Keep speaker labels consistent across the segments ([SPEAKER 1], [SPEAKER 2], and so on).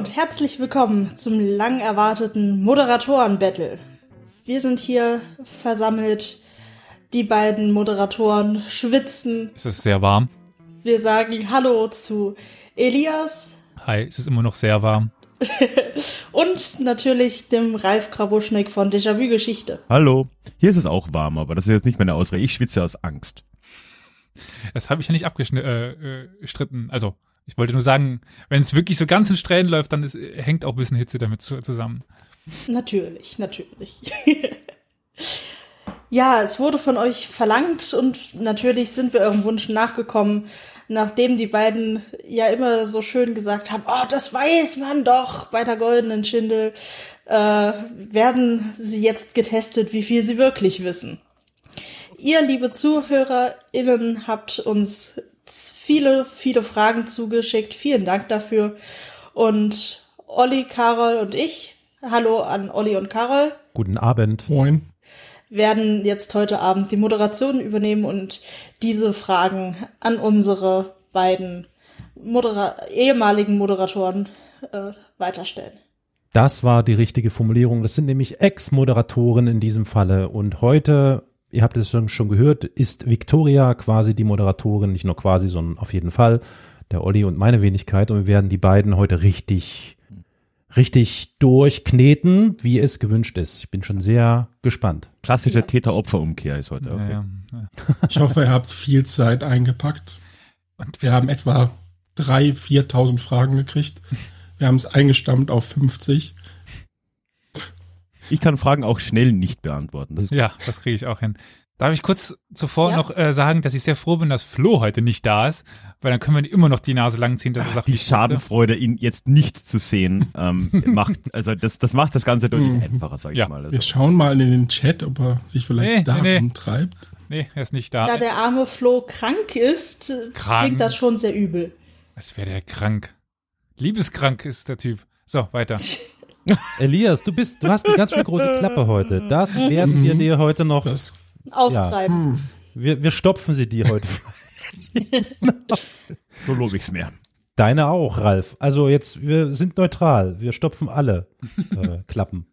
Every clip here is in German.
[SPEAKER 1] Und herzlich willkommen zum lang erwarteten Moderatoren-Battle. Wir sind hier versammelt. Die beiden Moderatoren schwitzen.
[SPEAKER 2] Es ist sehr warm.
[SPEAKER 1] Wir sagen Hallo zu Elias.
[SPEAKER 2] Hi, es ist immer noch sehr warm.
[SPEAKER 1] und natürlich dem Ralf Krabuschnik von Déjà-vu Geschichte.
[SPEAKER 3] Hallo. Hier ist es auch warm, aber das ist jetzt nicht meine Ausrede. Ich schwitze aus Angst.
[SPEAKER 2] Das habe ich ja nicht abgestritten. Äh, also, ich wollte nur sagen, wenn es wirklich so ganz in Strähnen läuft, dann ist, hängt auch ein bisschen Hitze damit zusammen.
[SPEAKER 1] Natürlich, natürlich. ja, es wurde von euch verlangt und natürlich sind wir eurem Wunsch nachgekommen, nachdem die beiden ja immer so schön gesagt haben, oh, das weiß man doch bei der goldenen Schindel, äh, werden sie jetzt getestet, wie viel sie wirklich wissen. Ihr, liebe ZuhörerInnen, habt uns viele, viele Fragen zugeschickt. Vielen Dank dafür. Und Olli, Carol und ich, hallo an Olli und Carol.
[SPEAKER 4] Guten Abend.
[SPEAKER 5] Moin
[SPEAKER 1] werden jetzt heute Abend die Moderation übernehmen und diese Fragen an unsere beiden Modera ehemaligen Moderatoren äh, weiterstellen.
[SPEAKER 4] Das war die richtige Formulierung. Das sind nämlich Ex-Moderatoren in diesem Falle. Und heute, ihr habt es schon gehört, ist Victoria quasi die Moderatorin, nicht nur quasi, sondern auf jeden Fall der Olli und meine Wenigkeit. Und wir werden die beiden heute richtig richtig durchkneten, wie es gewünscht ist. Ich bin schon sehr gespannt.
[SPEAKER 3] Klassische Täter-Opfer-Umkehr ist heute. Okay. Ja,
[SPEAKER 5] ja. Ich hoffe, ihr habt viel Zeit eingepackt. Und wir haben etwa drei, 4.000 Fragen gekriegt. Wir haben es eingestammt auf 50.
[SPEAKER 3] Ich kann Fragen auch schnell nicht beantworten.
[SPEAKER 2] Das ja, das kriege ich auch hin. Darf ich kurz zuvor ja. noch äh, sagen, dass ich sehr froh bin, dass Flo heute nicht da ist, weil dann können wir immer noch die Nase lang ziehen, dass er sagt,
[SPEAKER 3] die Schadenfreude, ihn jetzt nicht zu sehen, ähm, macht, also das, das macht das Ganze deutlich mhm. einfacher, sag ja. ich mal. Also.
[SPEAKER 5] Wir schauen mal in den Chat, ob er sich vielleicht nee, da nee, umtreibt.
[SPEAKER 2] Nee, er ist nicht da.
[SPEAKER 1] Da der arme Flo krank ist, krank. klingt das schon sehr übel.
[SPEAKER 2] Als wäre der krank. Liebeskrank ist der Typ. So, weiter.
[SPEAKER 4] Elias, du bist, du hast eine ganz schön große Klappe heute. Das werden wir dir heute noch das
[SPEAKER 1] austreiben. Ja. Hm.
[SPEAKER 4] Wir, wir stopfen sie dir heute.
[SPEAKER 3] so lobe ich's mir.
[SPEAKER 4] Deine auch, Ralf. Also jetzt, wir sind neutral. Wir stopfen alle äh, Klappen.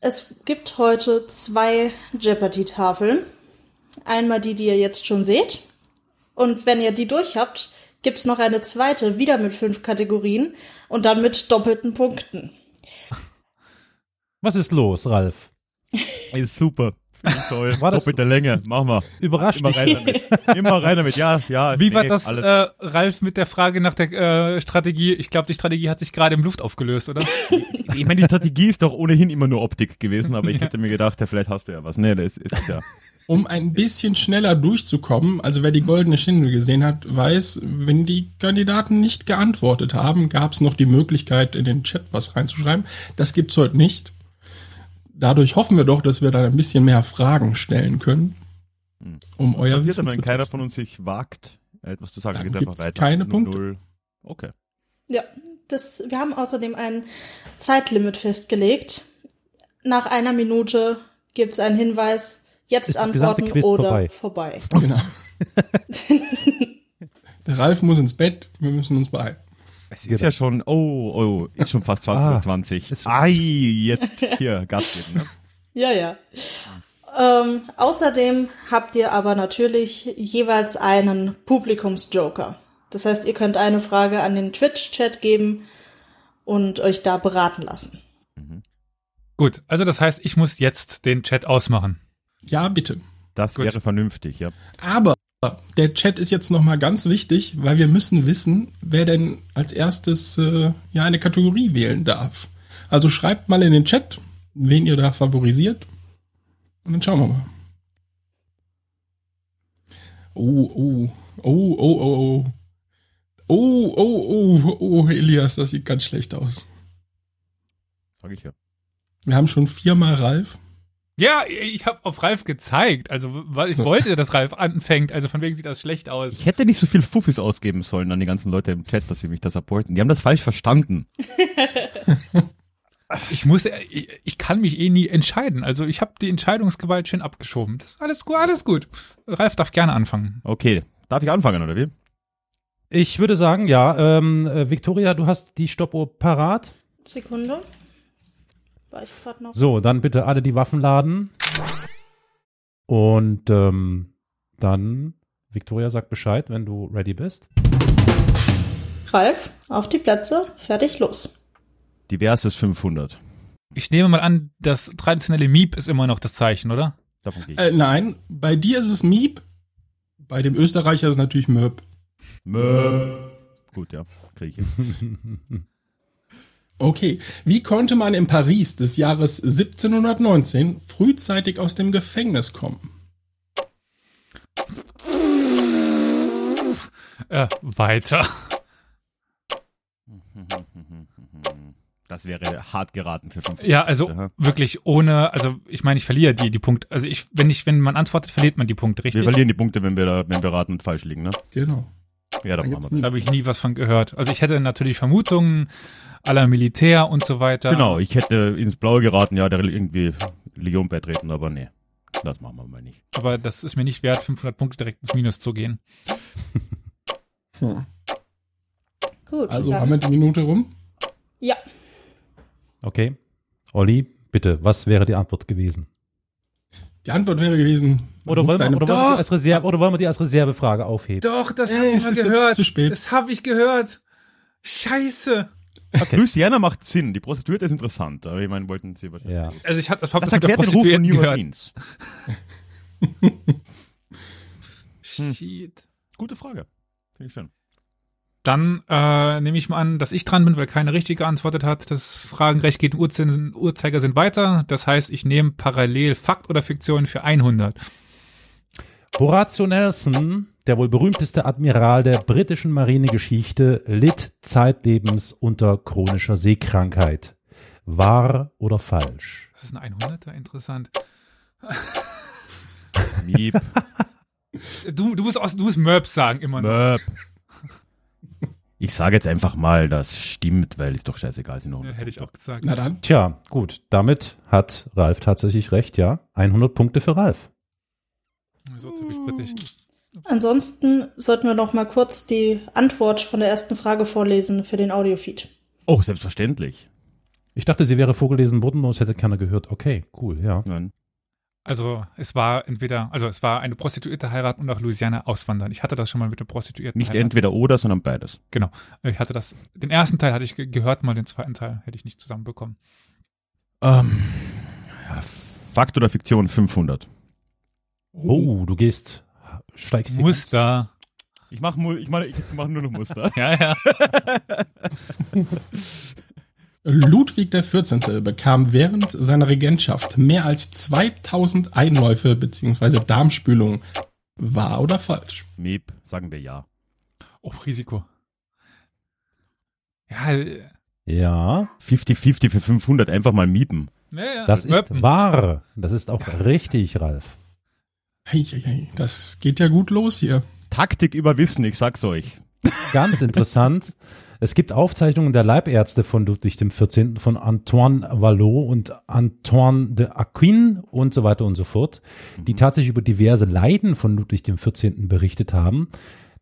[SPEAKER 1] Es gibt heute zwei Jeopardy-Tafeln. Einmal die, die ihr jetzt schon seht. Und wenn ihr die durch habt, gibt's noch eine zweite, wieder mit fünf Kategorien und dann mit doppelten Punkten.
[SPEAKER 4] Was ist los, Ralf?
[SPEAKER 3] Ist super. Toll. War das Doppelte Länge. Mach mal.
[SPEAKER 4] Überrascht. Immer
[SPEAKER 3] rein damit. Immer rein damit. Ja, ja.
[SPEAKER 2] Wie nee, war das, äh, Ralf, mit der Frage nach der äh, Strategie? Ich glaube, die Strategie hat sich gerade im Luft aufgelöst, oder?
[SPEAKER 3] ich meine, die Strategie ist doch ohnehin immer nur Optik gewesen, aber ich hätte mir gedacht, ja, vielleicht hast du ja was. Nee, das ist es ja.
[SPEAKER 5] Um ein bisschen schneller durchzukommen, also wer die goldene Schindel gesehen hat, weiß, wenn die Kandidaten nicht geantwortet haben, gab es noch die Möglichkeit, in den Chat was reinzuschreiben. Das gibt's heute nicht dadurch hoffen wir doch, dass wir da ein bisschen mehr Fragen stellen können,
[SPEAKER 3] hm. um euer Was Wissen aber, wenn keiner testen. von uns sich wagt, etwas zu sagen,
[SPEAKER 5] dann geht einfach weiter. Keine Punkte. Null.
[SPEAKER 3] Okay.
[SPEAKER 1] Ja, das, wir haben außerdem ein Zeitlimit festgelegt. Nach einer Minute gibt es einen Hinweis, jetzt Ist antworten oder vorbei. vorbei. Genau.
[SPEAKER 5] Der Ralf muss ins Bett, wir müssen uns beeilen.
[SPEAKER 3] Es ist ja schon, oh, oh, ist schon fast 20 ah, Ai, jetzt hier Gas geben. Ne?
[SPEAKER 1] Ja, ja. Ähm, außerdem habt ihr aber natürlich jeweils einen Publikumsjoker. Das heißt, ihr könnt eine Frage an den Twitch-Chat geben und euch da beraten lassen. Mhm.
[SPEAKER 2] Gut, also das heißt, ich muss jetzt den Chat ausmachen.
[SPEAKER 5] Ja, bitte.
[SPEAKER 3] Das Gut. wäre vernünftig, ja.
[SPEAKER 5] Aber der Chat ist jetzt nochmal ganz wichtig, weil wir müssen wissen, wer denn als erstes äh, ja eine Kategorie wählen darf. Also schreibt mal in den Chat, wen ihr da favorisiert. Und dann schauen wir mal. Oh, oh, oh, oh, oh, oh. Oh, oh, oh, oh, Elias, das sieht ganz schlecht aus.
[SPEAKER 3] Sag ich ja.
[SPEAKER 5] Wir haben schon viermal Ralf.
[SPEAKER 2] Ja, ich habe auf Ralf gezeigt. Also, weil ich wollte, dass Ralf anfängt. Also von wegen sieht das schlecht aus.
[SPEAKER 3] Ich hätte nicht so viel Fuffis ausgeben sollen an die ganzen Leute im Chat, dass sie mich da supporten. Die haben das falsch verstanden.
[SPEAKER 2] ich muss, ich, ich, kann mich eh nie entscheiden. Also ich habe die Entscheidungsgewalt schön abgeschoben. Das ist alles gut, alles gut. Ralf darf gerne anfangen.
[SPEAKER 3] Okay, darf ich anfangen oder wie?
[SPEAKER 4] Ich würde sagen, ja, ähm, äh, Victoria, du hast die Stoppuhr parat.
[SPEAKER 1] Sekunde. War ich gerade noch.
[SPEAKER 4] So, dann bitte alle die Waffen laden. Und ähm, dann, Victoria sagt Bescheid, wenn du ready bist.
[SPEAKER 1] Ralf, auf die Plätze, fertig, los.
[SPEAKER 3] Diverses 500.
[SPEAKER 2] Ich nehme mal an, das traditionelle Miep ist immer noch das Zeichen, oder?
[SPEAKER 3] Davon gehe ich.
[SPEAKER 5] Äh, nein, bei dir ist es Miep, bei dem Österreicher ist es natürlich Möb.
[SPEAKER 3] Möp. Gut, ja, kriege ich.
[SPEAKER 5] Okay, wie konnte man in Paris des Jahres 1719 frühzeitig aus dem Gefängnis kommen?
[SPEAKER 2] Äh, weiter.
[SPEAKER 3] Das wäre hart geraten für 500.
[SPEAKER 2] Ja, also
[SPEAKER 3] Aha.
[SPEAKER 2] wirklich ohne, also ich meine, ich verliere die, die Punkte. Also ich, wenn ich, wenn man antwortet, verliert man die Punkte,
[SPEAKER 3] Wir
[SPEAKER 2] richtig?
[SPEAKER 3] verlieren die Punkte, wenn wir, da, wenn wir raten und falsch liegen, ne?
[SPEAKER 5] Genau.
[SPEAKER 3] Ja, wir
[SPEAKER 2] Da habe ich nie was von gehört. Also ich hätte natürlich Vermutungen aller Militär und so weiter.
[SPEAKER 3] Genau, ich hätte ins Blaue geraten, ja, der irgendwie Legion beitreten, aber nee. Das machen wir mal nicht.
[SPEAKER 2] Aber das ist mir nicht wert, 500 Punkte direkt ins Minus zu gehen.
[SPEAKER 5] Hm.
[SPEAKER 1] Gut.
[SPEAKER 5] Also haben wir die Minute rum?
[SPEAKER 1] Ja,
[SPEAKER 4] Okay. Olli, bitte, was wäre die Antwort gewesen?
[SPEAKER 5] Die Antwort wäre gewesen.
[SPEAKER 4] Oder wollen, wir, oder, wollen wir
[SPEAKER 2] Doch.
[SPEAKER 4] die als Reserve, oder wollen wir die als Reservefrage aufheben?
[SPEAKER 2] Doch, das
[SPEAKER 5] Äh,
[SPEAKER 2] habe ich gehört.
[SPEAKER 5] zu spät.
[SPEAKER 2] Das habe ich gehört. Scheiße.
[SPEAKER 3] Louisiana macht Sinn, die Prostituierte ist interessant, aber ich meine, wollten sie wahrscheinlich.
[SPEAKER 4] Ja.
[SPEAKER 2] Also ich habe das, hab
[SPEAKER 3] Das
[SPEAKER 2] das
[SPEAKER 3] erklärt den Ruf von
[SPEAKER 2] Prostituierten
[SPEAKER 3] New
[SPEAKER 2] gehört.
[SPEAKER 3] Orleans.
[SPEAKER 2] Shit.
[SPEAKER 3] Gute Frage. Finde ich schön.
[SPEAKER 2] Dann äh, nehme ich mal an, dass ich dran bin, weil keine richtig geantwortet hat. Das Fragenrecht geht Uhrzeiger, Uhrzeiger sind weiter. Das heißt, ich nehme parallel Fakt oder Fiktion für 100.
[SPEAKER 4] Horatio Nelson, der wohl berühmteste Admiral der britischen Marinegeschichte, litt zeitlebens unter chronischer Seekrankheit. Wahr oder falsch?
[SPEAKER 2] Das ist ein 100er, interessant.
[SPEAKER 3] Miep,
[SPEAKER 2] Du, du musst aus, du musst Merp sagen immer noch.
[SPEAKER 3] Möp. Ich sage jetzt einfach mal, das stimmt, weil ist doch scheißegal, sind noch.
[SPEAKER 2] Ja, hätte ich auch gesagt.
[SPEAKER 5] Na dann.
[SPEAKER 4] Tja, gut, damit hat Ralf tatsächlich recht, ja. 100 Punkte für Ralf.
[SPEAKER 2] So typisch britisch.
[SPEAKER 1] Ansonsten sollten wir noch mal kurz die Antwort von der ersten Frage vorlesen für den Audiofeed.
[SPEAKER 3] Oh, selbstverständlich.
[SPEAKER 4] Ich dachte, sie wäre vorgelesen worden und es hätte keiner gehört. Okay, cool, ja.
[SPEAKER 3] Nein.
[SPEAKER 2] Also es war entweder, also es war eine Prostituierte heiraten und nach Louisiana auswandern. Ich hatte das schon mal mit der Prostituierten.
[SPEAKER 3] Nicht
[SPEAKER 2] heiraten.
[SPEAKER 3] entweder oder, sondern beides.
[SPEAKER 2] Genau. Ich hatte das, den ersten Teil hatte ich ge- gehört, mal den zweiten Teil hätte ich nicht zusammenbekommen.
[SPEAKER 3] Ähm, ja, Fakt oder Fiktion 500.
[SPEAKER 4] Oh, du gehst, steigst hier
[SPEAKER 2] Muster.
[SPEAKER 3] Ich mache ich mach, ich mach nur noch Muster.
[SPEAKER 2] Ja, ja.
[SPEAKER 5] Ludwig XIV. bekam während seiner Regentschaft mehr als 2000 Einläufe bzw. Darmspülungen. Wahr oder falsch?
[SPEAKER 3] Miep, sagen wir ja.
[SPEAKER 2] Oh, Risiko. Ja, äh,
[SPEAKER 4] Ja,
[SPEAKER 3] 50-50 für 500, einfach mal miepen.
[SPEAKER 2] ja, ja.
[SPEAKER 4] das ist wahr. Das ist auch richtig, Ralf.
[SPEAKER 5] Hey, hey, hey, das geht ja gut los hier.
[SPEAKER 3] Taktik über Wissen, ich sag's euch.
[SPEAKER 4] Ganz interessant. Es gibt Aufzeichnungen der Leibärzte von Ludwig XIV. von Antoine Vallot und Antoine de Aquin und so weiter und so fort, die tatsächlich über diverse Leiden von Ludwig XIV. berichtet haben.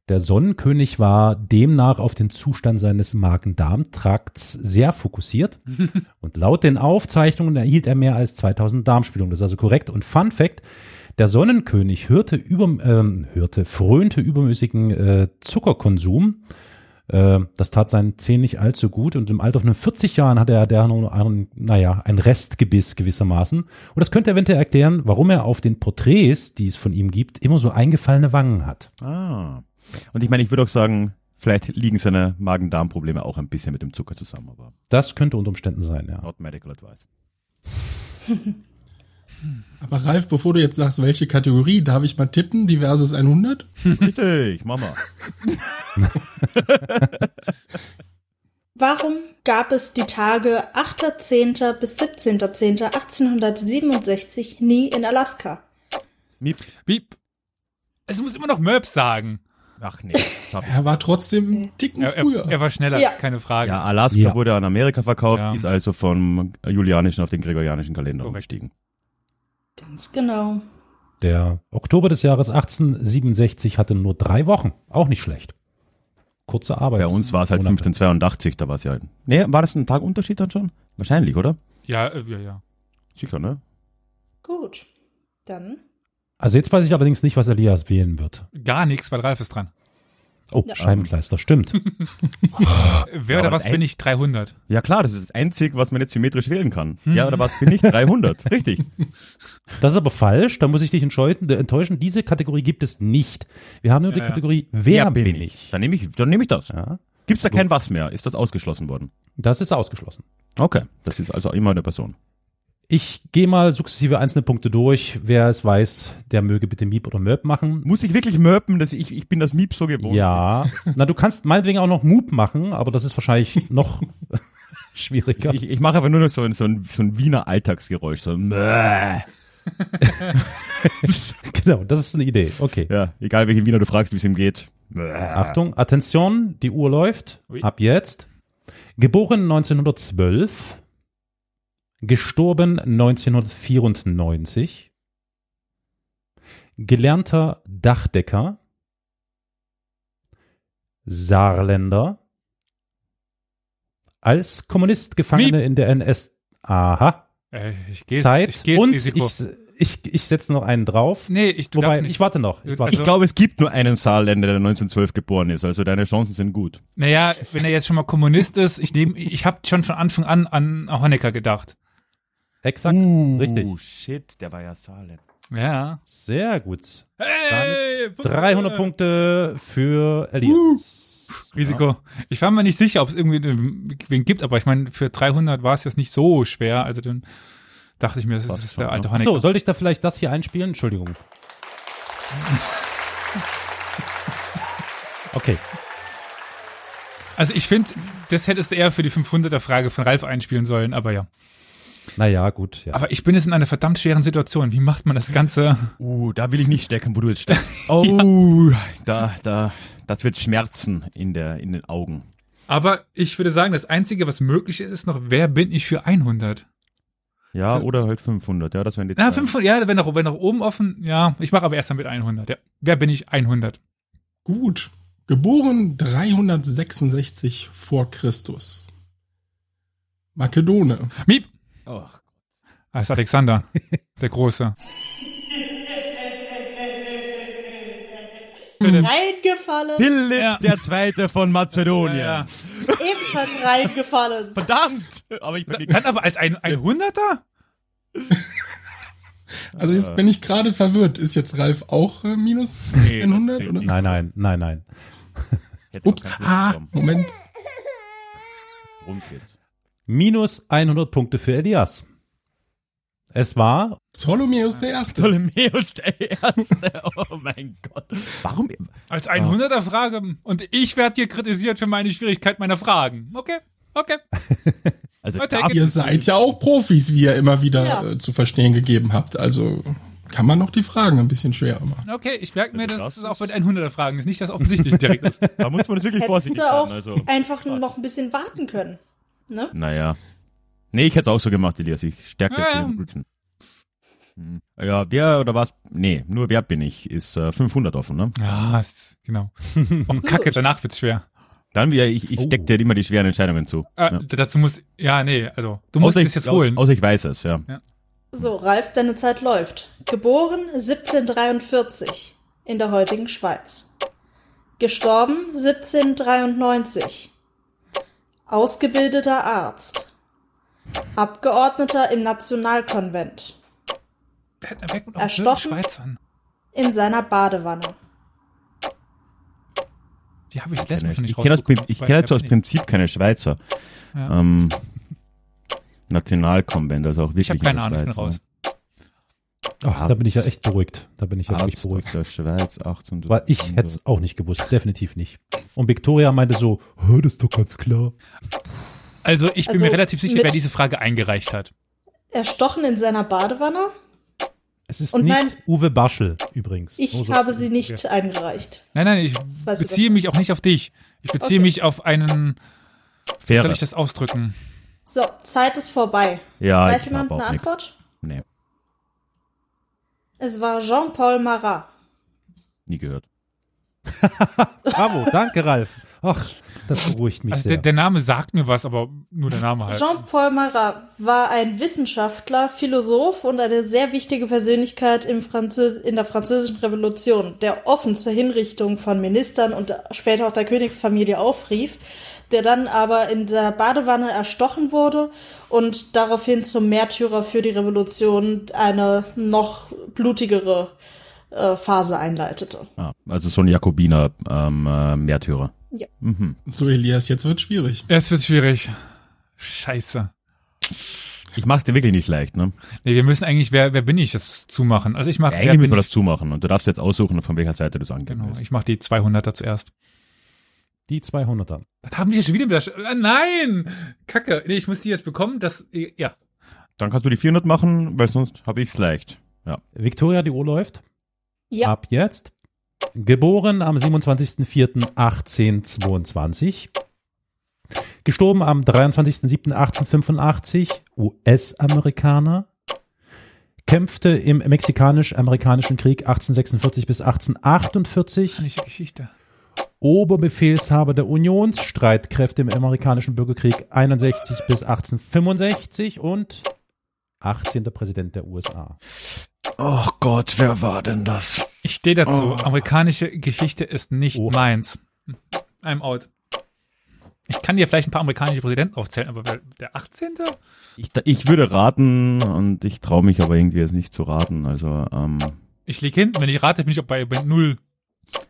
[SPEAKER 4] Der Sonnenkönig war demnach auf den Zustand seines Magen-Darm-Trakts sehr fokussiert. und laut den Aufzeichnungen erhielt er mehr als 2000 Darmspülungen. Das ist also korrekt. Und Fun Fact, der Sonnenkönig hörte, über, ähm, hörte frönte übermäßigen äh, Zuckerkonsum. Äh, das tat seinen Zähnen nicht allzu gut und im Alter von 40 Jahren hatte er der noch einen, naja, ein Restgebiss gewissermaßen. Und das könnte eventuell erklären, warum er auf den Porträts, die es von ihm gibt, immer so eingefallene Wangen hat.
[SPEAKER 3] Ah. Und ich meine, ich würde auch sagen, vielleicht liegen seine Magen-Darm-Probleme auch ein bisschen mit dem Zucker zusammen, aber
[SPEAKER 4] Das könnte unter Umständen sein, ja.
[SPEAKER 3] not medical advice.
[SPEAKER 5] Aber Ralf, bevor du jetzt sagst, welche Kategorie, darf ich mal tippen? Diverses 100?
[SPEAKER 3] Richtig, Mama.
[SPEAKER 1] Warum gab es die Tage 8.10. bis 17.10.1867 nie in Alaska?
[SPEAKER 3] Miep.
[SPEAKER 2] Piep. Es muss immer noch Merp sagen.
[SPEAKER 3] Ach nee.
[SPEAKER 5] Er war trotzdem einen Ticken
[SPEAKER 2] Er, er,
[SPEAKER 5] früher.
[SPEAKER 2] er war schneller,
[SPEAKER 1] Ja.
[SPEAKER 2] keine Frage.
[SPEAKER 3] Ja, Alaska
[SPEAKER 4] Ja.
[SPEAKER 3] wurde an Amerika verkauft,
[SPEAKER 2] Ja.
[SPEAKER 3] ist also vom julianischen auf den gregorianischen Kalender
[SPEAKER 2] Korrekt.
[SPEAKER 3] umgestiegen.
[SPEAKER 1] Ganz genau.
[SPEAKER 4] Der Oktober des Jahres 1867 hatte nur drei Wochen. Auch nicht schlecht. kurze Arbeit.
[SPEAKER 3] Bei uns war es halt 1582, da war es ja. Nee, war das ein Tagunterschied dann schon? Wahrscheinlich, oder?
[SPEAKER 2] Ja, äh, ja, ja.
[SPEAKER 3] Sicher, ne?
[SPEAKER 1] Gut. Dann.
[SPEAKER 4] Also jetzt weiß ich allerdings nicht, was Elias wählen wird.
[SPEAKER 2] Gar nichts, weil Ralf ist dran.
[SPEAKER 4] Oh,
[SPEAKER 1] Ja.
[SPEAKER 4] Scheibenkleister, stimmt.
[SPEAKER 2] Wer oder was bin ich? 300.
[SPEAKER 3] Ja klar, das ist das Einzige, was man jetzt symmetrisch wählen kann. Ja, oder was bin ich? 300, richtig.
[SPEAKER 4] Das ist aber falsch, da muss ich dich entscheiden, enttäuschen. Diese Kategorie gibt es nicht. Wir haben nur die
[SPEAKER 2] Ja, ja.
[SPEAKER 4] Kategorie Wer bin ich?
[SPEAKER 3] Dann nehme ich, dann nehme ich das.
[SPEAKER 4] Ja,
[SPEAKER 3] Gibt's da kein Was mehr? Ist das ausgeschlossen worden?
[SPEAKER 4] das ist ausgeschlossen.
[SPEAKER 3] Okay, das ist also immer eine Person.
[SPEAKER 4] Ich gehe mal sukzessive einzelne Punkte durch. Wer es weiß, der möge bitte Miep oder Möb machen.
[SPEAKER 3] Muss ich wirklich mörpen, dass ich, ich bin das Miep so gewohnt?
[SPEAKER 4] Ja, na du kannst meinetwegen auch noch Moop machen, aber das ist wahrscheinlich noch schwieriger.
[SPEAKER 3] Ich, ich mache aber nur noch so ein, so ein, so ein Wiener Alltagsgeräusch. So Mäh.
[SPEAKER 4] genau, das ist eine Idee. Okay.
[SPEAKER 3] Ja, egal welchen Wiener du fragst, wie es ihm geht. Mäh.
[SPEAKER 4] Achtung, Attention, die Uhr läuft.
[SPEAKER 2] Ui.
[SPEAKER 4] Ab jetzt. Geboren 1912. Gestorben 1994. Gelernter Dachdecker. Saarländer. Als Kommunist Gefangene
[SPEAKER 2] Miep.
[SPEAKER 4] in der NS. Aha.
[SPEAKER 2] Äh, ich gehe
[SPEAKER 4] Zeit.
[SPEAKER 2] ich geh
[SPEAKER 4] Und
[SPEAKER 2] Risiko.
[SPEAKER 4] ich, ich, ich setze noch einen drauf.
[SPEAKER 2] nee, ich du
[SPEAKER 4] Wobei, ich warte noch. Ich warte.
[SPEAKER 3] Ich glaube, es gibt nur einen Saarländer, der 1912 geboren ist. Also deine Chancen sind gut.
[SPEAKER 2] Naja, wenn er jetzt schon mal Kommunist ist, ich nehme, ich habe schon von Anfang an an Honecker gedacht.
[SPEAKER 4] Exakt. Richtig.
[SPEAKER 3] Uh, shit, der war ja Saarländer.
[SPEAKER 2] Ja.
[SPEAKER 4] Sehr gut.
[SPEAKER 2] Hey,
[SPEAKER 4] 300 Punkte für Elias.
[SPEAKER 2] Risiko. Ich war mir nicht sicher, ob es irgendwie wen gibt, aber ich meine, für 300 war es jetzt nicht so schwer. Also dann dachte ich mir, das
[SPEAKER 3] Passt
[SPEAKER 2] ist
[SPEAKER 3] schon,
[SPEAKER 2] der alte
[SPEAKER 3] ne?
[SPEAKER 2] Honecker.
[SPEAKER 4] So, sollte ich da vielleicht das hier einspielen? Entschuldigung. Okay.
[SPEAKER 2] Also ich finde, das hättest du eher für die 500er Frage von Ralf einspielen sollen, aber ja.
[SPEAKER 4] Naja, gut. Ja.
[SPEAKER 2] Aber ich bin jetzt in einer verdammt schweren Situation. Wie macht man das Ganze?
[SPEAKER 3] Uh, da will ich nicht stecken, wo du jetzt steckst. Oh, da, da, das wird schmerzen in der, in den Augen.
[SPEAKER 2] Aber ich würde sagen, das Einzige, was möglich ist, ist noch, wer bin ich für 100?
[SPEAKER 3] Ja, oder halt 500. Ja, das wären die
[SPEAKER 2] Na,
[SPEAKER 3] zwei.
[SPEAKER 2] 500, ja, wenn nach, wenn nach oben offen, ja. Ich mache aber erst mal mit 100, ja. Wer bin ich? 100.
[SPEAKER 5] Gut. Geboren 366 vor Christus. Makedone.
[SPEAKER 2] Miep!
[SPEAKER 3] Oh,
[SPEAKER 2] Das ist Alexander, der Große.
[SPEAKER 1] Reingefallen.
[SPEAKER 3] Philipp,
[SPEAKER 2] Ja.
[SPEAKER 3] der Zweite von Mazedonien.
[SPEAKER 2] Ja, ja.
[SPEAKER 1] Ebenfalls reingefallen.
[SPEAKER 3] Verdammt! Aber ich bin
[SPEAKER 2] Dann aber als ein 100er?
[SPEAKER 5] Also jetzt bin ich gerade verwirrt. Ist jetzt Ralf auch äh, minus
[SPEAKER 3] Nee,
[SPEAKER 5] 100?
[SPEAKER 3] das
[SPEAKER 5] Oder?
[SPEAKER 4] Nein, nein, nein, nein.
[SPEAKER 3] Hätte
[SPEAKER 5] Ups. Ah. Moment.
[SPEAKER 3] Rund geht's.
[SPEAKER 4] Minus 100 Punkte für Elias. Es war,
[SPEAKER 5] Ptolomäus der Erste.
[SPEAKER 3] Ptolemäus der Erste. Oh mein Gott. Warum?
[SPEAKER 2] Als 100er Frage. Und ich werde hier kritisiert für meine Schwierigkeit meiner Fragen. Okay, okay.
[SPEAKER 3] Also
[SPEAKER 5] Ihr seid ja auch Profis, wie ihr immer wieder
[SPEAKER 1] Ja.
[SPEAKER 5] äh, zu verstehen gegeben habt. Also kann man noch die Fragen ein bisschen schwerer machen.
[SPEAKER 2] Okay, ich merke mir,
[SPEAKER 3] Also
[SPEAKER 2] dass
[SPEAKER 3] das
[SPEAKER 2] es auch mit 100er Fragen ist. Nicht, dass offensichtlich direkt ist.
[SPEAKER 3] da muss man das wirklich
[SPEAKER 1] Hättest
[SPEAKER 3] vorsichtig sein. Also.
[SPEAKER 1] einfach nur noch ein bisschen warten können. Ne?
[SPEAKER 3] Naja. Nee, ich hätte es auch so gemacht, Elias. Ich stärke
[SPEAKER 2] Ja.
[SPEAKER 3] den Rücken. Hm. Ja, wer oder was? Nee, nur wer bin ich? Ist äh, 500 offen, ne?
[SPEAKER 2] Ja, ist, genau. Oh, Kacke, danach wird's schwer.
[SPEAKER 3] Dann wieder, ich, ich
[SPEAKER 4] Oh.
[SPEAKER 3] steck dir immer die schweren Entscheidungen zu.
[SPEAKER 2] Äh,
[SPEAKER 3] ja.
[SPEAKER 2] Dazu muss, ja, nee, also, du musst es jetzt holen.
[SPEAKER 3] Außer ich weiß es, ja.
[SPEAKER 1] So, Ralf, deine Zeit läuft. Geboren 1743 in der heutigen Schweiz. Gestorben 1793. Ausgebildeter Arzt. Abgeordneter im Nationalkonvent. Erstochen? In seiner Badewanne.
[SPEAKER 2] Die habe ich letztes Mal
[SPEAKER 3] Ich,
[SPEAKER 2] schon nicht
[SPEAKER 3] ich kenne aus,
[SPEAKER 2] rausbekommen.
[SPEAKER 3] ich kenn also aus Prinzip keine Schweizer.
[SPEAKER 2] Ja.
[SPEAKER 3] Ähm, Nationalkonvent, also auch wirklich
[SPEAKER 2] Ich habe keine
[SPEAKER 3] in
[SPEAKER 2] Ahnung, ich bin raus.
[SPEAKER 4] Ach, da bin ich ja echt beruhigt. Da bin ich ja wirklich beruhigt.
[SPEAKER 3] aus der Schweiz, 18.
[SPEAKER 4] Weil ich hätte es auch nicht gewusst, definitiv nicht. Und Victoria meinte so, "Hä, das ist doch ganz klar.
[SPEAKER 2] Also, ich bin
[SPEAKER 1] Also,
[SPEAKER 2] mir relativ sicher, wer diese Frage eingereicht hat.
[SPEAKER 1] Erstochen in seiner Badewanne?
[SPEAKER 4] Es ist
[SPEAKER 1] Und
[SPEAKER 4] nicht
[SPEAKER 1] mein-
[SPEAKER 4] Uwe Baschel übrigens.
[SPEAKER 1] Ich
[SPEAKER 4] so-
[SPEAKER 1] habe sie nicht eingereicht.
[SPEAKER 2] Nein, nein, ich
[SPEAKER 1] Weiß
[SPEAKER 2] beziehe mich auch nicht auf dich. Ich beziehe
[SPEAKER 1] Okay.
[SPEAKER 2] mich auf einen, wie soll ich das ausdrücken?
[SPEAKER 1] So, Zeit ist vorbei.
[SPEAKER 3] Ja,
[SPEAKER 1] Weiß
[SPEAKER 3] ich
[SPEAKER 1] jemand eine
[SPEAKER 3] auch nichts.
[SPEAKER 1] Antwort?
[SPEAKER 3] Nee,
[SPEAKER 1] Es war Jean-Paul Marat.
[SPEAKER 3] nie gehört.
[SPEAKER 4] Bravo, danke Ralf. Ach, das beruhigt mich
[SPEAKER 2] Also
[SPEAKER 4] sehr.
[SPEAKER 2] der, der Name sagt mir was, aber nur der Name halt.
[SPEAKER 1] Jean-Paul Marat war ein Wissenschaftler, Philosoph und eine sehr wichtige Persönlichkeit im Französ in der französischen Revolution, der offen zur Hinrichtung von Ministern und später auch der Königsfamilie aufrief, der dann aber in der Badewanne erstochen wurde und daraufhin zum Märtyrer für die Revolution eine noch blutigere äh, Phase einleitete.
[SPEAKER 3] Ah, also so ein Jakobiner ähm, äh, Märtyrer.
[SPEAKER 1] Ja.
[SPEAKER 3] Mhm.
[SPEAKER 5] So, Elias, jetzt wird schwierig.
[SPEAKER 2] Es wird schwierig. Scheiße.
[SPEAKER 3] Ich mach's dir wirklich nicht leicht, ne?
[SPEAKER 2] Nee, wir müssen eigentlich, wer, wer bin ich, das zumachen. Also ich mache,
[SPEAKER 3] Ja,
[SPEAKER 2] wer
[SPEAKER 3] eigentlich müssen
[SPEAKER 2] bin
[SPEAKER 3] wir das zumachen und du darfst jetzt aussuchen, von welcher Seite du es angehen
[SPEAKER 2] Genau,
[SPEAKER 3] willst.
[SPEAKER 2] ich mache die 200er zuerst.
[SPEAKER 4] Die 200er.
[SPEAKER 2] Was haben wir schon wieder mit der Sch äh, Nein! Kacke. Nee, ich muss die jetzt bekommen, das, ja.
[SPEAKER 3] Dann kannst du die 400 machen, weil sonst habe ich's leicht. Ja.
[SPEAKER 4] Victoria, die Uhr läuft.
[SPEAKER 1] Ja,
[SPEAKER 4] Ab jetzt. Geboren am 27.04.1822. Gestorben am 23.07.1885. US-Amerikaner. Kämpfte im Mexikanisch-Amerikanischen Krieg 1846 bis 1848.
[SPEAKER 2] Nicht Geschichte.
[SPEAKER 4] Oberbefehlshaber der Unionsstreitkräfte im amerikanischen Bürgerkrieg 61 bis 1865 und 18. Präsident der USA.
[SPEAKER 3] Oh Gott, wer war denn das?
[SPEAKER 2] Ich stehe dazu.
[SPEAKER 3] Oh.
[SPEAKER 2] Amerikanische Geschichte ist nicht
[SPEAKER 4] Oh.
[SPEAKER 2] meins. I'm out. Ich kann dir vielleicht ein paar amerikanische Präsidenten aufzählen, aber der 18.?
[SPEAKER 3] Ich, ich würde raten und ich traue mich aber irgendwie jetzt nicht zu raten. Also, ähm,
[SPEAKER 2] Ich lieg hinten. Wenn ich rate, bin ich auch bei, bei null.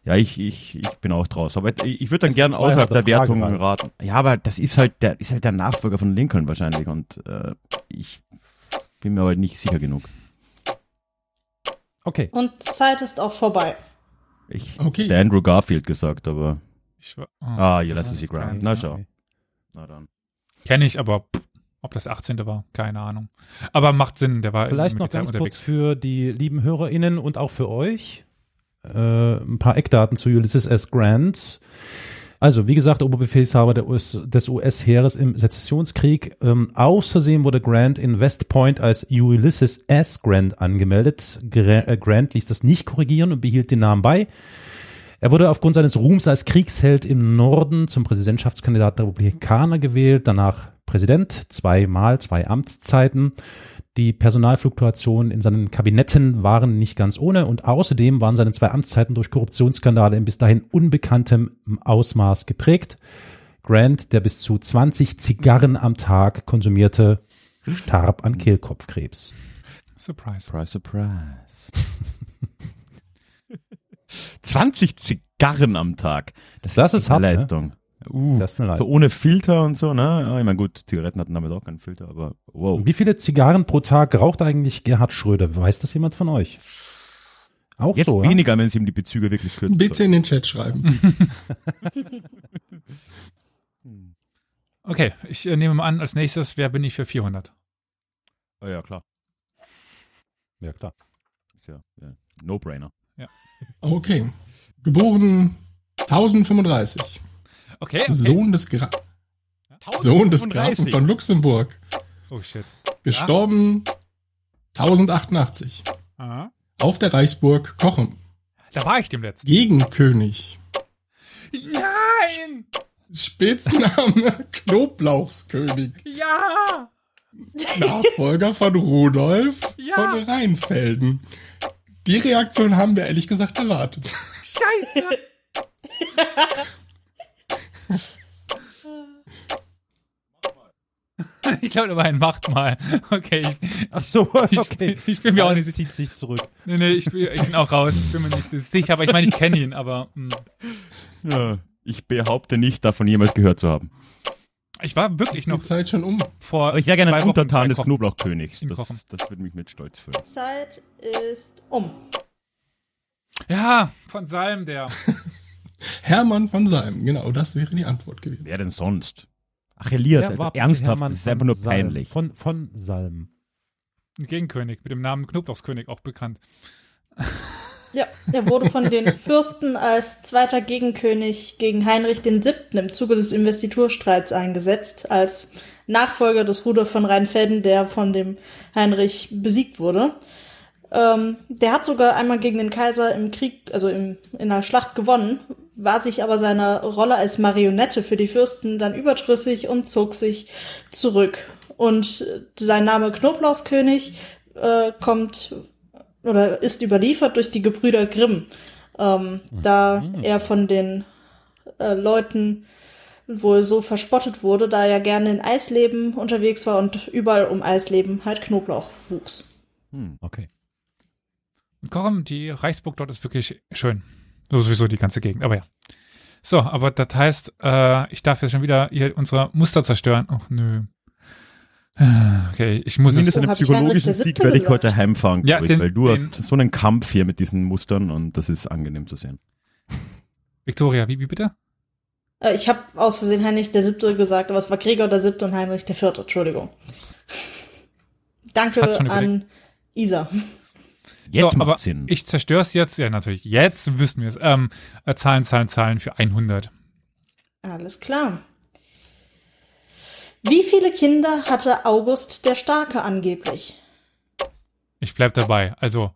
[SPEAKER 3] Ja, ich, ich, ich bin auch draus. Aber ich, würde dann
[SPEAKER 4] Das
[SPEAKER 3] gern
[SPEAKER 4] ist
[SPEAKER 3] außerhalb der
[SPEAKER 4] 200er Frage
[SPEAKER 3] Wertung
[SPEAKER 4] rein.
[SPEAKER 3] raten. Ja, aber das ist halt der, ist halt der Nachfolger von Lincoln wahrscheinlich und äh, ich bin mir aber nicht sicher genug.
[SPEAKER 4] Okay.
[SPEAKER 1] und Zeit ist auch vorbei.
[SPEAKER 3] Ich
[SPEAKER 5] Okay.
[SPEAKER 3] der Andrew Garfield gesagt, aber
[SPEAKER 2] Ich, war-
[SPEAKER 3] ah,
[SPEAKER 2] oh,
[SPEAKER 3] Ulysses
[SPEAKER 2] das
[SPEAKER 3] E. Grant.
[SPEAKER 2] kann-
[SPEAKER 3] Na schau. Na dann.
[SPEAKER 2] Kenn ich, aber pff, ob das der 18. war, keine Ahnung. Aber macht Sinn, der war
[SPEAKER 4] Vielleicht noch ganz kurz
[SPEAKER 2] unterwegs.
[SPEAKER 4] für die lieben HörerInnen und auch für euch äh, ein paar Eckdaten zu Ulysses S. Grant. Also, wie gesagt, Oberbefehlshaber des US-Heeres im Sezessionskrieg. Ähm, aus wurde Grant in West Point als Ulysses S. Grant angemeldet. Gra äh, Grant ließ das nicht korrigieren und behielt den Namen bei. Er wurde aufgrund seines Ruhms als Kriegsheld im Norden zum Präsidentschaftskandidaten der Republikaner gewählt, danach Präsident, zweimal, zwei Amtszeiten. Die Personalfluktuationen in seinen Kabinetten waren nicht ganz ohne und außerdem waren seine zwei Amtszeiten durch Korruptionsskandale in bis dahin unbekanntem Ausmaß geprägt. Grant, der bis zu 20 Zigarren am Tag konsumierte, starb an Kehlkopfkrebs.
[SPEAKER 2] Surprise.
[SPEAKER 3] Surprise, surprise. 20 Zigarren am Tag.
[SPEAKER 4] Das ist
[SPEAKER 3] echt
[SPEAKER 4] hart,
[SPEAKER 3] eine
[SPEAKER 4] ne?
[SPEAKER 3] Uh,
[SPEAKER 4] Das ist eine
[SPEAKER 3] so
[SPEAKER 4] Leistung.
[SPEAKER 3] ohne Filter und so, ne? Ja, ich meine, gut, Zigaretten hatten damit auch keinen Filter, aber wow.
[SPEAKER 4] Wie viele Zigarren pro Tag raucht eigentlich Gerhard Schröder? Weiß das jemand von euch? Auch
[SPEAKER 3] Jetzt
[SPEAKER 4] so,
[SPEAKER 3] weniger, wenn sie ihm die Bezüge wirklich kürzen.
[SPEAKER 5] Bitte in den Chat schreiben.
[SPEAKER 2] Okay, ich äh, nehme mal an, als nächstes, wer bin ich für 400?
[SPEAKER 3] Oh ja, klar.
[SPEAKER 4] Ja, klar.
[SPEAKER 3] Ist ja, ja No-Brainer.
[SPEAKER 5] Okay. Geboren 1035.
[SPEAKER 2] Okay, okay.
[SPEAKER 5] Sohn des Gra Sohn des Grafen von Luxemburg.
[SPEAKER 2] Oh shit.
[SPEAKER 5] Gestorben 1088.
[SPEAKER 2] Aha.
[SPEAKER 5] Auf der Reichsburg Kochen.
[SPEAKER 2] Da war ich dem letzten.
[SPEAKER 5] Gegenkönig.
[SPEAKER 2] Nein!
[SPEAKER 5] Spitzname Knoblauchskönig.
[SPEAKER 2] Ja!
[SPEAKER 5] Nachfolger von Rudolf
[SPEAKER 2] Ja.
[SPEAKER 5] von Rheinfelden. Die Reaktion haben wir ehrlich gesagt erwartet.
[SPEAKER 2] Scheiße! ich glaube, da war ein Macht mal. Okay, ich,
[SPEAKER 4] Ach so,
[SPEAKER 2] ich,
[SPEAKER 4] okay.
[SPEAKER 2] ich bin mir auch nicht sicher.
[SPEAKER 4] zieht sich zurück.
[SPEAKER 2] Nee, nee, ich bin, ich bin auch raus. Ich bin mir nicht sicher, aber ich meine, ich kenne ihn, aber hm. mh.
[SPEAKER 3] Ja, ich behaupte nicht, davon jemals gehört zu haben.
[SPEAKER 2] ich war wirklich
[SPEAKER 5] die
[SPEAKER 2] noch
[SPEAKER 5] Zeit schon um?
[SPEAKER 2] vor.
[SPEAKER 3] Aber ich wäre gerne ein Untertan des. Knoblauchkönigs. Das, das würde mich mit Stolz füllen.
[SPEAKER 1] Zeit ist um.
[SPEAKER 2] Ja, von Salm, der.
[SPEAKER 5] Hermann von Salm. Genau, das wäre die Antwort gewesen.
[SPEAKER 3] Wer denn sonst? Ach, Elias, also
[SPEAKER 4] war
[SPEAKER 3] ernsthaft,
[SPEAKER 4] Hermann
[SPEAKER 3] das ist
[SPEAKER 4] von
[SPEAKER 3] einfach nur
[SPEAKER 4] Salm?
[SPEAKER 3] peinlich.
[SPEAKER 4] Von, von Salm.
[SPEAKER 2] Ein Gegenkönig mit dem Namen Knoblauchskönig auch bekannt.
[SPEAKER 1] Ja, er wurde von den Fürsten als zweiter Gegenkönig gegen Heinrich VII. im Zuge des Investiturstreits eingesetzt, als Nachfolger des Rudolf von Rheinfelden, der von dem Heinrich besiegt wurde. Ähm, der hat sogar einmal gegen den Kaiser im Krieg, also im, in einer Schlacht gewonnen, war sich aber seiner Rolle als Marionette für die Fürsten dann überdrüssig und zog sich zurück. Und sein Name Knoblauchskönig äh, kommt oder ist überliefert durch die Gebrüder Grimm, ähm, da er von den äh, Leuten wohl so verspottet wurde, da er gerne in Eisleben unterwegs war und überall um Eisleben halt Knoblauch wuchs.
[SPEAKER 3] Hm.
[SPEAKER 4] Okay.
[SPEAKER 2] Und Korum, die Reichsburg dort ist wirklich schön. So sowieso die ganze Gegend, aber ja. So, aber das heißt, äh, ich darf jetzt schon wieder hier unsere Muster zerstören. Ach nö. Okay, ich muss
[SPEAKER 3] Zumindest
[SPEAKER 2] es.
[SPEAKER 1] So
[SPEAKER 3] einen psychologischen Sieg werde ich heute heimfahren,
[SPEAKER 2] Ja,
[SPEAKER 3] ich,
[SPEAKER 2] den-
[SPEAKER 3] weil du
[SPEAKER 2] den-
[SPEAKER 3] hast so einen Kampf hier mit diesen Mustern und das ist angenehm zu sehen.
[SPEAKER 2] Victoria, wie, wie bitte?
[SPEAKER 1] Äh, ich habe aus Versehen Heinrich der Siebte gesagt, aber es war Gregor der Siebte und Heinrich der Vierte, Entschuldigung. Danke an Isa.
[SPEAKER 3] Jetzt
[SPEAKER 2] so,
[SPEAKER 3] macht
[SPEAKER 2] aber
[SPEAKER 3] Sinn.
[SPEAKER 2] ich zerstöre es jetzt. Ja, natürlich. Jetzt wissen wir es. Ähm, äh, Zahlen, Zahlen, Zahlen für 100.
[SPEAKER 1] Alles klar. Wie viele Kinder hatte August der Starke angeblich?
[SPEAKER 2] Ich bleib dabei. Also,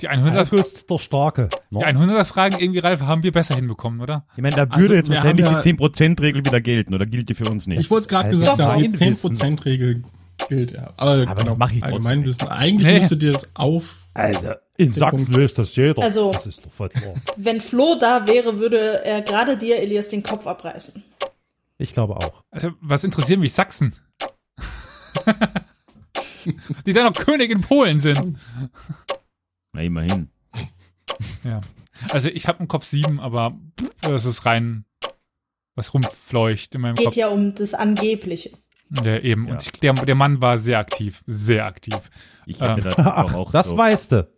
[SPEAKER 2] die 100,
[SPEAKER 4] August der Starke.
[SPEAKER 2] die 100er Fragen irgendwie, Ralf, haben wir besser hinbekommen, oder?
[SPEAKER 3] ich meine, da würde
[SPEAKER 5] Also,
[SPEAKER 3] jetzt wahrscheinlich
[SPEAKER 5] ja-
[SPEAKER 3] die 10%-Regel wieder gelten, oder gilt die für uns nicht?
[SPEAKER 5] Ich wollte es gerade
[SPEAKER 4] Also
[SPEAKER 5] gesagt haben, die
[SPEAKER 4] Wissen.
[SPEAKER 5] 10%-Regel gilt, ja. Aber,
[SPEAKER 3] Aber das mach ich
[SPEAKER 5] allgemein wissen. Eigentlich
[SPEAKER 2] Nee.
[SPEAKER 5] müsstet ihr es auf.
[SPEAKER 4] Also, in
[SPEAKER 5] Sachsen
[SPEAKER 4] löst das jeder.
[SPEAKER 1] Also-
[SPEAKER 4] das ist doch voll klar.
[SPEAKER 1] Wenn Flo da wäre, würde er gerade dir, Elias, den Kopf abreißen.
[SPEAKER 4] Ich glaube auch.
[SPEAKER 2] Also, was interessieren mich Sachsen? die dann noch König in Polen sind.
[SPEAKER 3] Na, immerhin.
[SPEAKER 2] Ja. Also, ich habe im Kopf sieben, aber das ist rein, was rumfleucht in meinem
[SPEAKER 1] Geht
[SPEAKER 2] Kopf.
[SPEAKER 1] ja um das Angebliche.
[SPEAKER 2] Ja, eben.
[SPEAKER 3] Ja.
[SPEAKER 2] Und ich, der, der Mann war sehr aktiv. Sehr aktiv.
[SPEAKER 3] Ich hätte das
[SPEAKER 4] Ach,
[SPEAKER 3] auch
[SPEAKER 4] das
[SPEAKER 3] so.
[SPEAKER 4] weißt du.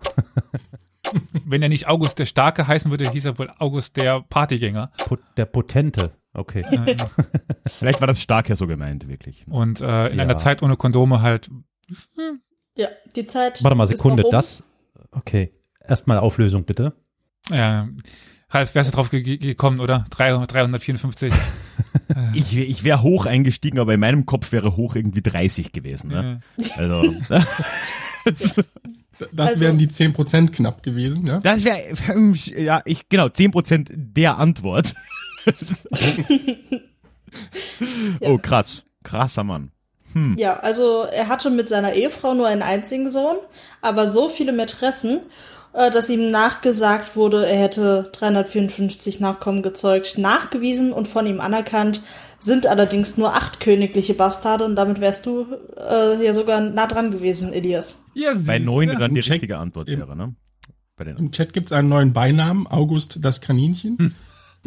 [SPEAKER 2] Wenn er nicht August der Starke heißen würde, hieß er wohl August der Partygänger.
[SPEAKER 4] Pot- Der Potente. Okay.
[SPEAKER 2] Äh,
[SPEAKER 3] Vielleicht war das stark ja so gemeint, wirklich.
[SPEAKER 2] Und äh, in
[SPEAKER 4] Ja.
[SPEAKER 2] einer Zeit ohne Kondome halt.
[SPEAKER 1] Ja, die Zeit.
[SPEAKER 4] Warte mal,
[SPEAKER 1] ist
[SPEAKER 4] Sekunde.
[SPEAKER 1] noch um.
[SPEAKER 4] Das. Okay. Erstmal Auflösung, bitte.
[SPEAKER 2] Äh, Ralf, wärst du drauf ge ge gekommen, oder? 300, 354.
[SPEAKER 3] Ich, ich wäre hoch eingestiegen, aber in meinem Kopf wäre hoch irgendwie 30 gewesen. Ne?
[SPEAKER 2] Äh,
[SPEAKER 3] Also,
[SPEAKER 5] Das
[SPEAKER 1] Also-
[SPEAKER 5] wären die 10% knapp gewesen, ja.
[SPEAKER 3] das wäre, ja, ich, genau, 10% der Antwort. Oh, krass. Krasser Mann.
[SPEAKER 1] Ja, also er hatte mit seiner Ehefrau nur einen einzigen Sohn, aber so viele Mätressen, dass ihm nachgesagt wurde, er hätte 354 Nachkommen gezeugt, nachgewiesen und von ihm anerkannt, sind allerdings nur acht königliche Bastarde und damit wärst du äh, ja sogar nah dran gewesen, Elias.
[SPEAKER 2] ja,
[SPEAKER 3] Bei neun dann die
[SPEAKER 5] Check-
[SPEAKER 3] richtige Antwort
[SPEAKER 5] eben.
[SPEAKER 3] wäre, ne? Bei den,
[SPEAKER 5] Im Chat gibt's einen neuen Beinamen, August das Kaninchen.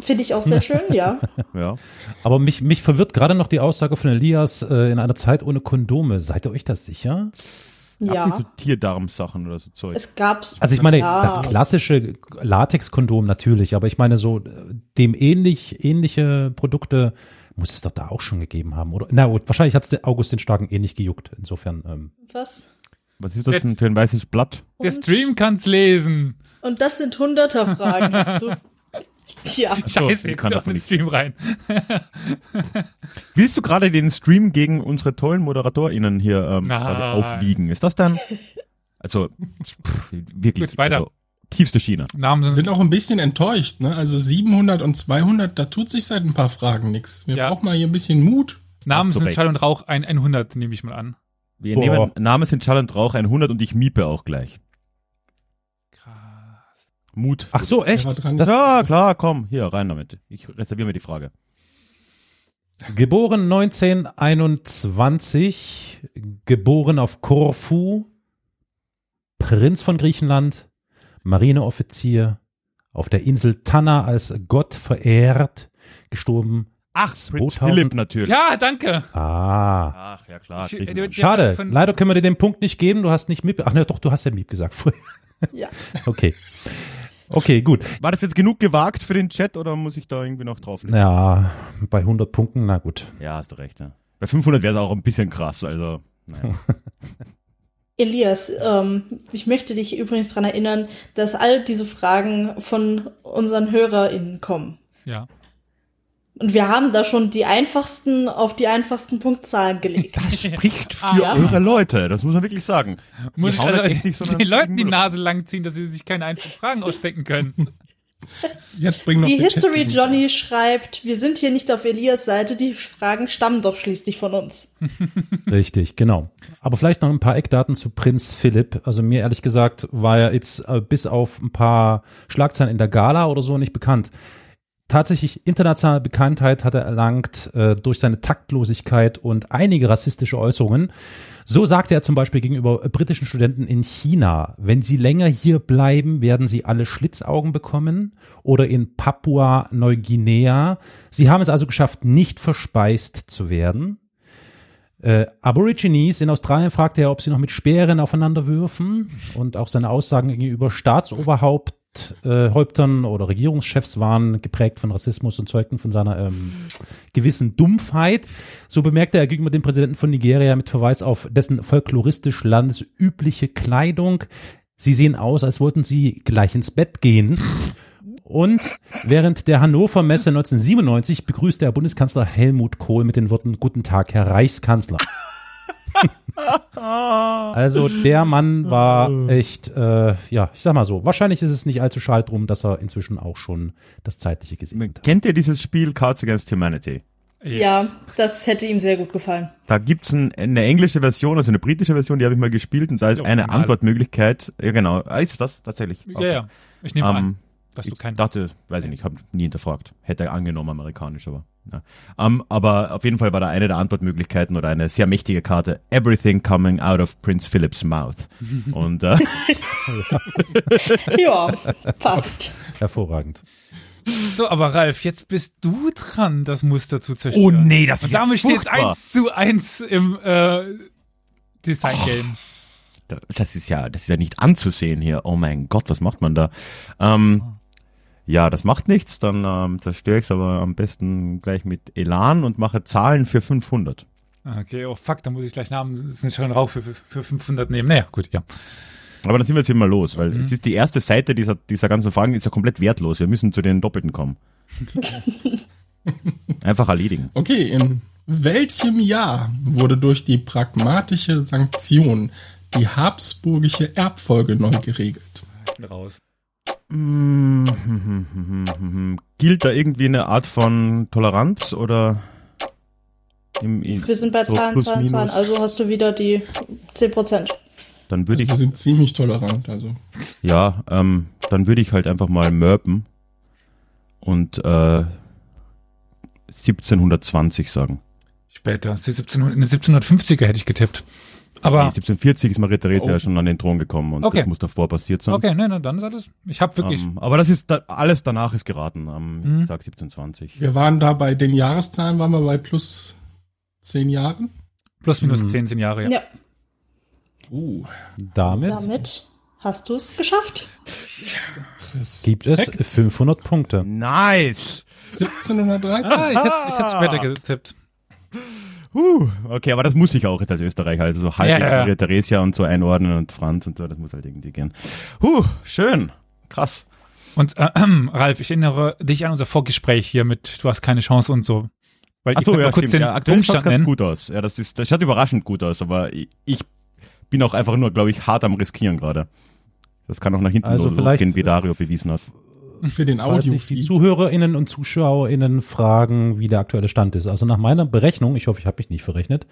[SPEAKER 1] Finde ich auch sehr schön, ja.
[SPEAKER 3] ja.
[SPEAKER 4] Aber mich, mich verwirrt gerade noch die Aussage von Elias äh, in einer Zeit ohne Kondome. Seid ihr euch das sicher?
[SPEAKER 1] Ja.
[SPEAKER 3] nicht so Tierdarmsachen oder so Zeug.
[SPEAKER 1] Es gab
[SPEAKER 4] Also ich meine,
[SPEAKER 1] Ja.
[SPEAKER 4] das klassische Latex-Kondom natürlich, aber ich meine so äh, dem ähnlich ähnliche Produkte muss es doch da auch schon gegeben haben, oder? Na gut, wahrscheinlich hat es August den Starken eh nicht gejuckt. Insofern, ähm,
[SPEAKER 1] was.
[SPEAKER 3] Was ist das denn für ein weißes Blatt?
[SPEAKER 2] Der Stream kann's lesen.
[SPEAKER 1] Und das sind hunderter Fragen. Hast du? Ja.
[SPEAKER 2] Scheiße,
[SPEAKER 3] den
[SPEAKER 2] ihr kommt
[SPEAKER 3] er
[SPEAKER 2] auf den. Stream rein.
[SPEAKER 3] Willst du gerade den Stream gegen unsere tollen ModeratorInnen hier ähm, quasi aufwiegen? Ist das dann? Also, pff, wirklich.
[SPEAKER 2] Gut, weiter.
[SPEAKER 3] Also, tiefste Schiene.
[SPEAKER 2] Namen sind,
[SPEAKER 5] Sind auch ein bisschen enttäuscht, ne? Also 700 und 200, da tut sich seit ein paar Fragen nix. Wir
[SPEAKER 2] Ja.
[SPEAKER 5] brauchen mal hier ein bisschen Mut.
[SPEAKER 2] Namen sind. Schall und Rauch ein 100, nehme ich mal an.
[SPEAKER 3] Wir
[SPEAKER 4] Boah.
[SPEAKER 3] nehmen, Name sind Schall und Rauch 100 und ich miepe auch gleich. Mut.
[SPEAKER 4] ach so, echt?
[SPEAKER 3] ja, klar, komm, hier, rein damit. Ich reserviere mir die Frage.
[SPEAKER 4] Geboren 1921, geboren auf Korfu, Prinz von Griechenland, Marineoffizier, auf der Insel Tanna als Gott verehrt, gestorben.
[SPEAKER 3] Ach,
[SPEAKER 4] 2000
[SPEAKER 3] Philipp natürlich.
[SPEAKER 2] Ja, danke.
[SPEAKER 4] Ah,
[SPEAKER 3] Ach, ja klar.
[SPEAKER 4] Schade. Leider können wir dir den Punkt nicht geben. Du hast nicht Miep. Ach ne, doch, du hast ja Miep gesagt vorher.
[SPEAKER 1] Ja.
[SPEAKER 4] Okay. Okay, gut.
[SPEAKER 3] War das jetzt genug gewagt für den Chat oder muss ich da irgendwie noch drauflegen?
[SPEAKER 4] Ja, bei 100 Punkten, na gut.
[SPEAKER 3] Ja, hast du recht. Ja. Bei 500 wäre es auch ein bisschen krass, also. Naja.
[SPEAKER 1] Elias, ähm, ich möchte dich übrigens daran erinnern, dass all diese Fragen von unseren HörerInnen kommen.
[SPEAKER 2] Ja.
[SPEAKER 1] Und wir haben da schon die einfachsten auf die einfachsten Punktzahlen gelegt.
[SPEAKER 3] Das spricht für
[SPEAKER 2] Ah, ja.
[SPEAKER 3] eure Leute, das muss man wirklich sagen.
[SPEAKER 2] Muss ich
[SPEAKER 3] hauen
[SPEAKER 2] also
[SPEAKER 3] halt echt nicht so
[SPEAKER 2] den Leuten die Nase lang ziehen, dass sie sich keine einfachen Fragen ausdenken können.
[SPEAKER 5] Jetzt bring noch
[SPEAKER 1] Die History
[SPEAKER 5] Chat-
[SPEAKER 1] Johnny schreibt, wir sind hier nicht auf Elias Seite, die Fragen stammen doch schließlich von uns.
[SPEAKER 4] Richtig, genau. Aber vielleicht noch ein paar Eckdaten zu Prinz Philipp. Also mir ehrlich gesagt war er jetzt äh, bis auf ein paar Schlagzeilen in der Gala oder so nicht bekannt. Tatsächlich internationale Bekanntheit hat er erlangt äh, durch seine Taktlosigkeit und einige rassistische Äußerungen. So sagte er zum Beispiel gegenüber äh, britischen Studenten in China, wenn sie länger hier bleiben, werden sie alle Schlitzaugen bekommen. Oder in Papua-Neuguinea. Sie haben es also geschafft, nicht verspeist zu werden. Äh, Aborigines in Australien fragte er, ob sie noch mit Speeren aufeinander würfen und auch seine Aussagen gegenüber Staatsoberhaupt äh, Häuptern oder Regierungschefs waren geprägt von Rassismus und zeugten von seiner ähm, gewissen Dumpfheit. So bemerkte er gegenüber dem Präsidenten von Nigeria mit Verweis auf dessen folkloristisch landesübliche Kleidung. Sie sehen aus, als wollten sie gleich ins Bett gehen. Und während der Hannover Messe 1997 begrüßte er Bundeskanzler Helmut Kohl mit den Worten Guten Tag, Herr Reichskanzler. also der Mann war echt, äh, ja, ich sag mal so, wahrscheinlich ist es nicht allzu schade drum, dass er inzwischen auch schon das Zeitliche gesehen hat.
[SPEAKER 3] Kennt ihr dieses Spiel Cards Against Humanity?
[SPEAKER 1] Ja, das hätte ihm sehr gut gefallen.
[SPEAKER 3] Da gibt's ein, eine englische Version, also eine britische Version, die habe ich mal gespielt und da ist
[SPEAKER 2] Ja,
[SPEAKER 3] eine. Antwortmöglichkeit, ja genau, ah, ist das tatsächlich?
[SPEAKER 2] Ja, ja. Ich nehme
[SPEAKER 3] Ähm,
[SPEAKER 2] an, dass du
[SPEAKER 3] ich
[SPEAKER 2] keinen.
[SPEAKER 3] dachte, weiß ich nicht, habe nie hinterfragt. Hätte angenommen amerikanisch, aber ja. Ähm, aber auf jeden Fall war da eine der Antwortmöglichkeiten oder eine sehr mächtige Karte Everything coming out of Prince Philip's mouth. Und äh,
[SPEAKER 1] Ja, passt.
[SPEAKER 4] Hervorragend.
[SPEAKER 2] So, aber Ralf, jetzt bist du dran, das Muster zu zerstören.
[SPEAKER 3] Oh nee, das
[SPEAKER 2] Und
[SPEAKER 3] ist ja
[SPEAKER 2] damit steht es
[SPEAKER 3] furchtbar.
[SPEAKER 2] 1 zu 1 im äh, Design-Game.
[SPEAKER 3] das ist ja, das ist ja nicht anzusehen hier. Oh mein Gott, was macht man da? Ähm, ja, das macht nichts, dann ähm, zerstöre ich es aber am besten gleich mit Elan und mache Zahlen für 500.
[SPEAKER 2] Okay, oh fuck, da muss ich gleich Namen, ist schon Rauch für, für, für 500 nehmen. Naja, gut, ja.
[SPEAKER 3] Aber dann sind wir jetzt hier mal los, weil
[SPEAKER 2] Mhm.
[SPEAKER 3] es ist die erste Seite dieser, dieser ganzen Fragen ist ja komplett wertlos. Wir müssen zu den Doppelten kommen. Einfach erledigen.
[SPEAKER 5] Okay, in welchem Jahr wurde durch die pragmatische Sanktion die habsburgische Erbfolge neu geregelt?
[SPEAKER 2] Raus.
[SPEAKER 3] Gilt da irgendwie eine Art von Toleranz oder im, im,
[SPEAKER 1] Wir sind bei
[SPEAKER 3] so
[SPEAKER 1] Zahlen,
[SPEAKER 3] plus,
[SPEAKER 1] Zahlen, Zahlen. Also hast du wieder die 10 Prozent.
[SPEAKER 3] Dann würde ich,
[SPEAKER 5] Wir sind ziemlich tolerant, also.
[SPEAKER 3] ja, ähm, dann würde ich halt einfach mal mörpen und äh, 1720 sagen.
[SPEAKER 2] Später, 17, in den 1750er hätte ich getippt.
[SPEAKER 3] Nee,
[SPEAKER 2] Aber,
[SPEAKER 3] 1740 ist Maria Theresia
[SPEAKER 5] Oh.
[SPEAKER 3] ja schon an den Thron gekommen und
[SPEAKER 2] Okay.
[SPEAKER 3] das muss davor passiert sein.
[SPEAKER 2] okay, nein, nein, dann ist alles, ich habe wirklich,
[SPEAKER 3] Ähm, aber das ist da, alles danach ist geraten. Ähm,
[SPEAKER 2] Mhm.
[SPEAKER 3] Ich sag 1720.
[SPEAKER 5] Wir waren da bei den Jahreszahlen, waren wir bei plus 10 Jahren.
[SPEAKER 2] plus minus
[SPEAKER 4] Mhm.
[SPEAKER 2] 10 sind Jahre, ja.
[SPEAKER 1] Ja,
[SPEAKER 5] Uh,
[SPEAKER 4] Damit
[SPEAKER 1] damit hast du es geschafft.
[SPEAKER 4] gibt es
[SPEAKER 5] Respekt.
[SPEAKER 4] 500 Punkte.
[SPEAKER 3] Nice!
[SPEAKER 5] 1713.
[SPEAKER 2] Ah, ich hätte ich hätte später getippt.
[SPEAKER 3] Huh, okay, aber das muss ich auch jetzt als Österreicher, also so halbwegs
[SPEAKER 2] Ja, ja,
[SPEAKER 3] Theresia und so einordnen und Franz und so, das muss halt irgendwie gehen. Huh, schön. Krass.
[SPEAKER 2] Und äh, Ralf, ich erinnere dich an unser Vorgespräch hier mit Du hast keine Chance und so. Weil
[SPEAKER 3] Ach
[SPEAKER 2] ich
[SPEAKER 3] so, ja,
[SPEAKER 2] mal kurz
[SPEAKER 3] stimmt.
[SPEAKER 2] den
[SPEAKER 3] Ja, aktuell
[SPEAKER 2] Umstand
[SPEAKER 3] ganz
[SPEAKER 2] nennen.
[SPEAKER 3] gut aus. Ja, das ist, das schaut überraschend gut aus, aber ich, ich bin auch einfach nur, glaube ich, hart am Riskieren gerade. Das kann auch nach hinten
[SPEAKER 4] Also
[SPEAKER 3] losgehen, wie Dario bewiesen hat.
[SPEAKER 5] Für den
[SPEAKER 4] Falls sich die
[SPEAKER 5] Audio.
[SPEAKER 4] ZuhörerInnen und ZuschauerInnen fragen, wie der aktuelle Stand ist. Also nach meiner Berechnung, ich hoffe, ich habe mich nicht verrechnet,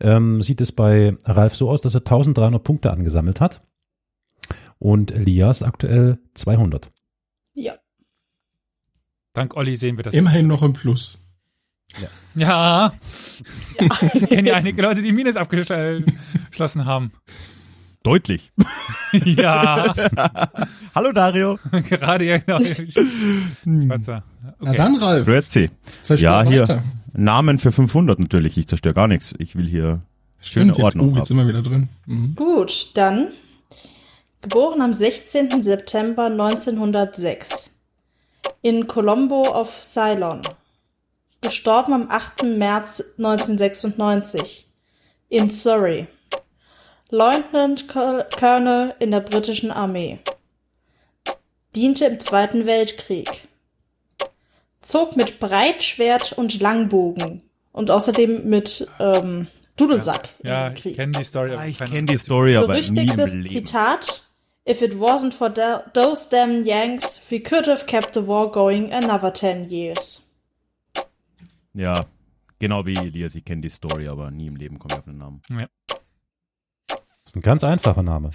[SPEAKER 4] ähm, sieht es bei Ralf so aus, dass er 1300 Punkte angesammelt hat und Elias aktuell 200.
[SPEAKER 1] Ja.
[SPEAKER 2] Dank Olli sehen wir das.
[SPEAKER 5] Immerhin noch im Plus.
[SPEAKER 2] Ja. Ich kenne ja einige Leute, die Minus abgeschlossen haben.
[SPEAKER 3] Deutlich.
[SPEAKER 2] Ja,
[SPEAKER 3] Hallo Dario.
[SPEAKER 2] gerade ja genau.
[SPEAKER 5] Na
[SPEAKER 2] Okay.
[SPEAKER 5] dann, Ralf.
[SPEAKER 3] Grüezi. Ja, hier.
[SPEAKER 5] weiter.
[SPEAKER 3] Namen für 500 natürlich. Ich zerstöre gar nichts. Ich will hier schöne
[SPEAKER 5] Stimmt, jetzt,
[SPEAKER 3] Ordnung
[SPEAKER 5] oh, jetzt
[SPEAKER 3] haben.
[SPEAKER 5] sind wir wieder drin. Mhm.
[SPEAKER 1] Gut, dann. Geboren am 16. September 1906. In Colombo auf Ceylon. Gestorben am 8. März 1996. In Surrey. Lieutenant Col- Colonel in der britischen Armee. Diente im Zweiten Weltkrieg. Zog mit Breitschwert und Langbogen. Und außerdem mit ähm, Dudelsack
[SPEAKER 2] Ja,
[SPEAKER 1] im
[SPEAKER 2] ich
[SPEAKER 1] Krieg.
[SPEAKER 2] kenne die Story. aber
[SPEAKER 3] Ah, ich kenne die Story, aber nie im
[SPEAKER 1] Berüchtigtes
[SPEAKER 3] Leben.
[SPEAKER 1] Zitat. If it wasn't for tho- those damn Yanks, we could have kept the war going another 10 years.
[SPEAKER 3] Ja, genau wie Elias, ich kenne die Story, aber nie im Leben komme ich auf den Namen.
[SPEAKER 4] Das ist ein ganz einfacher Name.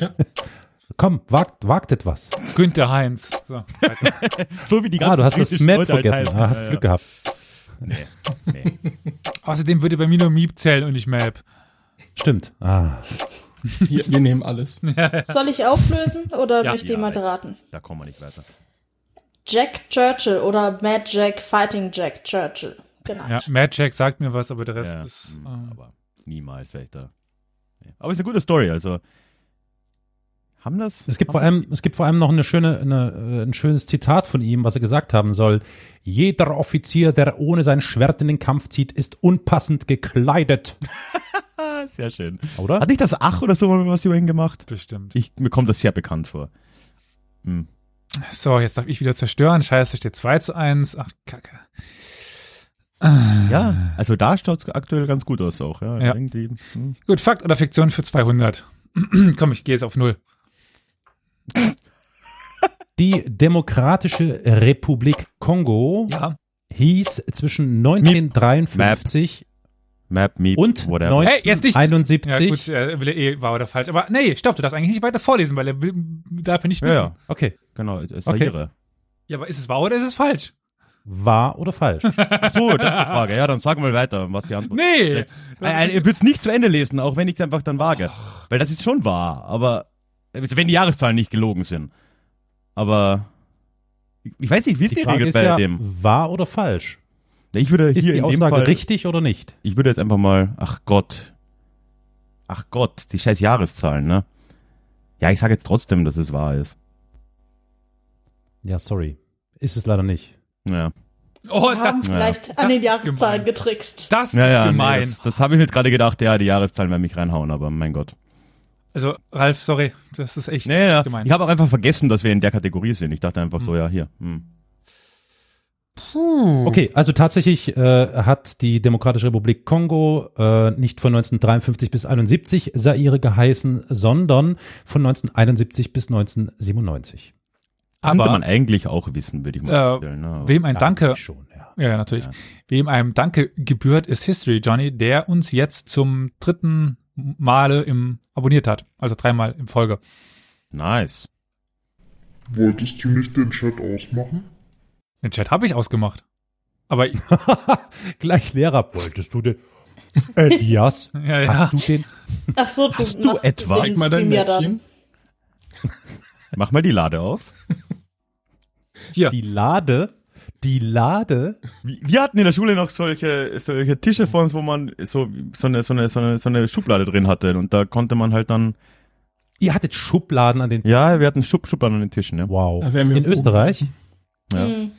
[SPEAKER 5] Ja.
[SPEAKER 4] Komm, wagt, wagt etwas.
[SPEAKER 2] Günther Heinz. So.
[SPEAKER 3] So wie die
[SPEAKER 4] Ah, du hast das Map
[SPEAKER 3] Leute halt
[SPEAKER 4] vergessen. Ah, hast
[SPEAKER 3] Ja,
[SPEAKER 4] Glück
[SPEAKER 3] ja.
[SPEAKER 4] gehabt.
[SPEAKER 3] Nee, nee.
[SPEAKER 2] Außerdem würde bei mir nur Miep zählen und nicht Map.
[SPEAKER 4] Stimmt. Ah,
[SPEAKER 5] Hier, wir nehmen alles.
[SPEAKER 1] Soll ich auflösen oder
[SPEAKER 2] Ja.
[SPEAKER 1] möchte
[SPEAKER 3] Ja,
[SPEAKER 1] jemand raten?
[SPEAKER 3] Da kommen wir nicht weiter.
[SPEAKER 1] Jack Churchill oder Mad Jack Fighting Jack Churchill. Genau.
[SPEAKER 2] Ja, Mad Jack sagt mir was, aber der Rest
[SPEAKER 3] Ja,
[SPEAKER 2] ist.
[SPEAKER 3] mm,
[SPEAKER 2] äh,
[SPEAKER 3] aber niemals wäre ich da. Aber es ist eine gute Story, also. Haben das?
[SPEAKER 4] Es gibt vor allem, es gibt vor allem noch eine schöne, eine, äh, ein schönes Zitat von ihm, was er gesagt haben soll. Jeder Offizier, der ohne sein Schwert in den Kampf zieht, ist unpassend gekleidet.
[SPEAKER 3] Sehr schön.
[SPEAKER 4] Oder?
[SPEAKER 3] Hat nicht das Ach oder so mal was über ihn gemacht?
[SPEAKER 2] bestimmt.
[SPEAKER 3] Ich, mir kommt das sehr bekannt vor. Hm.
[SPEAKER 2] So, jetzt darf ich wieder zerstören. Scheiße, steht 2 zu 1. Ach, Kacke.
[SPEAKER 3] Ja, also da schaut es aktuell ganz gut aus auch. Ja,
[SPEAKER 2] Ja.
[SPEAKER 3] Irgendwie, hm.
[SPEAKER 2] Gut, Fakt oder Fiktion für 200. Komm, ich gehe jetzt auf Null.
[SPEAKER 4] Die Demokratische Republik Kongo
[SPEAKER 2] Ja.
[SPEAKER 4] hieß zwischen 1953
[SPEAKER 3] Map, Meep,
[SPEAKER 4] und
[SPEAKER 3] whatever.
[SPEAKER 2] Hey, jetzt nicht.
[SPEAKER 4] 1971.
[SPEAKER 2] Ja, gut, äh, wahr oder falsch. Aber nee, stopp, du darfst eigentlich nicht weiter vorlesen, weil er darf ja nicht
[SPEAKER 3] Ja,
[SPEAKER 2] wissen.
[SPEAKER 3] ja,
[SPEAKER 4] Okay,
[SPEAKER 3] genau. äh,
[SPEAKER 4] Okay.
[SPEAKER 3] Saire.
[SPEAKER 2] Ja, aber ist es wahr oder ist es falsch?
[SPEAKER 4] Wahr oder falsch?
[SPEAKER 3] Ach so, das ist die Frage. Ja, dann sag mal weiter, was die Antwort
[SPEAKER 2] Nee.
[SPEAKER 3] ist. Äh, äh, Ihr würd's nicht zu Ende lesen, auch wenn ich es einfach dann wage. Weil das ist schon wahr, aber also wenn die Jahreszahlen nicht gelogen sind. Aber ich, weiß nicht, wie ist die,
[SPEAKER 4] Die Frage
[SPEAKER 3] Regel
[SPEAKER 4] ist
[SPEAKER 3] bei
[SPEAKER 4] ja,
[SPEAKER 3] dem?
[SPEAKER 4] wahr oder falsch?
[SPEAKER 3] Ich würde
[SPEAKER 4] Ist
[SPEAKER 3] hier
[SPEAKER 4] die
[SPEAKER 3] in dem
[SPEAKER 4] Aussage
[SPEAKER 3] Fall,
[SPEAKER 4] richtig oder nicht?
[SPEAKER 3] ich würde jetzt einfach mal, ach Gott, ach Gott, die scheiß Jahreszahlen, ne? Ja, ich sage jetzt trotzdem, dass es wahr ist.
[SPEAKER 4] Ja, sorry. Ist es leider nicht.
[SPEAKER 3] Ja,
[SPEAKER 2] Oh,
[SPEAKER 1] Wir haben
[SPEAKER 2] das,
[SPEAKER 1] vielleicht an
[SPEAKER 2] Das
[SPEAKER 1] den Jahreszahlen
[SPEAKER 2] gemein.
[SPEAKER 1] getrickst.
[SPEAKER 2] das
[SPEAKER 3] ja,
[SPEAKER 2] ist
[SPEAKER 3] ja nee,
[SPEAKER 2] gemein.
[SPEAKER 3] das, das habe ich mir jetzt gerade gedacht, ja, die Jahreszahlen werden mich reinhauen, aber mein Gott.
[SPEAKER 2] Also, Ralf, sorry, das ist echt
[SPEAKER 3] Nee, ja.
[SPEAKER 2] gemein.
[SPEAKER 3] Ich habe auch einfach vergessen, dass wir in der Kategorie sind. Ich dachte einfach so, ja, hier. Hm.
[SPEAKER 4] Okay, also tatsächlich äh, hat die Demokratische Republik Kongo äh, nicht von 1953 bis 71 Zaire geheißen, sondern von 1971 bis 1997.
[SPEAKER 3] Könnte
[SPEAKER 2] aber
[SPEAKER 3] man eigentlich auch wissen, würde ich mal
[SPEAKER 2] Äh,
[SPEAKER 3] vorstellen. Ne?
[SPEAKER 2] Wem ein Danke,
[SPEAKER 4] Schon, ja.
[SPEAKER 2] ja, natürlich,
[SPEAKER 3] Ja.
[SPEAKER 2] wem einem Danke gebührt, ist History Johnny, der uns jetzt zum dritten Male im abonniert hat. Also dreimal in Folge.
[SPEAKER 3] Nice.
[SPEAKER 6] Wolltest du nicht den Chat ausmachen?
[SPEAKER 2] Den Chat habe ich ausgemacht. Aber ich-
[SPEAKER 4] Gleich Lehrer, wolltest du den? Elias,
[SPEAKER 2] ja, ja.
[SPEAKER 4] hast du den?
[SPEAKER 1] Ach so, du
[SPEAKER 3] Hast du etwa-
[SPEAKER 1] den
[SPEAKER 5] mal dein. Mäppchen.
[SPEAKER 3] Mach mal die Lade auf.
[SPEAKER 2] Hier.
[SPEAKER 4] Die Lade, die Lade.
[SPEAKER 3] Wir wir hatten in der Schule noch solche, solche Tische vor uns, wo man so, so, eine, so, eine, so, eine, so eine Schublade drin hatte. Und da konnte man halt dann.
[SPEAKER 4] Ihr hattet Schubladen an den.
[SPEAKER 3] Ja, wir hatten Schub, Schubladen an den Tischen, ja.
[SPEAKER 4] Wow.
[SPEAKER 5] Wir
[SPEAKER 4] In. Österreich?
[SPEAKER 3] ja.
[SPEAKER 1] Hm.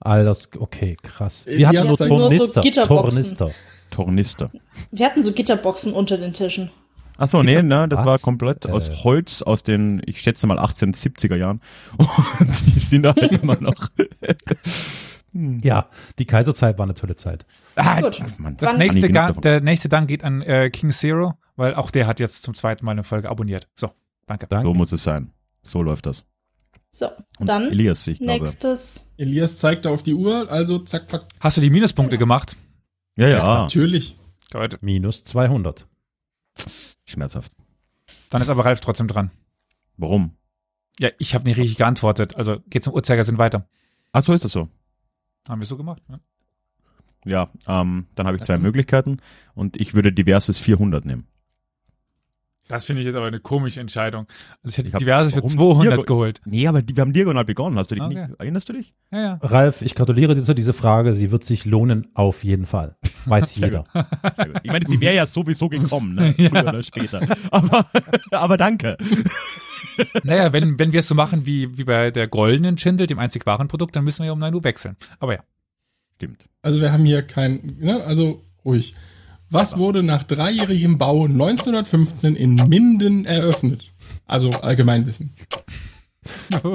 [SPEAKER 4] All das, okay, krass.
[SPEAKER 5] Äh,
[SPEAKER 4] Wir hatten nur
[SPEAKER 5] hatten so
[SPEAKER 4] Tornister.
[SPEAKER 1] Gitterboxen.
[SPEAKER 4] Tornister.
[SPEAKER 3] Tornister.
[SPEAKER 1] Wir hatten so Gitterboxen unter den Tischen.
[SPEAKER 3] Ach so, nee, ne, das
[SPEAKER 4] Was?
[SPEAKER 3] war komplett
[SPEAKER 4] Äh.
[SPEAKER 3] aus Holz aus den, ich schätze mal 1870er Jahren. Und die sind da halt immer noch.
[SPEAKER 4] Ja, die Kaiserzeit war eine tolle Zeit.
[SPEAKER 3] Ah,
[SPEAKER 1] Gut.
[SPEAKER 3] Mann,
[SPEAKER 2] Das nächste
[SPEAKER 3] genug
[SPEAKER 2] Ga
[SPEAKER 3] davon.
[SPEAKER 2] der nächste Dank geht an äh, King Zero, weil auch der hat jetzt zum zweiten Mal eine Folge abonniert. So, danke.
[SPEAKER 4] Danke.
[SPEAKER 3] So muss es sein. So läuft das.
[SPEAKER 1] So,
[SPEAKER 3] Und
[SPEAKER 1] dann
[SPEAKER 3] Elias, ich glaube.
[SPEAKER 1] nächstes.
[SPEAKER 5] Elias zeigte auf die Uhr, also zack, zack.
[SPEAKER 2] Hast du die Minuspunkte gemacht?
[SPEAKER 3] Ja, ja.
[SPEAKER 5] Natürlich.
[SPEAKER 2] Gut.
[SPEAKER 4] Minus 200.
[SPEAKER 3] Schmerzhaft.
[SPEAKER 2] Dann ist aber Ralf trotzdem dran.
[SPEAKER 3] Warum?
[SPEAKER 2] Ja, ich habe nicht richtig geantwortet. Also geht zum Uhrzeigersinn weiter.
[SPEAKER 3] Ach, so ist das so.
[SPEAKER 2] Haben wir so gemacht? Ja.
[SPEAKER 3] Ja, ähm, dann habe ich zwei Möglichkeiten und ich würde diverses 400 nehmen.
[SPEAKER 2] Das finde ich jetzt aber eine komische Entscheidung. Also ich hätte
[SPEAKER 3] Ich hab-
[SPEAKER 2] diverse für
[SPEAKER 3] warum?
[SPEAKER 2] 200
[SPEAKER 3] Hier-
[SPEAKER 2] geholt.
[SPEAKER 3] Nee, aber die, wir haben diagonal begonnen. Hast du dich
[SPEAKER 2] Okay.
[SPEAKER 3] nicht, erinnerst du dich?
[SPEAKER 2] Ja, ja.
[SPEAKER 4] Ralf, ich gratuliere dir zu dieser Frage. Sie wird sich lohnen, auf jeden Fall. Weiß jeder.
[SPEAKER 3] Ich meine, sie wäre ja sowieso gekommen, ne? Früher oder später. Aber, aber danke.
[SPEAKER 2] Naja, wenn, wenn wir es so machen wie, wie bei der goldenen Schindel, dem einzig wahren Produkt, dann müssen wir ja um 9 Uhr wechseln. Aber ja.
[SPEAKER 3] Stimmt.
[SPEAKER 5] Also wir haben hier kein, ne, also ruhig. Was wurde nach dreijährigem Bau 1915 in Minden eröffnet? Also Allgemeinwissen.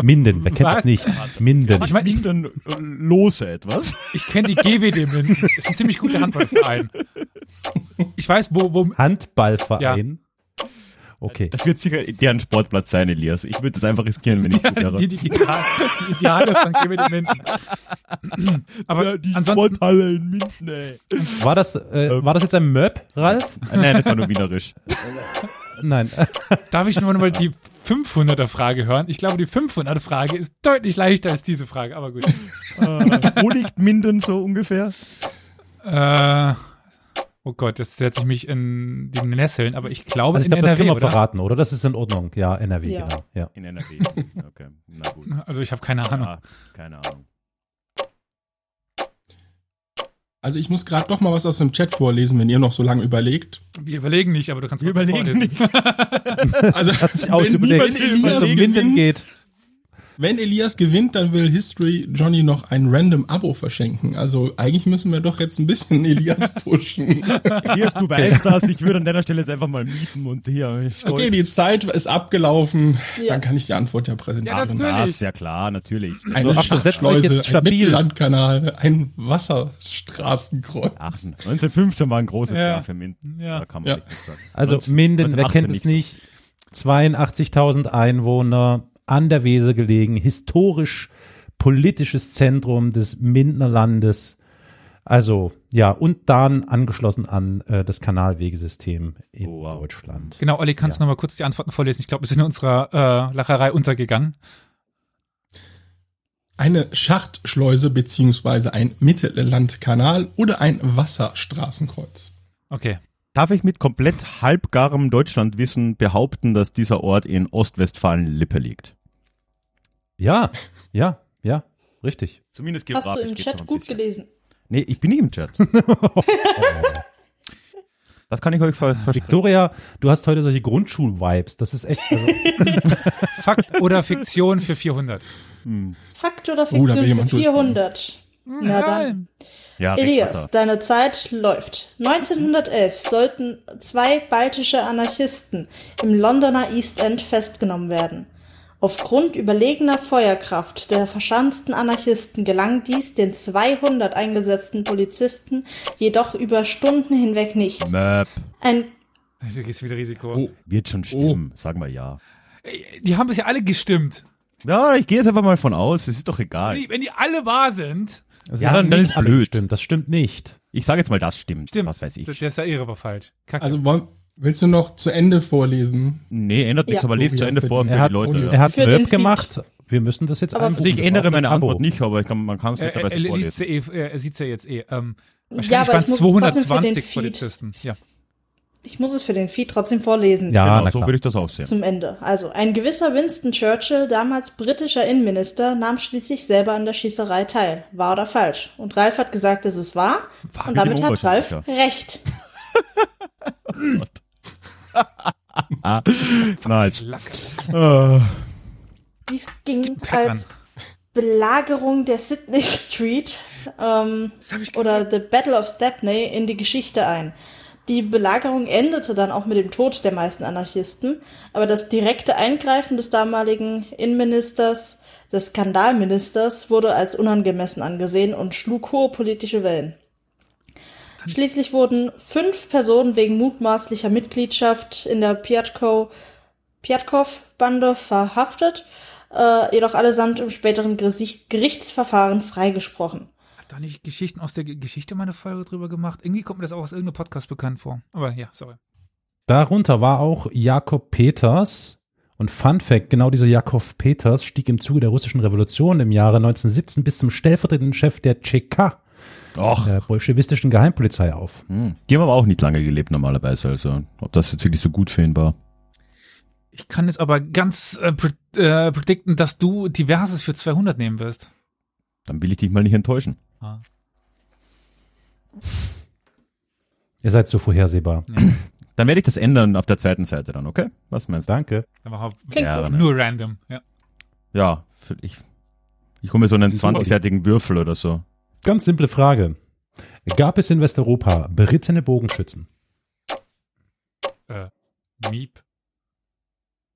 [SPEAKER 4] Minden, wer kennt
[SPEAKER 2] Was?
[SPEAKER 4] das nicht? Minden.
[SPEAKER 2] Ich meine, ich,
[SPEAKER 3] dann lose etwas.
[SPEAKER 2] ich kenne die GWD Minden. Das ist ein ziemlich guter Handballverein. Ich weiß, wo, wo,
[SPEAKER 4] Handballverein. Okay.
[SPEAKER 3] Das wird sicher deren Sportplatz sein, Elias. Ich würde das einfach riskieren, wenn ich
[SPEAKER 2] Ja,
[SPEAKER 3] wäre.
[SPEAKER 2] die digital, die ideale dann gehen wir den Minden. Aber ansonsten,
[SPEAKER 3] Sporthalle in Minden, ey.
[SPEAKER 4] War das, äh, war das jetzt ein Möb, Ralf?
[SPEAKER 3] Nein, das war nur wienerisch.
[SPEAKER 4] Nein.
[SPEAKER 2] darf ich nur mal die 500er Frage hören? Ich glaube, die 500er Frage ist deutlich leichter als diese Frage, aber gut.
[SPEAKER 3] Wo liegt Minden so ungefähr?
[SPEAKER 2] Äh, oh Gott, jetzt setze ich mich in die Nesseln, aber ich glaube
[SPEAKER 4] Also ich
[SPEAKER 2] in
[SPEAKER 4] glaube, das können wir
[SPEAKER 2] oder?
[SPEAKER 4] verraten, oder? Das ist in Ordnung. Ja, NRW,
[SPEAKER 1] Ja.
[SPEAKER 4] genau. Ja.
[SPEAKER 3] In NRW. Okay, na gut.
[SPEAKER 2] Also ich habe keine Ahnung.
[SPEAKER 3] Ah, keine Ahnung.
[SPEAKER 5] Also ich muss gerade doch mal was aus dem Chat vorlesen, wenn ihr noch so lange überlegt.
[SPEAKER 2] Wir überlegen nicht, aber du kannst
[SPEAKER 3] Wir überlegen
[SPEAKER 2] vorlesen.
[SPEAKER 5] Also
[SPEAKER 4] Hat sich auch
[SPEAKER 5] wenn,
[SPEAKER 4] überlegt,
[SPEAKER 5] wenn,
[SPEAKER 4] wenn um Minden
[SPEAKER 5] gewinnt,
[SPEAKER 4] geht.
[SPEAKER 5] Wenn Elias gewinnt, dann will History Johnny noch ein random Abo verschenken. Also eigentlich müssen wir doch jetzt ein bisschen Elias pushen.
[SPEAKER 3] Elias, du weißt das. Ich würde an deiner Stelle jetzt einfach mal mieten und hier. stolz-
[SPEAKER 5] Okay, die Zeit ist abgelaufen.
[SPEAKER 1] Ja.
[SPEAKER 5] Dann kann ich die Antwort ja
[SPEAKER 2] Ja,
[SPEAKER 5] präsentieren.
[SPEAKER 2] natürlich.
[SPEAKER 3] Das ist ja klar, natürlich.
[SPEAKER 5] Eine
[SPEAKER 4] So,
[SPEAKER 5] Schachtschleuse,
[SPEAKER 4] jetzt
[SPEAKER 5] ein. Mittellandkanal, ein Wasserstraßenkreuz.
[SPEAKER 3] Ach, 1915 war ein großes
[SPEAKER 2] Ja.
[SPEAKER 3] Jahr für Minden.
[SPEAKER 2] Ja.
[SPEAKER 3] Da kann man
[SPEAKER 5] Ja.
[SPEAKER 3] nichts sagen.
[SPEAKER 4] Also
[SPEAKER 3] 19-
[SPEAKER 4] Minden, wer
[SPEAKER 3] 1918
[SPEAKER 4] kennt es nicht? 82.000 Einwohner, an der Weser gelegen, historisch politisches Zentrum des Mindener Landes. Also ja, und dann angeschlossen an äh, das Kanalwegesystem in
[SPEAKER 3] Oh, wow.
[SPEAKER 4] Deutschland.
[SPEAKER 2] Genau, Olli, kannst du noch mal kurz die Antworten vorlesen? Ich glaube, wir sind in unserer äh, Lacherei untergegangen.
[SPEAKER 5] Eine Schachtschleuse beziehungsweise ein Mittellandkanal oder ein Wasserstraßenkreuz.
[SPEAKER 2] Okay.
[SPEAKER 3] Darf ich mit komplett halbgarem Deutschlandwissen behaupten, dass dieser Ort in Ostwestfalen-Lippe liegt?
[SPEAKER 4] Ja, ja, ja, richtig.
[SPEAKER 3] Zumindest
[SPEAKER 1] Hast du
[SPEAKER 3] geografisch.
[SPEAKER 1] im Chat gut
[SPEAKER 3] bisschen.
[SPEAKER 1] gelesen?
[SPEAKER 3] Nee, ich bin nicht im Chat. Das kann ich euch ver versprechen.
[SPEAKER 4] Victoria, du hast heute solche Grundschul-Vibes. Das ist echt. Also,
[SPEAKER 2] Fakt oder Fiktion für 400?
[SPEAKER 1] Fakt oder
[SPEAKER 5] Oh, da
[SPEAKER 1] Fiktion
[SPEAKER 5] will
[SPEAKER 1] für
[SPEAKER 5] jemand
[SPEAKER 1] 400? Na dann.
[SPEAKER 3] Ja,
[SPEAKER 1] Elias, deine Zeit läuft. 1911 sollten zwei baltische Anarchisten im Londoner East End festgenommen werden. Aufgrund überlegener Feuerkraft der verschanzten Anarchisten gelang dies den 200 eingesetzten Polizisten jedoch über Stunden hinweg nicht.
[SPEAKER 3] Möp.
[SPEAKER 1] Ein
[SPEAKER 2] Du gehst wieder Risiko.
[SPEAKER 5] Oh.
[SPEAKER 3] Wird schon stimmen, sagen wir ja.
[SPEAKER 2] Die haben bisher alle gestimmt.
[SPEAKER 3] Ja, ich gehe jetzt einfach mal von aus, es ist doch egal.
[SPEAKER 2] Wenn die, wenn die alle wahr sind,
[SPEAKER 4] sie
[SPEAKER 3] Ja, dann- dann ist blöd.
[SPEAKER 4] gestimmt. Das stimmt nicht.
[SPEAKER 3] Ich sage jetzt mal, das stimmt.
[SPEAKER 2] stimmt.
[SPEAKER 3] Was weiß ich.
[SPEAKER 2] Der ist ja irre, aber falsch. Kacke.
[SPEAKER 5] Also wollen, willst du noch zu Ende vorlesen?
[SPEAKER 3] Nee, ändert nichts,
[SPEAKER 1] Ja.
[SPEAKER 3] aber lest zu Ende vor für
[SPEAKER 4] Er hat,
[SPEAKER 3] die Leute.
[SPEAKER 4] er hat
[SPEAKER 1] Feed.
[SPEAKER 4] gemacht. Wir müssen das jetzt
[SPEAKER 1] Aber.
[SPEAKER 3] Also ich ändere meine. Antwort nicht, aber ich kann, man kann es
[SPEAKER 2] er,
[SPEAKER 3] nicht
[SPEAKER 2] er, er,
[SPEAKER 3] dabei
[SPEAKER 2] liest
[SPEAKER 3] vorlesen.
[SPEAKER 2] ja eh, er sieht's ja jetzt eh. Ähm, wahrscheinlich
[SPEAKER 1] Ja,
[SPEAKER 2] waren
[SPEAKER 1] ich
[SPEAKER 2] es
[SPEAKER 1] muss es trotzdem für den
[SPEAKER 2] 220
[SPEAKER 1] Feed.
[SPEAKER 2] Polizisten. Ja.
[SPEAKER 1] Ich muss es für den Feed trotzdem vorlesen.
[SPEAKER 4] Ja,
[SPEAKER 3] Genau,
[SPEAKER 4] na
[SPEAKER 3] so
[SPEAKER 4] klar.
[SPEAKER 3] würde ich das auch sehen.
[SPEAKER 1] Zum Ende. Also, ein gewisser Winston Churchill, damals britischer Innenminister, nahm schließlich selber an der Schießerei teil. Wahr oder falsch? Und Ralf hat gesagt, es ist wahr.
[SPEAKER 3] War
[SPEAKER 1] und damit hat Ralf recht.
[SPEAKER 3] Nice.
[SPEAKER 1] Dies ging als Belagerung der Sydney Street ähm, oder The Battle of Stepney in die Geschichte ein. Die Belagerung endete dann auch mit dem Tod der meisten Anarchisten, aber das direkte Eingreifen des damaligen Innenministers, des Skandalministers, wurde als unangemessen angesehen und schlug hohe politische Wellen. Schließlich wurden fünf Personen wegen mutmaßlicher Mitgliedschaft in der Piatko, Piatkov-Bande verhaftet, äh, jedoch allesamt im späteren Gerichtsverfahren freigesprochen.
[SPEAKER 2] Da nicht Geschichten aus der Ge- Geschichte mal eine Folge drüber gemacht? Irgendwie kommt mir das auch aus irgendeinem Podcast bekannt vor. Aber ja, sorry.
[SPEAKER 4] Darunter war auch Jakob Peters. Und Fun Fact, genau dieser Jakob Peters stieg im Zuge der russischen Revolution im Jahre 1917 bis zum stellvertretenden Chef der CK,
[SPEAKER 3] Och,
[SPEAKER 4] der bolschewistischen Geheimpolizei auf.
[SPEAKER 3] hm. die haben aber auch nicht lange gelebt normalerweise, also ob das jetzt wirklich so gut für ihn war.
[SPEAKER 2] Ich kann jetzt aber ganz äh, pre äh, predikten, dass du Diverses für 200 nehmen wirst.
[SPEAKER 3] Dann will ich dich mal nicht enttäuschen.
[SPEAKER 4] Ihr seid so vorhersehbar.
[SPEAKER 3] Dann werde ich das ändern auf der zweiten Seite dann, okay? Was meinst du?
[SPEAKER 4] Danke.
[SPEAKER 1] Klingt
[SPEAKER 3] Ja,
[SPEAKER 2] nur random. Ja.
[SPEAKER 3] Ja, ich, ich hole mir so einen 20-seitigen Würfel oder so.
[SPEAKER 4] Ganz simple Frage. Gab es in Westeuropa berittene Bogenschützen?
[SPEAKER 2] Äh, Miep.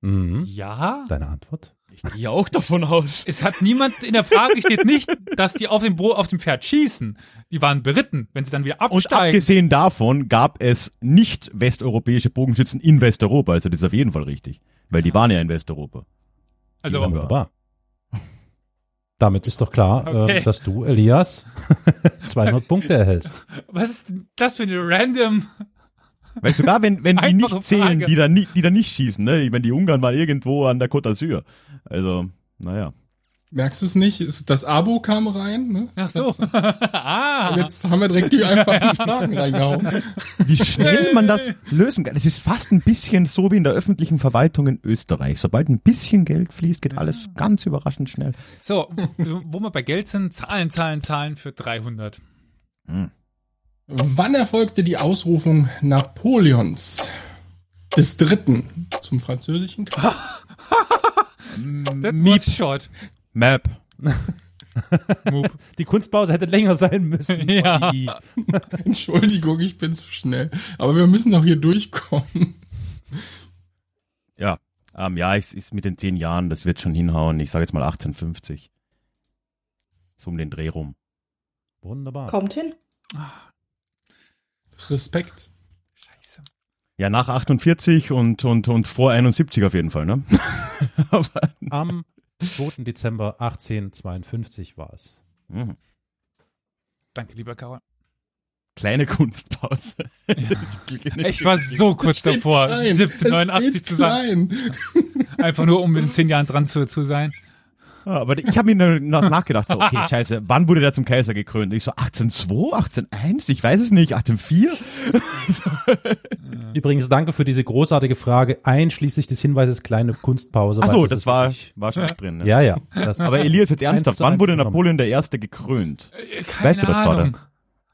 [SPEAKER 4] Mhm.
[SPEAKER 2] Ja?
[SPEAKER 4] Deine Antwort?
[SPEAKER 3] Ich gehe auch davon aus.
[SPEAKER 2] Es hat niemand in der Frage steht nicht, dass die auf dem, Bo auf dem Pferd schießen. Die waren beritten, wenn sie dann wieder
[SPEAKER 3] Und
[SPEAKER 2] absteigen.
[SPEAKER 3] abgesehen davon gab es nicht westeuropäische Bogenschützen in Westeuropa. Also das ist auf jeden Fall richtig. Weil die waren ja in Westeuropa.
[SPEAKER 2] also
[SPEAKER 3] Ja.
[SPEAKER 4] Wunderbar. Damit ist doch klar,
[SPEAKER 2] Okay.
[SPEAKER 4] äh, dass du, Elias, 200 Punkte erhältst.
[SPEAKER 2] was ist denn das für eine random?
[SPEAKER 3] Weil sogar wenn, wenn die nicht zählen, die da, nicht, die da nicht schießen, ne? Ich meine, die Ungarn waren irgendwo an der Côte d'Azur. Also, naja.
[SPEAKER 5] Merkst du es nicht? Das Abo kam rein, ne?
[SPEAKER 2] Ach so.
[SPEAKER 5] Das,
[SPEAKER 2] ah.
[SPEAKER 5] und jetzt haben wir direkt die einfachen Fragen reingehauen.
[SPEAKER 3] Wie schnell man das lösen kann. Es ist fast ein bisschen so wie in der öffentlichen Verwaltung in Österreich. Sobald ein bisschen Geld fließt, geht alles ganz überraschend schnell.
[SPEAKER 2] So, wo wir bei Geld sind, Zahlen, Zahlen, Zahlen für 300.
[SPEAKER 5] Wann erfolgte die Ausrufung Napoleons des Dritten zum französischen
[SPEAKER 3] Miep.
[SPEAKER 2] was short.
[SPEAKER 3] Map.
[SPEAKER 4] Die Kunstpause hätte länger sein müssen.
[SPEAKER 2] Ja.
[SPEAKER 5] Entschuldigung, ich bin zu schnell. Aber wir müssen doch hier durchkommen.
[SPEAKER 3] Ja. Ähm, ja, es ist mit den zehn Jahren, das wird schon hinhauen. Ich sage jetzt mal 1850. So um den Dreh rum.
[SPEAKER 4] Wunderbar.
[SPEAKER 1] Kommt hin.
[SPEAKER 5] Respekt.
[SPEAKER 2] Scheiße.
[SPEAKER 3] Ja, nach 48 und, und, und vor 71 auf jeden Fall, ne?
[SPEAKER 4] Am 2. Dezember 1852 war es.
[SPEAKER 3] mhm.
[SPEAKER 2] Danke, lieber Kauer.
[SPEAKER 3] Kleine Kunstpause.
[SPEAKER 2] Ich war so kurz davor,
[SPEAKER 5] Klein.
[SPEAKER 2] 1789
[SPEAKER 5] Es
[SPEAKER 2] zu sagen.
[SPEAKER 5] klein.
[SPEAKER 2] Einfach nur, um in zehn Jahren dran zu, zu sein.
[SPEAKER 3] Ja, aber ich habe mir nach, nachgedacht, so, okay, scheiße, wann wurde der zum Kaiser gekrönt? Ich so, 1802, 1801, ich weiß es nicht, 1804?
[SPEAKER 4] Übrigens, danke für diese großartige Frage, einschließlich des Hinweises kleine Kunstpause.
[SPEAKER 3] Ach so,
[SPEAKER 4] ist
[SPEAKER 3] das war,
[SPEAKER 4] wirklich-
[SPEAKER 3] war schon drin. Ne?
[SPEAKER 4] Ja, ja. Das,
[SPEAKER 3] Aber Elias, jetzt ernsthaft, wann wurde
[SPEAKER 4] genommen.
[SPEAKER 3] Napoleon der Erste gekrönt?
[SPEAKER 2] Äh, Keine
[SPEAKER 3] Weißt du das
[SPEAKER 2] Ahnung.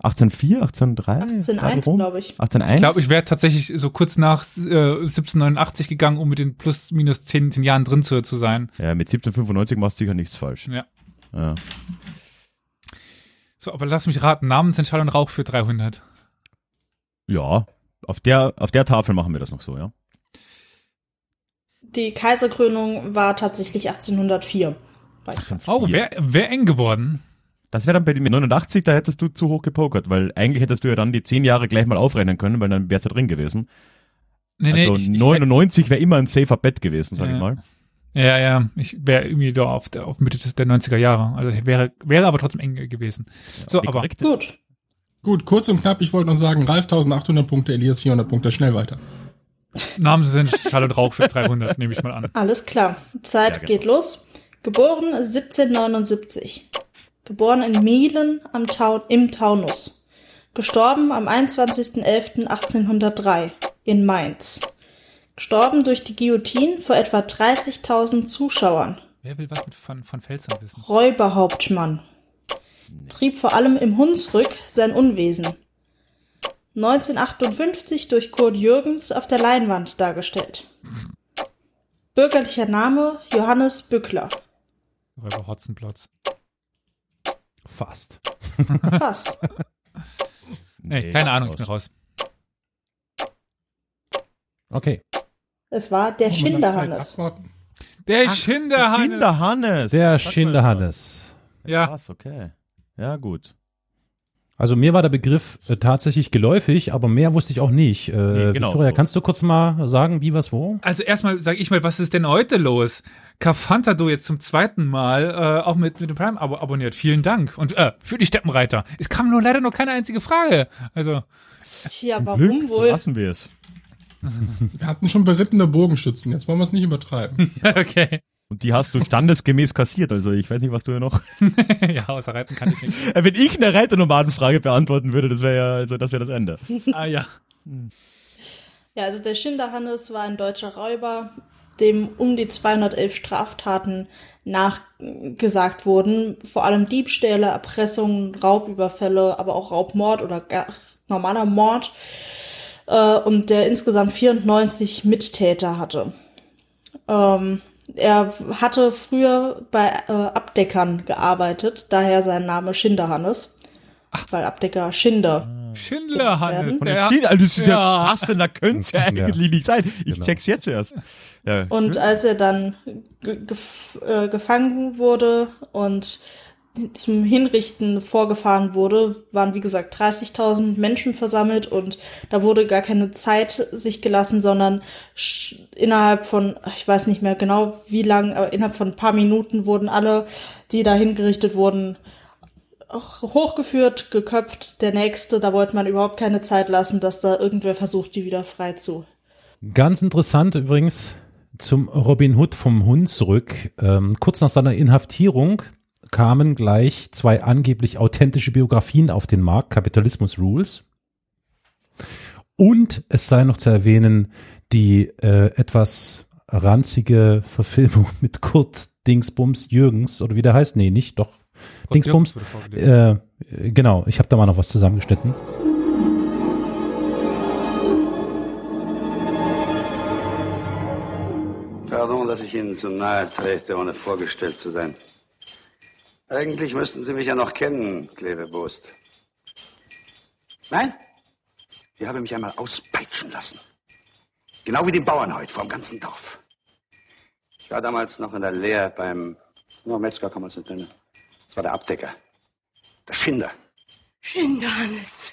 [SPEAKER 3] Gerade? 1804, 1803?
[SPEAKER 1] 1801,
[SPEAKER 3] Rum?
[SPEAKER 1] glaube ich.
[SPEAKER 3] 1801?
[SPEAKER 2] Ich glaube, ich wäre tatsächlich so kurz nach äh, 1789 gegangen, um mit den plus minus 10, 10 Jahren drin zu, zu sein.
[SPEAKER 3] ja, mit 1795 machst du sicher nichts falsch.
[SPEAKER 2] Ja.
[SPEAKER 3] Ja.
[SPEAKER 2] So, aber lass mich raten, Namensentscheidung Rauch für 300.
[SPEAKER 3] ja, auf der, auf der Tafel machen wir das noch so, ja.
[SPEAKER 1] Die Kaiserkrönung war tatsächlich 1804. Weiß ich.
[SPEAKER 2] Oh, wäre wär eng geworden.
[SPEAKER 3] Das wäre dann bei dem 89, da hättest du zu hoch gepokert, weil eigentlich hättest du ja dann die 10 Jahre gleich mal aufrechnen können, weil dann wär's ja drin gewesen.
[SPEAKER 2] Nee, nee,
[SPEAKER 3] also
[SPEAKER 2] ich, ich,
[SPEAKER 3] 99 wäre immer ein safer Bet gewesen, sag
[SPEAKER 2] Ja.
[SPEAKER 3] ich mal.
[SPEAKER 2] Ja, ja, ich wäre irgendwie da auf, der, auf Mitte der 90er Jahre. Also wäre, wäre aber trotzdem eng gewesen. so,
[SPEAKER 3] Die
[SPEAKER 2] aber
[SPEAKER 3] korrekte-
[SPEAKER 1] Gut.
[SPEAKER 5] Gut, kurz und knapp, ich wollte noch sagen, Ralf 1800 Punkte, Elias 400 Punkte, schnell weiter.
[SPEAKER 2] Namensentscheidung Rauch für 300, nehme ich mal an.
[SPEAKER 1] Alles klar. Zeit
[SPEAKER 3] Ja, genau.
[SPEAKER 1] geht los. Geboren 1779. Geboren in Mielen am Tau im Taunus. Gestorben am 21.11.1803 in Mainz. Gestorben durch die Guillotine vor etwa 30.000 Zuschauern.
[SPEAKER 2] Wer will was mit von, von Felsern wissen?
[SPEAKER 1] Räuberhauptmann. Trieb vor allem im Hunsrück sein Unwesen. 1958 durch Kurt Jürgens auf der Leinwand dargestellt. Bürgerlicher Name Johannes Bückler.
[SPEAKER 2] Räuber Hotzenplotz.
[SPEAKER 4] Fast.
[SPEAKER 1] Passt.
[SPEAKER 2] Nee, keine Ahnung, ich bin raus.
[SPEAKER 4] Okay.
[SPEAKER 1] Es war der
[SPEAKER 5] Zeit
[SPEAKER 1] Schinderhannes.
[SPEAKER 2] Der Schinderhannes.
[SPEAKER 4] Der
[SPEAKER 3] Sag mal.
[SPEAKER 4] Schinderhannes.
[SPEAKER 2] Ja.
[SPEAKER 3] Krass, okay. Ja, gut.
[SPEAKER 4] Also mir war der Begriff äh, tatsächlich geläufig, aber mehr wusste ich auch nicht. Äh,
[SPEAKER 3] Nee, genau.
[SPEAKER 4] Victoria, kannst du kurz mal sagen, wie was wo?
[SPEAKER 2] Also erstmal sage ich mal, was ist denn heute los? Kafantado jetzt zum zweiten Mal äh, auch mit, mit dem Prime-Abo abonniert. Vielen Dank. Und äh, für die Steppenreiter. Es kam nur leider noch keine einzige Frage. Also,
[SPEAKER 1] Tja,
[SPEAKER 3] Zum
[SPEAKER 1] warum
[SPEAKER 3] Glück
[SPEAKER 1] wohl?
[SPEAKER 3] lassen wir es.
[SPEAKER 5] Wir hatten schon berittene Bogenschützen, jetzt wollen wir es nicht übertreiben.
[SPEAKER 2] okay.
[SPEAKER 3] Und die hast du standesgemäß kassiert. Also ich weiß nicht, was du ja noch.
[SPEAKER 2] ja, außer Reiten kann ich nicht.
[SPEAKER 3] Äh, Wenn ich eine Reiternomadenfrage beantworten würde, das wäre ja, also das wäre das Ende.
[SPEAKER 2] Ah ja.
[SPEAKER 1] Ja, also der Schinderhannes war ein deutscher Räuber, dem um die 211 Straftaten nachgesagt wurden. Vor allem Diebstähle, Erpressungen, Raubüberfälle, aber auch Raubmord oder gar normaler Mord. Äh, und der insgesamt 94 Mittäter hatte. Ähm, er hatte früher bei äh, Abdeckern gearbeitet, daher sein Name Schinderhannes. Weil Abdecker Schinder
[SPEAKER 2] Schindler, Hannes.
[SPEAKER 1] Von
[SPEAKER 3] der
[SPEAKER 2] Ja.
[SPEAKER 3] Schiene, also das ist ja, krass, denn da könnte es ja eigentlich nicht sein. Ich
[SPEAKER 4] Genau.
[SPEAKER 3] check's jetzt erst. Ja,
[SPEAKER 1] Und
[SPEAKER 3] schön.
[SPEAKER 1] als er dann ge gef äh, gefangen wurde und zum Hinrichten vorgefahren wurde, waren wie gesagt 30.000 Menschen versammelt und da wurde gar keine Zeit sich gelassen, sondern innerhalb von, ich weiß nicht mehr genau wie lang, aber innerhalb von ein paar Minuten wurden alle, die da hingerichtet wurden, hochgeführt, geköpft. Der nächste, da wollte man überhaupt keine Zeit lassen, dass da irgendwer versucht, die wieder frei zu
[SPEAKER 4] Ganz interessant übrigens zum Robin Hood vom Hund zurück. Ähm, kurz nach seiner Inhaftierung kamen gleich zwei angeblich authentische Biografien auf den Markt, Kapitalismus Rules. Und es sei noch zu erwähnen, die äh, etwas ranzige Verfilmung mit Kurt Dingsbums Jürgens, oder wie der heißt, nee, nicht, doch, Dingsbums.
[SPEAKER 2] wurde vorgelesen.
[SPEAKER 4] Äh, genau, ich habe da mal noch was zusammengeschnitten.
[SPEAKER 7] Pardon, dass ich Ihnen zu nahe trete, ohne vorgestellt zu sein. Eigentlich müssten Sie mich ja noch kennen, Klebebost. Nein? Ich habe mich einmal auspeitschen lassen. Genau wie den Bauern heute vor dem ganzen Dorf. Ich war damals noch in der Lehre beim, nur Metzger kann man es nicht nennen. Das war der Abdecker. Der Schinder.
[SPEAKER 8] Schinderhannes.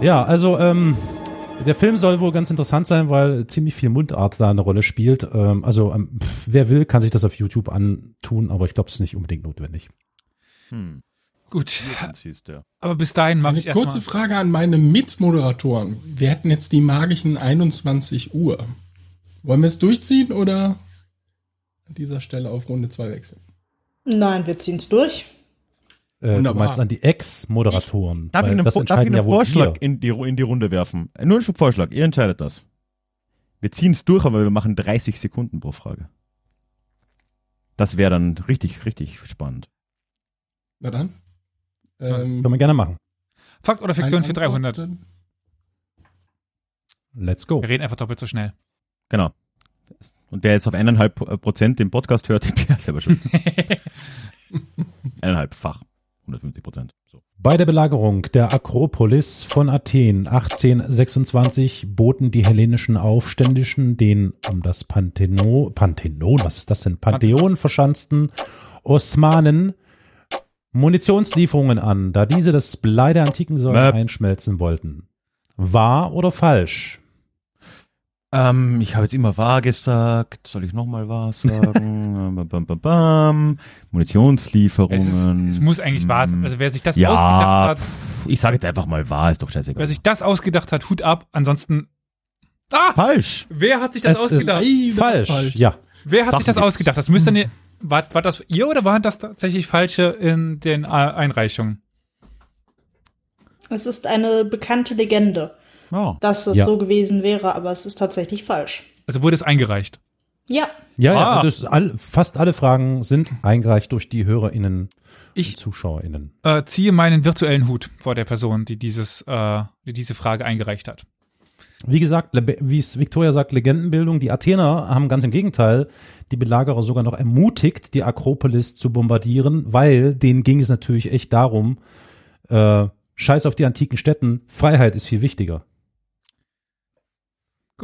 [SPEAKER 4] Ja, also ähm, der Film soll wohl ganz interessant sein, weil ziemlich viel Mundart da eine Rolle spielt. Ähm, also ähm, wer will, kann sich das auf YouTube antun, aber ich glaube, es ist nicht unbedingt notwendig.
[SPEAKER 3] Hm.
[SPEAKER 2] Gut,
[SPEAKER 3] Ganz hieß der.
[SPEAKER 2] aber bis dahin mache
[SPEAKER 5] Eine
[SPEAKER 2] ich
[SPEAKER 5] kurze
[SPEAKER 2] erstmal.
[SPEAKER 5] Frage an meine Mitmoderatoren. Wir hätten jetzt die magischen 21 Uhr. Wollen wir es durchziehen oder an dieser Stelle auf Runde 2 wechseln?
[SPEAKER 1] Nein, wir ziehen's durch.
[SPEAKER 4] Äh, du
[SPEAKER 5] Wunderbar.
[SPEAKER 4] meinst an die Ex-Moderatoren.
[SPEAKER 3] Darf ich einen,
[SPEAKER 4] das
[SPEAKER 3] darf ich
[SPEAKER 4] entscheiden
[SPEAKER 3] einen
[SPEAKER 4] ja
[SPEAKER 3] Vorschlag in die, in die Runde werfen? Äh, Nur einen Vorschlag, ihr entscheidet das. Wir ziehen es durch, aber wir machen 30 Sekunden pro Frage. Das wäre dann richtig, richtig spannend.
[SPEAKER 5] Na dann. Ähm,
[SPEAKER 4] Können wir gerne machen.
[SPEAKER 2] Fakt oder Fiktion für
[SPEAKER 5] eine
[SPEAKER 2] 300?
[SPEAKER 5] Antwort?
[SPEAKER 4] Let's go.
[SPEAKER 2] Wir reden einfach doppelt so schnell.
[SPEAKER 3] Genau. Und wer jetzt auf eineinhalb Prozent den Podcast hört, der ist selber schon. eineinhalb Fach. 150 Prozent. So.
[SPEAKER 4] Bei der Belagerung der Akropolis von Athen 1826 boten die hellenischen Aufständischen den um das Panthenon, Panthenon, was ist das denn? Pantheon verschanzten Osmanen Munitionslieferungen an, da diese das Blei der antiken Säulen
[SPEAKER 3] Möp.
[SPEAKER 4] einschmelzen wollten. Wahr oder falsch?
[SPEAKER 3] Ähm, ich habe jetzt immer wahr gesagt. Soll ich nochmal wahr sagen? bam, bam, bam, bam.
[SPEAKER 2] Es,
[SPEAKER 3] Munitionslieferungen.
[SPEAKER 2] ist, es muss eigentlich wahr sein.
[SPEAKER 3] Mm.
[SPEAKER 2] Also wer sich das
[SPEAKER 3] ja,
[SPEAKER 2] ausgedacht hat,
[SPEAKER 3] pff, ich sage jetzt einfach mal wahr, ist doch scheißegal.
[SPEAKER 2] wer sich das ausgedacht hat, Hut ab. Ansonsten. Ah!
[SPEAKER 3] Falsch.
[SPEAKER 2] Wer hat sich das
[SPEAKER 4] Es
[SPEAKER 2] ausgedacht?
[SPEAKER 4] Falsch.
[SPEAKER 5] falsch.
[SPEAKER 4] Ja.
[SPEAKER 2] Wer hat
[SPEAKER 3] Sachen
[SPEAKER 2] sich das
[SPEAKER 3] gibt's.
[SPEAKER 2] ausgedacht? Das müsste ne, war, war das ihr oder waren das tatsächlich falsche in den äh, Einreichungen?
[SPEAKER 1] Es ist eine bekannte Legende,
[SPEAKER 3] Ja.
[SPEAKER 1] dass es
[SPEAKER 4] Ja.
[SPEAKER 1] so gewesen wäre, aber es ist tatsächlich falsch.
[SPEAKER 2] Also wurde es eingereicht.
[SPEAKER 1] Ja,
[SPEAKER 4] Ja, ja,
[SPEAKER 2] Ah.
[SPEAKER 4] das all, fast alle Fragen sind eingereicht durch die HörerInnen
[SPEAKER 2] Ich
[SPEAKER 4] und ZuschauerInnen.
[SPEAKER 2] äh, ziehe meinen virtuellen Hut vor der Person, die dieses, äh, die diese Frage eingereicht hat.
[SPEAKER 4] Wie gesagt, wie es Victoria sagt, Legendenbildung. Die Athener haben ganz im Gegenteil die Belagerer sogar noch ermutigt, die Akropolis zu bombardieren, weil denen ging es natürlich echt darum, äh, scheiß auf die antiken Städten, Freiheit ist viel wichtiger.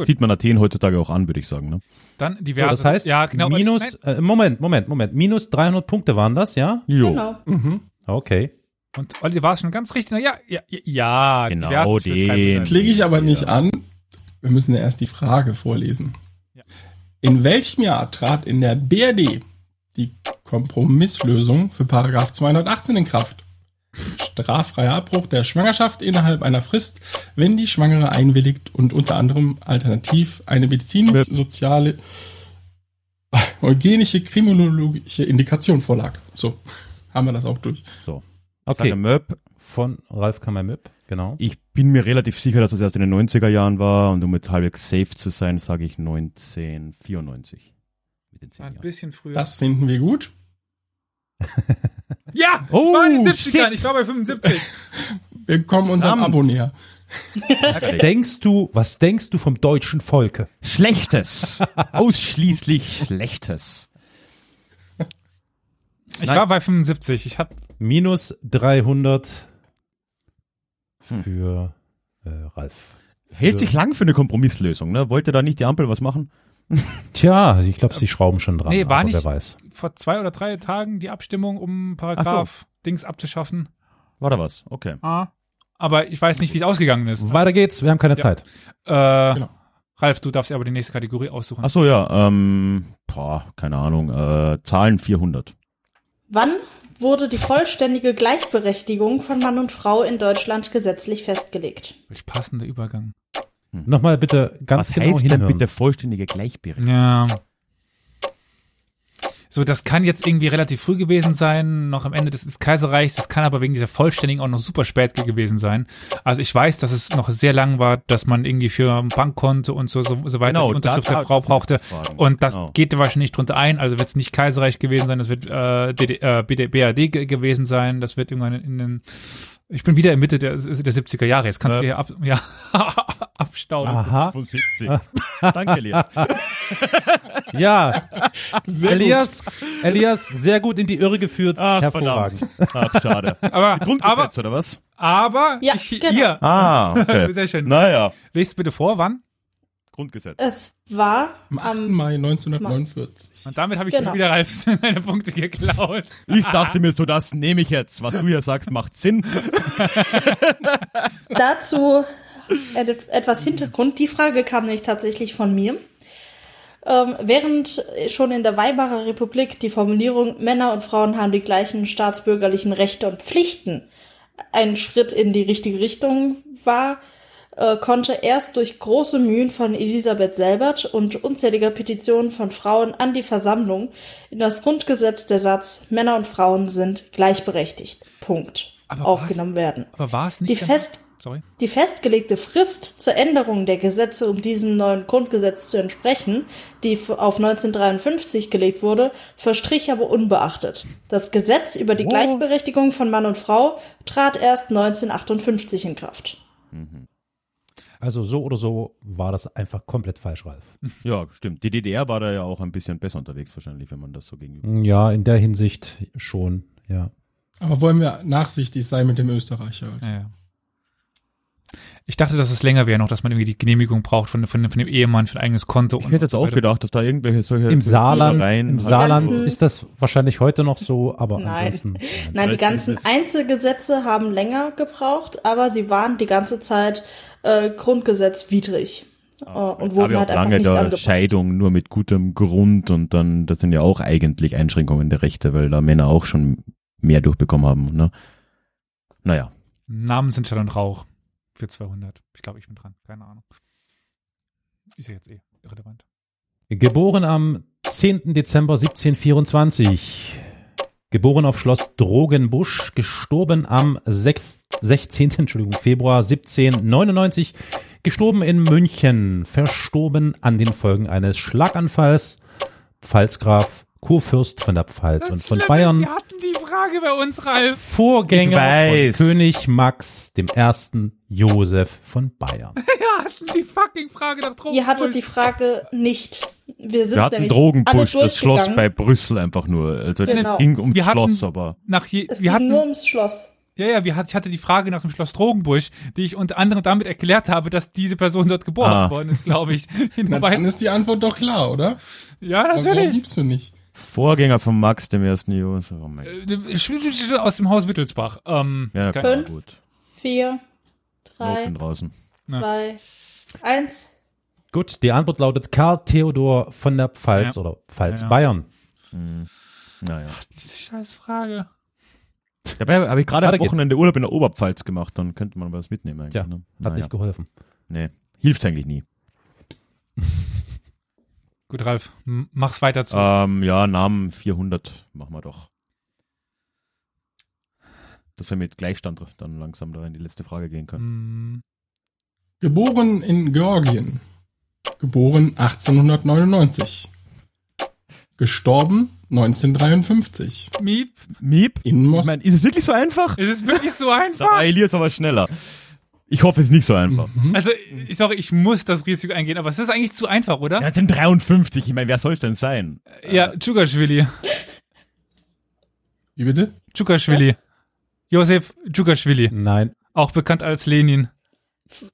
[SPEAKER 3] Sieht man Athen heutzutage auch an, würde ich sagen. Ne?
[SPEAKER 2] Dann
[SPEAKER 4] So,
[SPEAKER 2] diverse.
[SPEAKER 4] das heißt,
[SPEAKER 2] ja, genau,
[SPEAKER 4] minus, äh, Moment, Moment, Moment, minus 300 Punkte waren das, ja?
[SPEAKER 3] Jo.
[SPEAKER 1] genau.
[SPEAKER 5] Mhm.
[SPEAKER 4] Okay.
[SPEAKER 2] Und Olli war es schon ganz richtig. Na, ja, ja, ja,
[SPEAKER 3] Genau, den.
[SPEAKER 2] 300.
[SPEAKER 5] Klicke ich aber nicht
[SPEAKER 3] Ja.
[SPEAKER 5] an. Wir müssen ja erst die Frage vorlesen.
[SPEAKER 2] Ja.
[SPEAKER 5] In welchem Jahr trat in der BRD die Kompromisslösung für Paragraph 218 in Kraft? Straffreier Abbruch der Schwangerschaft innerhalb einer Frist, wenn die Schwangere einwilligt und unter anderem alternativ eine medizinisch-soziale, eugenische, kriminologische Indikation vorlag. So, haben wir das auch durch.
[SPEAKER 3] So.
[SPEAKER 4] Okay.
[SPEAKER 3] Möb,
[SPEAKER 4] Von Ralf Kammermüpp, genau.
[SPEAKER 3] ich bin mir relativ sicher, dass es erst in den 90er Jahren war und um jetzt halbwegs safe zu sein, sage ich 1994. Mit den zehn
[SPEAKER 2] Ein
[SPEAKER 3] Jahren.
[SPEAKER 2] bisschen früher.
[SPEAKER 5] Das finden wir gut.
[SPEAKER 2] Ja,
[SPEAKER 3] Oh,
[SPEAKER 2] war in den 70ern.
[SPEAKER 3] shit.
[SPEAKER 2] Ich war bei 75.
[SPEAKER 5] Wir kommen unserem. Abo näher.
[SPEAKER 4] Was denkst du, was denkst du vom deutschen Volke?
[SPEAKER 3] Schlechtes. Ausschließlich Schlechtes.
[SPEAKER 2] Ich
[SPEAKER 3] Nein.
[SPEAKER 2] war bei 75. Ich hab,
[SPEAKER 4] Minus 300
[SPEAKER 3] Hm.
[SPEAKER 4] für äh, Ralf.
[SPEAKER 3] Hält sich lang für eine Kompromisslösung, ne? Wollte da nicht die Ampel was machen?
[SPEAKER 4] Tja, ich glaube, sie schrauben schon dran.
[SPEAKER 2] Nee, war
[SPEAKER 4] aber
[SPEAKER 2] nicht-
[SPEAKER 4] Wer weiß.
[SPEAKER 2] vor zwei oder drei Tagen die Abstimmung, um Paragraph Dings abzuschaffen.
[SPEAKER 3] War da was? Okay.
[SPEAKER 2] Ah. Aber ich weiß nicht, wie es ausgegangen ist.
[SPEAKER 4] Weiter geht's, wir haben keine Zeit.
[SPEAKER 2] Äh,
[SPEAKER 5] Genau.
[SPEAKER 2] Ralf, du darfst ja aber die nächste Kategorie aussuchen.
[SPEAKER 3] Ach so, ja, ähm, boah, keine Ahnung, äh, Zahlen 400.
[SPEAKER 1] Wann wurde die vollständige Gleichberechtigung von Mann und Frau in Deutschland gesetzlich festgelegt?
[SPEAKER 2] Welch passender Übergang.
[SPEAKER 4] Nochmal bitte ganz
[SPEAKER 3] was
[SPEAKER 4] genau
[SPEAKER 3] heißt denn
[SPEAKER 4] hinhören.
[SPEAKER 3] bitte vollständige Gleichberechtigung?
[SPEAKER 2] Ja. So, das kann jetzt irgendwie relativ früh gewesen sein, noch am Ende des, Kaiserreichs. Das kann aber wegen dieser Vollständigen auch noch super spät ge- gewesen sein. Also ich weiß, dass es noch sehr lang war, dass man irgendwie für ein Bankkonto und so, so, so weiter
[SPEAKER 3] Genau,
[SPEAKER 2] die Unterschrift der Frau brauchte. Und das
[SPEAKER 3] Genau.
[SPEAKER 2] geht wahrscheinlich nicht drunter ein. Also wird es nicht Kaiserreich gewesen sein, das wird äh, DD, äh, BD, ge gewesen sein. Das wird irgendwann in den ich bin wieder in Mitte der, der 70er Jahre. Jetzt kannst
[SPEAKER 3] Ja.
[SPEAKER 2] du hier ab, ja, abstaunen.
[SPEAKER 4] Aha.
[SPEAKER 3] 75. Danke, Elias.
[SPEAKER 4] Ja,
[SPEAKER 5] Sehr
[SPEAKER 4] Elias, Elias, sehr gut in die Irre geführt.
[SPEAKER 3] Ach,
[SPEAKER 4] Hervorragend.
[SPEAKER 3] verdammt. Ach, schade.
[SPEAKER 2] Aber, aber,
[SPEAKER 3] Grundgesetz, oder was?
[SPEAKER 2] aber,
[SPEAKER 1] Ja,
[SPEAKER 2] ich,
[SPEAKER 1] genau.
[SPEAKER 2] hier,
[SPEAKER 3] Ah, okay.
[SPEAKER 2] sehr schön.
[SPEAKER 3] Naja,
[SPEAKER 2] Lest bitte vor, wann?
[SPEAKER 3] Grundgesetz.
[SPEAKER 1] Es war
[SPEAKER 5] Am 8.
[SPEAKER 1] am
[SPEAKER 5] Mai 1949.
[SPEAKER 2] Und damit habe ich
[SPEAKER 1] Genau.
[SPEAKER 2] wieder Ralf seine Punkte geklaut.
[SPEAKER 3] Ich dachte mir so, das nehme ich jetzt. Was du hier sagst, macht Sinn.
[SPEAKER 1] Dazu etwas Hintergrund. Die Frage kam nämlich tatsächlich von mir. Ähm, während schon in der Weimarer Republik die Formulierung Männer und Frauen haben die gleichen staatsbürgerlichen Rechte und Pflichten ein Schritt in die richtige Richtung war, äh, konnte erst durch große Mühen von Elisabeth Selbert und unzähliger Petitionen von Frauen an die Versammlung in das Grundgesetz der Satz Männer und Frauen sind gleichberechtigt. Punkt.
[SPEAKER 2] Aber
[SPEAKER 1] aufgenommen werden.
[SPEAKER 2] Aber war es nicht?
[SPEAKER 1] Die fest
[SPEAKER 2] Sorry.
[SPEAKER 1] die festgelegte Frist zur Änderung der Gesetze, um diesem neuen Grundgesetz zu entsprechen, die auf 1953 gelegt wurde, verstrich aber unbeachtet. Das Gesetz über die Gleichberechtigung von Mann und Frau trat erst 1958 in Kraft.
[SPEAKER 4] Also so oder so war das einfach komplett falsch, Ralf.
[SPEAKER 3] Ja, stimmt. Die DDR war da ja auch ein bisschen besser unterwegs wahrscheinlich, wenn man das so gegenüber.
[SPEAKER 4] Ja, in der Hinsicht schon, ja.
[SPEAKER 5] Aber wollen wir nachsichtig sein mit dem Österreicher? Also.
[SPEAKER 2] Ja, ja. Ich dachte, dass es länger wäre noch, dass man irgendwie die Genehmigung braucht von, von, von dem Ehemann für ein eigenes Konto.
[SPEAKER 3] Ich
[SPEAKER 2] und
[SPEAKER 3] hätte jetzt
[SPEAKER 2] so
[SPEAKER 3] auch
[SPEAKER 2] weiter.
[SPEAKER 3] gedacht, dass da irgendwelche solche
[SPEAKER 4] Im Saarland,
[SPEAKER 3] Reihen
[SPEAKER 4] im Saarland
[SPEAKER 1] ganzen-
[SPEAKER 4] ist das wahrscheinlich heute noch so, aber
[SPEAKER 1] Nein.
[SPEAKER 4] ansonsten. Nein.
[SPEAKER 1] Nein, die ganzen Einzelgesetze haben länger gebraucht, aber sie waren die ganze Zeit äh, grundgesetzwidrig. Äh, und
[SPEAKER 3] Es gab
[SPEAKER 1] wurden
[SPEAKER 3] ja
[SPEAKER 1] halt
[SPEAKER 3] auch
[SPEAKER 1] einfach
[SPEAKER 3] lange
[SPEAKER 1] nicht
[SPEAKER 3] da
[SPEAKER 1] angepasst.
[SPEAKER 3] Scheidung nur mit gutem Grund und dann, das sind ja auch eigentlich Einschränkungen der Rechte, weil da Männer auch schon mehr durchbekommen haben, ne? Naja.
[SPEAKER 2] Namen sind Schall und Rauch für 200. Ich glaube, ich bin dran. Keine Ahnung. Ist ja jetzt eh irrelevant.
[SPEAKER 4] Geboren am 10. Dezember 1724. Geboren auf Schloss Drogenbusch, gestorben am 6, 16. Entschuldigung, Februar 1799, gestorben in München, verstorben an den Folgen eines Schlaganfalls, Pfalzgraf, Kurfürst von der Pfalz und von Bayern,
[SPEAKER 2] Wir hatten die Frage bei uns, Ralf.
[SPEAKER 4] Vorgänger von König Max dem ersten Josef von Bayern.
[SPEAKER 2] Hatten die fucking Frage nach Drogen.
[SPEAKER 1] Ihr hattet die Frage nicht. Wir sind
[SPEAKER 3] Wir hatten
[SPEAKER 1] alle
[SPEAKER 3] das Schloss bei Brüssel einfach nur. Also
[SPEAKER 1] Genau.
[SPEAKER 3] es ging ums
[SPEAKER 2] Wir hatten-
[SPEAKER 3] Schloss, aber
[SPEAKER 2] nach je,
[SPEAKER 1] Es
[SPEAKER 2] wir
[SPEAKER 1] ging
[SPEAKER 2] hatten,
[SPEAKER 1] nur ums Schloss.
[SPEAKER 2] ja, ja, wir hat, ich hatte die Frage nach dem Schloss Drogenbusch, die ich unter anderem damit erklärt habe, dass diese Person dort geboren
[SPEAKER 3] Ah.
[SPEAKER 2] worden ist, glaube ich.
[SPEAKER 5] Na, dann ist die Antwort doch klar, oder?
[SPEAKER 2] ja,
[SPEAKER 5] Warum
[SPEAKER 2] natürlich.
[SPEAKER 5] liebst du nicht?
[SPEAKER 3] Vorgänger von Max dem ersten Josef. Oh mein Gott.
[SPEAKER 2] Äh, Aus dem Haus Wittelsbach. Ähm,
[SPEAKER 3] Ja,
[SPEAKER 1] Fünf.
[SPEAKER 3] gut.
[SPEAKER 1] Vier, drei,
[SPEAKER 3] bin draußen.
[SPEAKER 1] zwei, eins.
[SPEAKER 4] Gut, die Antwort lautet Karl Theodor von der Pfalz
[SPEAKER 2] Ja.
[SPEAKER 4] oder Pfalz
[SPEAKER 2] Ja.
[SPEAKER 4] Bayern.
[SPEAKER 3] Naja.
[SPEAKER 2] Diese scheiß Frage.
[SPEAKER 3] Dabei habe ich gerade am
[SPEAKER 4] geht's.
[SPEAKER 3] Wochenende Urlaub in der Oberpfalz gemacht, dann könnte man was mitnehmen eigentlich.
[SPEAKER 4] Tja,
[SPEAKER 3] ne?
[SPEAKER 4] hat
[SPEAKER 3] naja.
[SPEAKER 4] nicht geholfen.
[SPEAKER 3] Nee, hilft eigentlich nie.
[SPEAKER 2] Gut, Ralf, mach's weiter zu.
[SPEAKER 3] Ähm, ja, Namen 400 machen wir doch. Dass wir mit Gleichstand dann langsam da in die letzte Frage gehen können.
[SPEAKER 2] Hm,
[SPEAKER 5] Geboren in Georgien. Geboren 1899. Gestorben 1953.
[SPEAKER 2] Miep,
[SPEAKER 3] Miep?
[SPEAKER 5] In
[SPEAKER 3] Ich
[SPEAKER 5] Moskau.
[SPEAKER 3] meine, ist es wirklich so einfach?
[SPEAKER 2] ist es wirklich so
[SPEAKER 3] Da
[SPEAKER 2] einfach?
[SPEAKER 3] war Elias aber schneller. Ich hoffe, es ist nicht so einfach.
[SPEAKER 2] Also, ich sorry, ich muss das Risiko eingehen, aber es ist eigentlich zu einfach, oder?
[SPEAKER 3] Ja, es sind 53. Ich meine, wer soll es denn sein?
[SPEAKER 2] Ja, Tschugashvili.
[SPEAKER 5] Wie bitte?
[SPEAKER 2] Djukaschwili. Josef Djukaschwili.
[SPEAKER 4] Nein,
[SPEAKER 2] Auch bekannt als Lenin.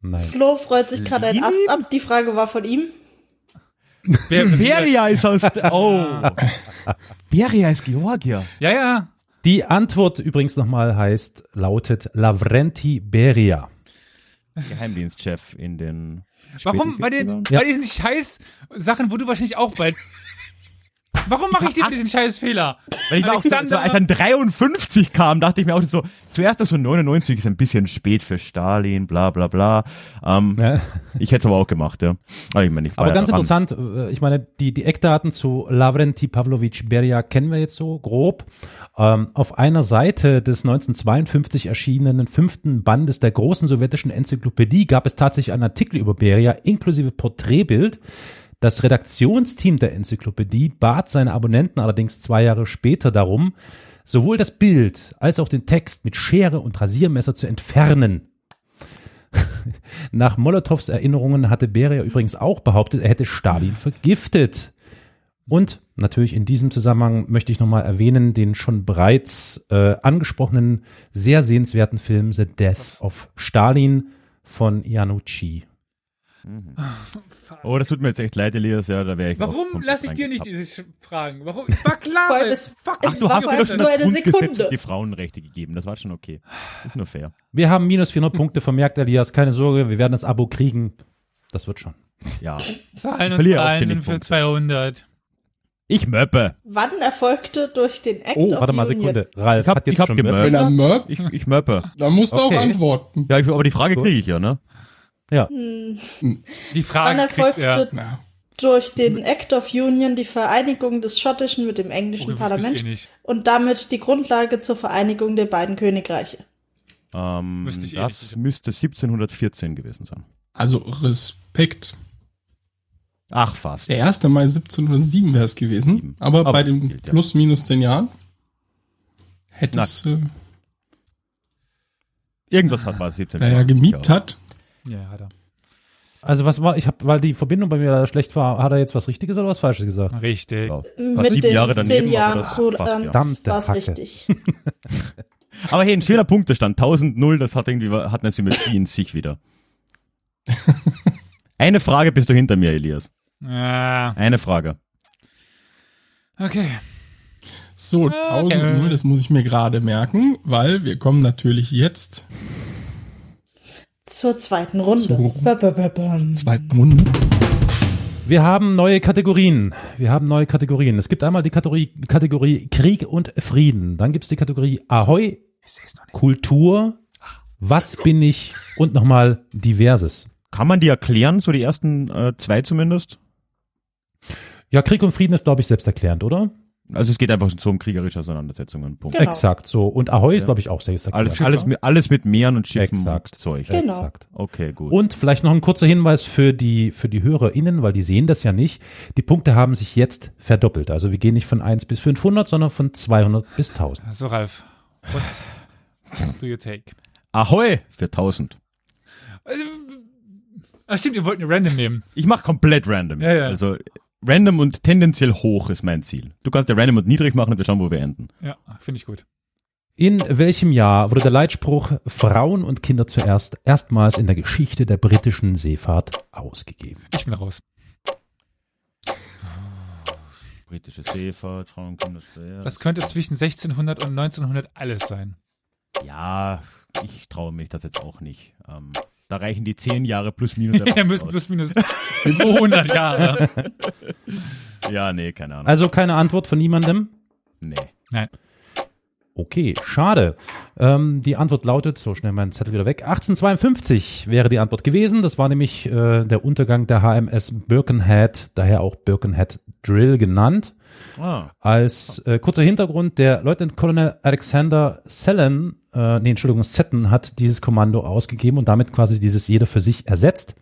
[SPEAKER 4] nein.
[SPEAKER 1] Flo freut sich gerade ein Ast ab. Die Frage war von ihm.
[SPEAKER 2] Wer,
[SPEAKER 3] Beria ist aus, oh. Beria ist Georgier.
[SPEAKER 2] Ja, ja.
[SPEAKER 4] Die Antwort übrigens nochmal heißt, lautet Lavrenti Beria.
[SPEAKER 3] Geheimdienstchef in den
[SPEAKER 2] Warum? Bei den,
[SPEAKER 3] 40ern.
[SPEAKER 4] Ja.
[SPEAKER 2] bei diesen scheiß Sachen, wo du wahrscheinlich auch bald. Warum mache ich dir diesen scheiß Fehler?
[SPEAKER 3] Weil ich war auch so, so,
[SPEAKER 2] Alexander-
[SPEAKER 3] als dann 53 kam, dachte ich mir auch so, zuerst noch so 99 ist ein bisschen spät für Stalin, bla bla bla. Ähm,
[SPEAKER 4] Ja.
[SPEAKER 3] Ich hätte es aber auch gemacht, ja. Aber, ich meine, ich
[SPEAKER 4] Aber
[SPEAKER 3] ja
[SPEAKER 4] ganz
[SPEAKER 3] ran.
[SPEAKER 4] interessant, äh, ich meine, die, die Eckdaten zu Lavrenti Pavlovich Beria kennen wir jetzt so grob. Ähm, auf einer Seite des 1952 erschienenen fünften Bandes der großen sowjetischen Enzyklopädie gab es tatsächlich einen Artikel über Beria inklusive Porträtbild. Das Redaktionsteam der Enzyklopädie bat seine Abonnenten allerdings zwei Jahre später darum, sowohl das Bild als auch den Text mit Schere und Rasiermesser zu entfernen. Nach Molotows Erinnerungen hatte Beria übrigens auch behauptet, er hätte Stalin vergiftet. Und natürlich in diesem Zusammenhang möchte ich nochmal erwähnen den schon bereits äh, angesprochenen, sehr sehenswerten Film The Death of Stalin von Yanucci.
[SPEAKER 3] Oh, das tut mir jetzt echt leid, Elias, ja, da wäre ich
[SPEAKER 2] Warum lasse ich dir nicht diese Fragen? Warum? Es war klar.
[SPEAKER 1] Vor allem
[SPEAKER 2] weil-
[SPEAKER 1] es-
[SPEAKER 2] fuck,
[SPEAKER 1] es
[SPEAKER 3] Ach, du
[SPEAKER 1] war
[SPEAKER 3] hast mir
[SPEAKER 1] vor
[SPEAKER 3] doch schon
[SPEAKER 1] nur eine Sekunde.
[SPEAKER 3] und die Frauenrechte gegeben, das war schon okay. Ist nur fair.
[SPEAKER 4] Wir haben minus 400 Punkte vermerkt, Elias, keine Sorge, wir werden das Abo kriegen. Das wird schon.
[SPEAKER 3] Ja.
[SPEAKER 2] Zahlen und Zahlen für
[SPEAKER 3] Punkte.
[SPEAKER 2] 200.
[SPEAKER 3] Ich möppe.
[SPEAKER 1] Wann erfolgte durch den Act
[SPEAKER 4] Oh, warte mal, Sekunde. Ralf
[SPEAKER 3] Ich hab-
[SPEAKER 4] hat jetzt
[SPEAKER 3] ich hab
[SPEAKER 4] schon
[SPEAKER 3] gemerkt.
[SPEAKER 5] Wenn er mörbt,
[SPEAKER 3] Ich, ich möppe.
[SPEAKER 5] dann musst du
[SPEAKER 4] Okay.
[SPEAKER 5] auch antworten.
[SPEAKER 3] Ja, ich, aber die Frage kriege ich ja, ne?
[SPEAKER 4] Ja,
[SPEAKER 2] Die
[SPEAKER 1] Wann
[SPEAKER 2] Frage kriegt
[SPEAKER 1] erfolgte
[SPEAKER 2] er.
[SPEAKER 5] Na,
[SPEAKER 1] durch den Act of Union die Vereinigung des Schottischen mit dem englischen
[SPEAKER 2] Oh, wusste
[SPEAKER 1] Parlament
[SPEAKER 2] eh
[SPEAKER 1] und damit die Grundlage zur Vereinigung der beiden Königreiche?
[SPEAKER 3] Ähm,
[SPEAKER 2] eh
[SPEAKER 3] das
[SPEAKER 2] nicht.
[SPEAKER 3] müsste 1714 gewesen sein.
[SPEAKER 5] also Respekt.
[SPEAKER 3] Ach, fast.
[SPEAKER 5] Der 1. Mai 1707 wäre es gewesen.
[SPEAKER 3] Sieben.
[SPEAKER 5] Aber,
[SPEAKER 3] Aber
[SPEAKER 5] bei den
[SPEAKER 3] gilt ja.
[SPEAKER 5] plus minus 10 Jahren hätte es, äh,
[SPEAKER 3] Irgendwas hat es 17.
[SPEAKER 5] wer ja gemiebt hat,
[SPEAKER 2] Ja, hat er.
[SPEAKER 4] also was war, ich habe, weil die Verbindung bei mir leider schlecht war, hat er jetzt was Richtiges oder was Falsches gesagt?
[SPEAKER 2] Richtig.
[SPEAKER 3] Ja.
[SPEAKER 1] Mit
[SPEAKER 3] sieben
[SPEAKER 1] den
[SPEAKER 3] Jahre
[SPEAKER 1] zehn
[SPEAKER 3] daneben, aber
[SPEAKER 1] Jahren
[SPEAKER 3] das fast,
[SPEAKER 1] Roland
[SPEAKER 3] ja.
[SPEAKER 4] Verdammte
[SPEAKER 1] war es
[SPEAKER 4] Hacke.
[SPEAKER 1] richtig.
[SPEAKER 3] Aber hey, ein schöner Punktestand. 1000-0, das hat irgendwie, hat eine Symmetrie in sich wieder. Eine Frage bist du hinter mir, Elias.
[SPEAKER 2] Ja,
[SPEAKER 3] Eine Frage.
[SPEAKER 2] okay.
[SPEAKER 5] So, 1000 Null, das muss ich mir gerade merken, weil wir kommen natürlich jetzt
[SPEAKER 1] Zur zweiten Runde.
[SPEAKER 5] So.
[SPEAKER 1] Ba, ba, ba, bam.
[SPEAKER 5] zweiten Runde.
[SPEAKER 4] Wir haben neue Kategorien. Wir haben neue Kategorien. Es gibt einmal die Kategorie, Kategorie Krieg und Frieden. Dann gibt es die Kategorie Ahoi, Kultur, Was bin ich und nochmal Diverses.
[SPEAKER 3] Kann man die erklären, so die ersten äh, zwei zumindest?
[SPEAKER 4] Ja, Krieg und Frieden ist, glaube ich, selbsterklärend, oder?
[SPEAKER 3] Also es geht einfach so um kriegerische Auseinandersetzungen. Punkt.
[SPEAKER 1] Genau.
[SPEAKER 4] Exakt so. Und Ahoi ist, glaube ich, auch selbsterklärend.
[SPEAKER 3] Alles, alles, mit, alles mit Meeren und Schiffen
[SPEAKER 4] Exakt.
[SPEAKER 3] und Zeug.
[SPEAKER 1] Genau.
[SPEAKER 4] Exakt.
[SPEAKER 3] Okay, gut.
[SPEAKER 4] Und vielleicht noch ein kurzer Hinweis für die, für die HörerInnen, weil die sehen das ja nicht. Die Punkte haben sich jetzt verdoppelt. Also wir gehen nicht von 1 bis 500, sondern von 200 bis 1000.
[SPEAKER 2] So, Ralf. What do you take?
[SPEAKER 3] Ahoi für 1000.
[SPEAKER 2] Ah, stimmt, ihr wollt eine Random nehmen.
[SPEAKER 3] Ich mache komplett random.
[SPEAKER 2] Ja, ja.
[SPEAKER 3] Also random und tendenziell hoch ist mein Ziel. Du kannst ja random und niedrig machen und wir schauen, wo wir enden.
[SPEAKER 2] Ja, finde ich gut.
[SPEAKER 4] In welchem Jahr wurde der Leitspruch Frauen und Kinder zuerst erstmals in der Geschichte der britischen Seefahrt ausgegeben?
[SPEAKER 2] Ich bin raus.
[SPEAKER 3] Britische Seefahrt, Frauen, Kinder, zuerst.
[SPEAKER 2] Das könnte zwischen 1600 und 1900 alles sein.
[SPEAKER 3] Ja, ich traue mich das jetzt auch nicht. Ähm, da reichen die zehn Jahre plus minus. einfach
[SPEAKER 2] Wir müssen plus minus 200 Jahre.
[SPEAKER 3] Ja, nee, keine Ahnung.
[SPEAKER 4] Also keine Antwort von niemandem?
[SPEAKER 3] nee.
[SPEAKER 2] Nein.
[SPEAKER 4] Okay, schade. Ähm, die Antwort lautet, so schnell mein Zettel wieder weg, 1852 wäre die Antwort gewesen. Das war nämlich äh, der Untergang der HMS Birkenhead, daher auch Birkenhead Drill genannt.
[SPEAKER 3] Ah,
[SPEAKER 4] Als äh, kurzer Hintergrund, der Lieutenant Colonel Alexander Sellen, äh, nee, Entschuldigung, Seton hat dieses Kommando ausgegeben und damit quasi dieses jeder für sich ersetzt.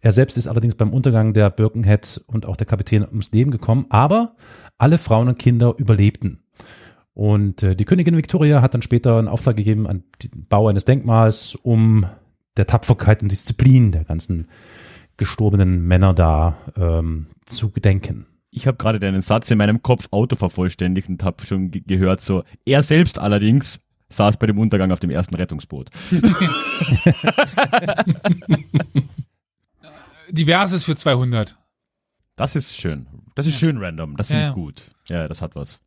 [SPEAKER 4] Er selbst ist allerdings beim Untergang der Birkenhead und auch der Kapitän ums Leben gekommen, aber alle Frauen und Kinder überlebten. Und äh, die Königin Victoria hat dann später einen Auftrag gegeben an den Bau eines Denkmals, um der Tapferkeit und Disziplin der ganzen gestorbenen Männer da ähm, zu gedenken.
[SPEAKER 3] ich habe gerade deinen Satz in meinem Kopf Auto vervollständigt und habe schon ge gehört, so, er selbst allerdings saß bei dem Untergang auf dem ersten Rettungsboot.
[SPEAKER 2] Diverses für 200.
[SPEAKER 3] Das ist schön. Das ist schön random. Das finde
[SPEAKER 2] Ja,
[SPEAKER 3] ich
[SPEAKER 2] ja.
[SPEAKER 3] gut. Ja, das hat was.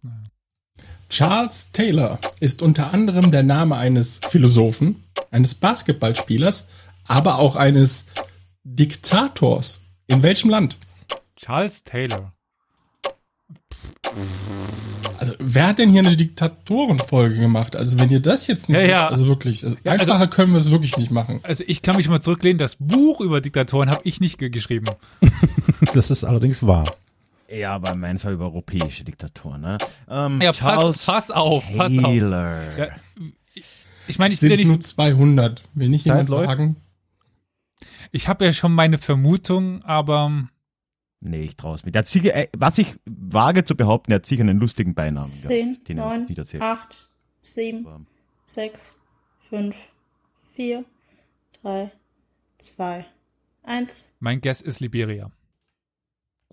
[SPEAKER 5] Charles Taylor ist unter anderem der Name eines Philosophen, eines Basketballspielers, aber auch eines Diktators. In welchem Land?
[SPEAKER 2] Charles Taylor.
[SPEAKER 5] Also, wer hat denn hier eine Diktatorenfolge gemacht? Also, wenn ihr das jetzt nicht,
[SPEAKER 2] Ja, ja.
[SPEAKER 5] wisst, also wirklich, also
[SPEAKER 2] Ja, also-
[SPEAKER 5] einfacher können wir es wirklich nicht machen.
[SPEAKER 2] Also ich kann mich mal zurücklehnen, das Buch über Diktatoren habe ich nicht ge geschrieben.
[SPEAKER 4] Das ist allerdings wahr.
[SPEAKER 3] Ja, aber meins war über europäische Diktatoren, ne? Ähm,
[SPEAKER 2] Ja,
[SPEAKER 3] Charles
[SPEAKER 2] pass, pass auf, pass auf. Ja, ich meine,
[SPEAKER 5] Es
[SPEAKER 2] ich will ja
[SPEAKER 5] sind nur
[SPEAKER 2] nicht,
[SPEAKER 5] 200. Will nicht jemand
[SPEAKER 4] läuft.
[SPEAKER 5] fragen?
[SPEAKER 2] ich habe ja schon meine Vermutung, aber
[SPEAKER 3] Nee, ich traue es mir. Der hat sicher, äh, was ich wage zu behaupten, der hat sicher einen lustigen Beinamen.
[SPEAKER 1] Zehn,
[SPEAKER 3] gehabt, den er
[SPEAKER 1] neun,
[SPEAKER 3] nicht erzählt.
[SPEAKER 1] acht, sieben,
[SPEAKER 3] Aber-
[SPEAKER 1] sechs, fünf, vier, drei, zwei, eins.
[SPEAKER 2] mein Guess ist Liberia.